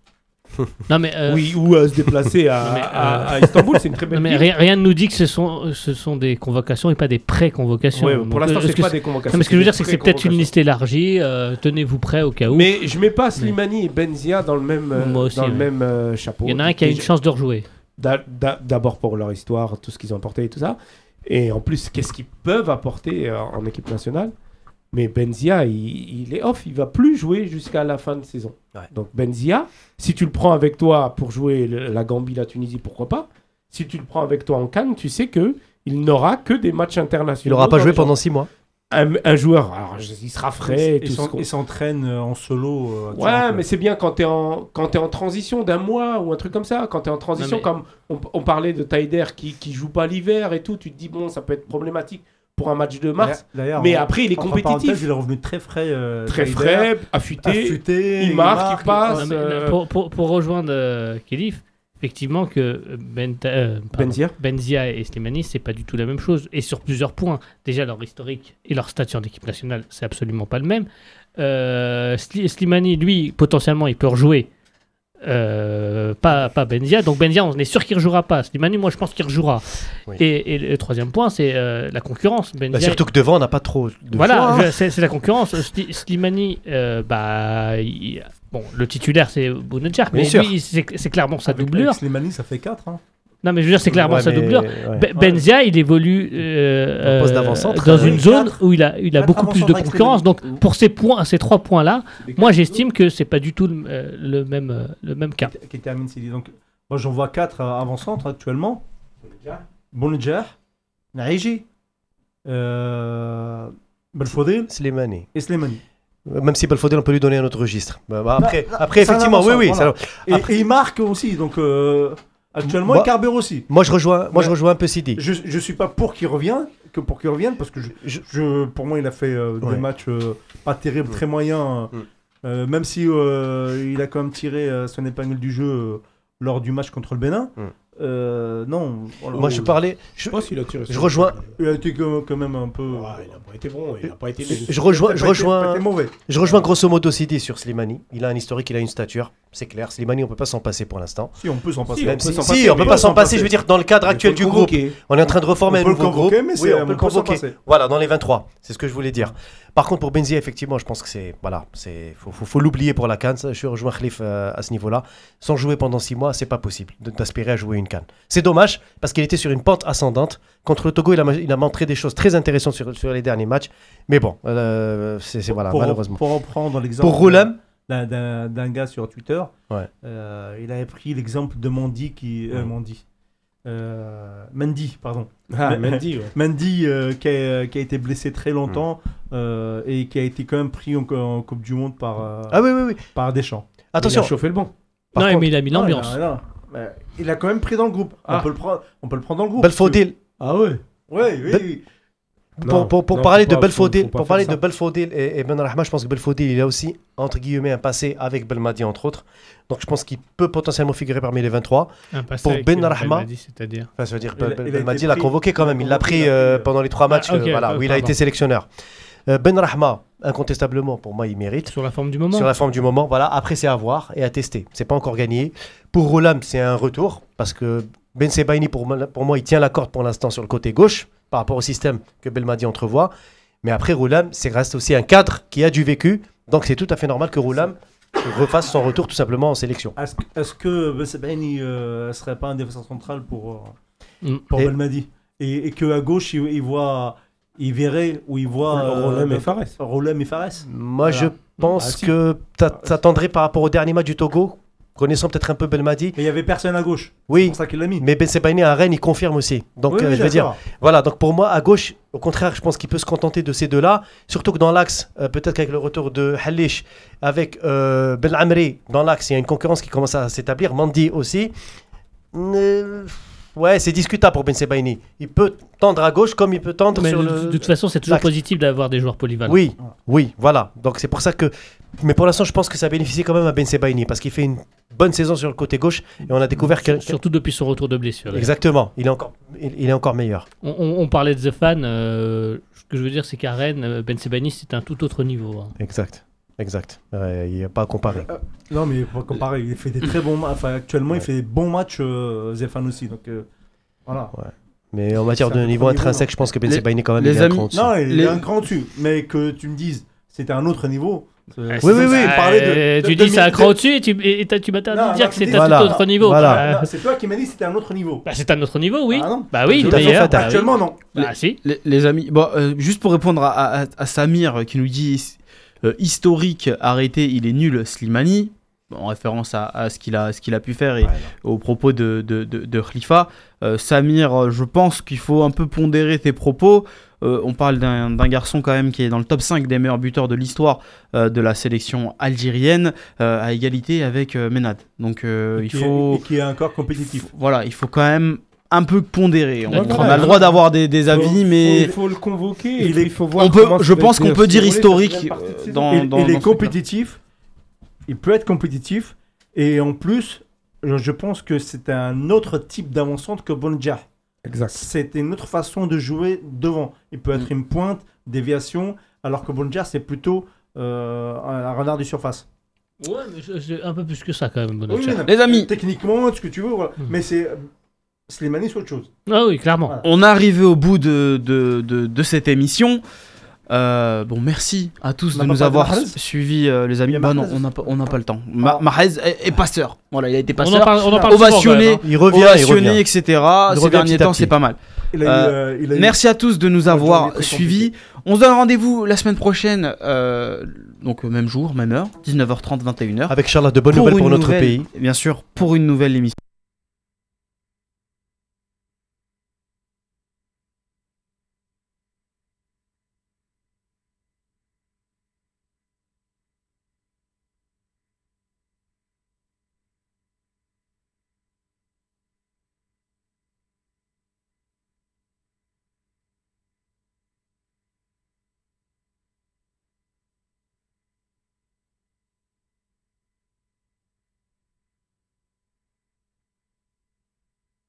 Non mais, euh, Oui, ou à se déplacer à, (laughs) Mais, euh, à- à Istanbul, c'est une très (laughs) belle non, mais rien, rien ne nous dit que ce sont, ce sont des convocations et pas des pré-convocations. Ouais, pour l'instant, euh, est-ce c'est pas des convocations. Non, mais ce que je veux dire, c'est que c'est peut-être une liste élargie. euh, Tenez-vous prêts au cas où. Mais je mets pas Slimani et Benzia dans le même, euh, aussi, dans le même euh, chapeau. Il y en a un qui a une chance de rejouer. d'a- d'a- D'abord pour leur histoire, tout ce qu'ils ont apporté et tout ça. Et en plus, qu'est-ce qu'ils peuvent apporter euh, en équipe nationale? Mais Benzia, il, il est off, il va plus jouer jusqu'à la fin de saison. Ouais. Donc Benzia, si tu le prends avec toi pour jouer le- la Gambie, la Tunisie, pourquoi pas Si tu le prends avec toi en Cannes, tu sais que il n'aura que des matchs internationaux. Il n'aura pas joué pendant six mois. un, un joueur. Alors, il sera frais et s'entraîne euh, en solo. euh, Ouais, mais c'est bien quand t'es en quand t'es en transition d'un mois ou un truc comme ça. Quand t'es en transition, mais- comme on, on parlait de Taider qui qui joue pas l'hiver et tout, tu te dis bon, ça peut être problématique pour un match de mars. D'ailleurs, Mais après, il est compétitif. Il est revenu très frais. euh, Très frais, affûté. affûté, il marque, il passe. Non, mais, euh, pour, pour, pour rejoindre euh, Khelif, effectivement que Benta- euh, pardon, Benzia. Benzia et Slimani, c'est pas du tout la même chose. Et sur plusieurs points, déjà leur historique et leur statut en équipe nationale, c'est absolument pas le même. Euh, Sli- Slimani, lui, potentiellement, il peut rejouer. Euh, pas, pas Benzia. Donc Benzia, on est sûr qu'il rejouera pas. Slimani, moi, je pense qu'il rejouera. Oui. Et, et le troisième point, c'est euh, la concurrence. Benzia, Bah, surtout que devant, on n'a pas trop de voilà, choix, hein. c'est c'est la concurrence. Sli- Slimani, euh, bah, il- bon, le titulaire c'est Bounedjah, mais Bien sûr. lui, c'est c'est clairement sa Avec- doublure. Avec Slimani, ça fait 4. Hein. Non, mais je veux dire, c'est clairement Ouais, sa doublure. ouais. Be- Benzia, il évolue euh, euh, dans euh, une zone quatre. où il a, il a Quatre beaucoup plus de concurrence. Donc, pour ces points, ces trois points-là, moi, j'estime que c'est pas du tout le, euh, le même, le même cas. qui, termine Sidi. Donc, moi, j'en vois 4 avant-centre actuellement. Bounedjah, Naïji, euh, Belfodil Slimani. et Slimani. Même si Belfodil, on peut lui donner un autre registre. Bah, bah, après, Bah, après c'est un effectivement, oui, oui. voilà. ça- Et, Après- et il marque aussi. Donc, euh, actuellement, Moi- il carbure aussi. Moi, je rejoins, moi, je rejoins un peu Sidi. Je, je suis pas pour qu'il revienne, que pour qu'il revienne, parce que je, Je- je- pour moi, il a fait euh, Ouais. des matchs euh, pas terribles, très moyens. Mm. Euh, même si euh, il a quand même tiré euh, son épingle du jeu euh, lors du match contre le Bénin. Euh, non. Moi, je parlais. Je, Je sais pas s'il a tiré. je rejoins, Il a été quand même un peu. Ouais, il a pas été bon, il a pas été. je rejoins, je rejoins, été mauvais. je rejoins grosso modo Sidi sur Slimani. Il a un historique, il a une stature. c'est clair. Slimani, on peut pas s'en passer pour l'instant. Si, on peut s'en passer. Si, Même peut si, s'en si, passer, on peut pas on s'en passer. passer. Je veux dire, dans le cadre actuel du groupe, on est en train de reformer On un nouveau groupe. mais Oui, c'est- on on peut le convoquer. Voilà, dans les 23. C'est ce que je voulais dire. Par contre, pour Benzia, effectivement, je pense que c'est. Voilà, c'est. Faut, faut, faut l'oublier pour la Cannes. Je rejoins Khalif euh, à ce niveau-là. Sans jouer pendant 6 mois, c'est pas possible de t'aspirer à jouer une C'est dommage parce qu'il était sur une pente ascendante. Contre le Togo, il a, il a montré des choses très intéressantes sur, sur les derniers matchs. Mais bon, euh, c'est c'est- voilà, pour, malheureusement. Pour reprendre l'exemple d'un- d'un d'un gars sur Twitter, Ouais. euh, il avait pris l'exemple de Mandy qui. euh, Ouais. Mandy. Euh, Mendy, pardon. Ah, Mendy, (laughs) ouais. Mendy euh, qui, a, qui a été blessé très longtemps euh, et qui a été quand même pris en, en Coupe du Monde par, euh, ah oui, oui, oui. par Deschamps. Attention, Il a chauffé le banc. Par non, contre- mais il a mis l'ambiance. Non, il a- quand même pris dans le groupe. Ah. On, peut le prendre, on peut le prendre dans le groupe. Belfodil. Ah ouais Oui, oui, Bel- oui. Pour, Non, pour, pour non, parler de Belfodil, pour parler ça. de Belfodil et, et Ben Rahma, je pense que Belfodil, il a aussi, entre guillemets, un passé avec Belmadi, entre autres. Donc je pense qu'il peut potentiellement figurer parmi les 23. Un passé Pour avec, Ben euh, Rahma. Belmadi, c'est-à-dire. Enfin, ça veut dire, Il a Belmadi l'a convoqué quand même. Il l'a pris euh, pris, pendant les trois matchs, Ah, ok, voilà, euh, où il a pardon. été sélectionneur. Euh, Ben Rahma, incontestablement, pour moi, il mérite. Sur la forme du moment. Sur la forme du moment, voilà. Après, c'est à voir et à tester. C'est pas encore gagné. Pour Roulam, c'est un retour parce que Ben Sebaini, pour, moi- pour moi, il tient la corde pour l'instant sur le côté gauche par rapport au système que Belmadi entrevoit. Mais après, Roulam, c'est reste aussi un cadre qui a du vécu. Donc, c'est tout à fait normal que Roulam refasse son retour tout simplement en sélection. Est-ce que- est-ce que Bessebeni euh, serait pas un défenseur central pour, euh, Mm. pour Et- Belmadi? Et, et que à gauche, il, il voit. Il verrait où il voit. Euh, et Fares. Rolem et Fares. Moi, Voilà. je pense Ah, si. que t'a- t'attendrais par rapport au dernier match du Togo, connaissant peut-être un peu Belmadi. Mais il y avait personne à gauche. C'est Oui, pour ça qu'il l'a mis. mais Ben Sebaini à Rennes, il confirme aussi. Donc, Oui, euh, je veux dire. Voilà, donc pour moi, à gauche, au contraire, je pense qu'il peut se contenter de ces deux-là. Surtout que dans l'axe, euh, peut-être qu'avec le retour de Halish, avec euh, Ben Amri, dans l'axe, il y a une concurrence qui commence à s'établir. Mandi aussi. Ouais, c'est discutable pour Ben Sebaini. Il peut tendre à gauche comme il peut tendre Mais sur de, le. de toute façon, c'est toujours positif d'avoir des joueurs polyvalents. Oui, oui, voilà. Donc c'est pour ça que. Mais pour l'instant, je pense que ça bénéficie quand même à Ben Sebaini parce qu'il fait une bonne saison sur le côté gauche et on a découvert que. Surtout depuis son retour de blessure. Exactement, il est encore, il, est encore meilleur. On, on- on parlait de The Fan. euh, ce que je veux dire, c'est qu'à Rennes, Ben Sebani, c'est un tout autre niveau. hein. Exact, exact. Euh, il n'y a pas à comparer. Non, mais faut comparer. Il fait des très bons matchs. Enfin, actuellement, Ouais. il fait des bons matchs, euh, Zéphane aussi. Donc, euh, voilà. Mais en matière de niveau intrinsèque, non. je pense que Ben Les- Sebaini quand même les est un amis- cran au-dessus. Non, il Les- est un cran dessus. Mais que tu me dises, c'était un autre niveau. Ah, c'est oui, oui, oui. tu parlais de- Euh, tu de- dis c'est un cran au-dessus et tu, et tu à non, dire que c'est un Voilà. tout autre niveau. Voilà. Bah, c'est toi qui m'as dit que c'était un autre niveau. bah, c'est un autre niveau, oui. Ah non bah oui, d'ailleurs. Fatah. bah oui. Actuellement, non. Bah si. Les, les amis, bon, euh, juste pour répondre à, à- à Samir euh, qui nous dit euh, historique arrêté, il est nul Slimani, en référence à, à ce qu'il a, ce qu'il a pu faire et aux propos de, de, de, de Khalifa. Euh, Samir, je pense qu'il faut un peu pondérer tes propos. Euh, on parle d'un garçon quand même qui est dans le top 5 des meilleurs buteurs de l'histoire euh, de la sélection algérienne, à égalité avec Menad. Donc Et il qui est- faut... et qui est encore compétitif. Voilà, il faut quand même un peu pondérer. On, Ouais, on voilà. a le droit d'avoir des, des avis, Faut- mais... Il faut le convoquer. et Il puis est- il faut voir on peut, je pense qu'on peut dire historique euh, dans, il, dans, il dans est compétitif. Il peut être compétitif. Et en plus, je, je pense que c'est un autre type d'avant-centre que Bonja. Exact. C'est une autre façon de jouer devant. Il peut être une pointe, déviation, alors que Bonja, c'est plutôt euh, un renard de surface. Ouais, mais c'est un peu plus que ça quand même, Oui, non, Les amis. Techniquement, ce que tu veux, voilà. Hmm. Mais c'est. Slimani, c'est autre chose. Ah oui, clairement. Voilà. On est arrivé au bout de, de, de, de cette émission. Euh, bon, merci à tous On de nous avoir suivis, euh, les Il amis. Bah non, on n'a pas, on n'a pas le temps. Ma Ah. Mahrez est, est passeur. Voilà, il a été On en passeur. parle, on en parle souvent, ovationné, hein. Il revient, il ovationné, revient. etc. Il Ces derniers temps, c'est pas mal. Il a eu, Euh, il a eu- Merci à tous de nous avoir suivis. On se donne rendez-vous la semaine prochaine, euh, donc même jour, même heure, 19h30, 21h. Avec Charlotte, de bonnes nouvelles pour notre nouvelle- pays. Bien sûr, pour une nouvelle émission.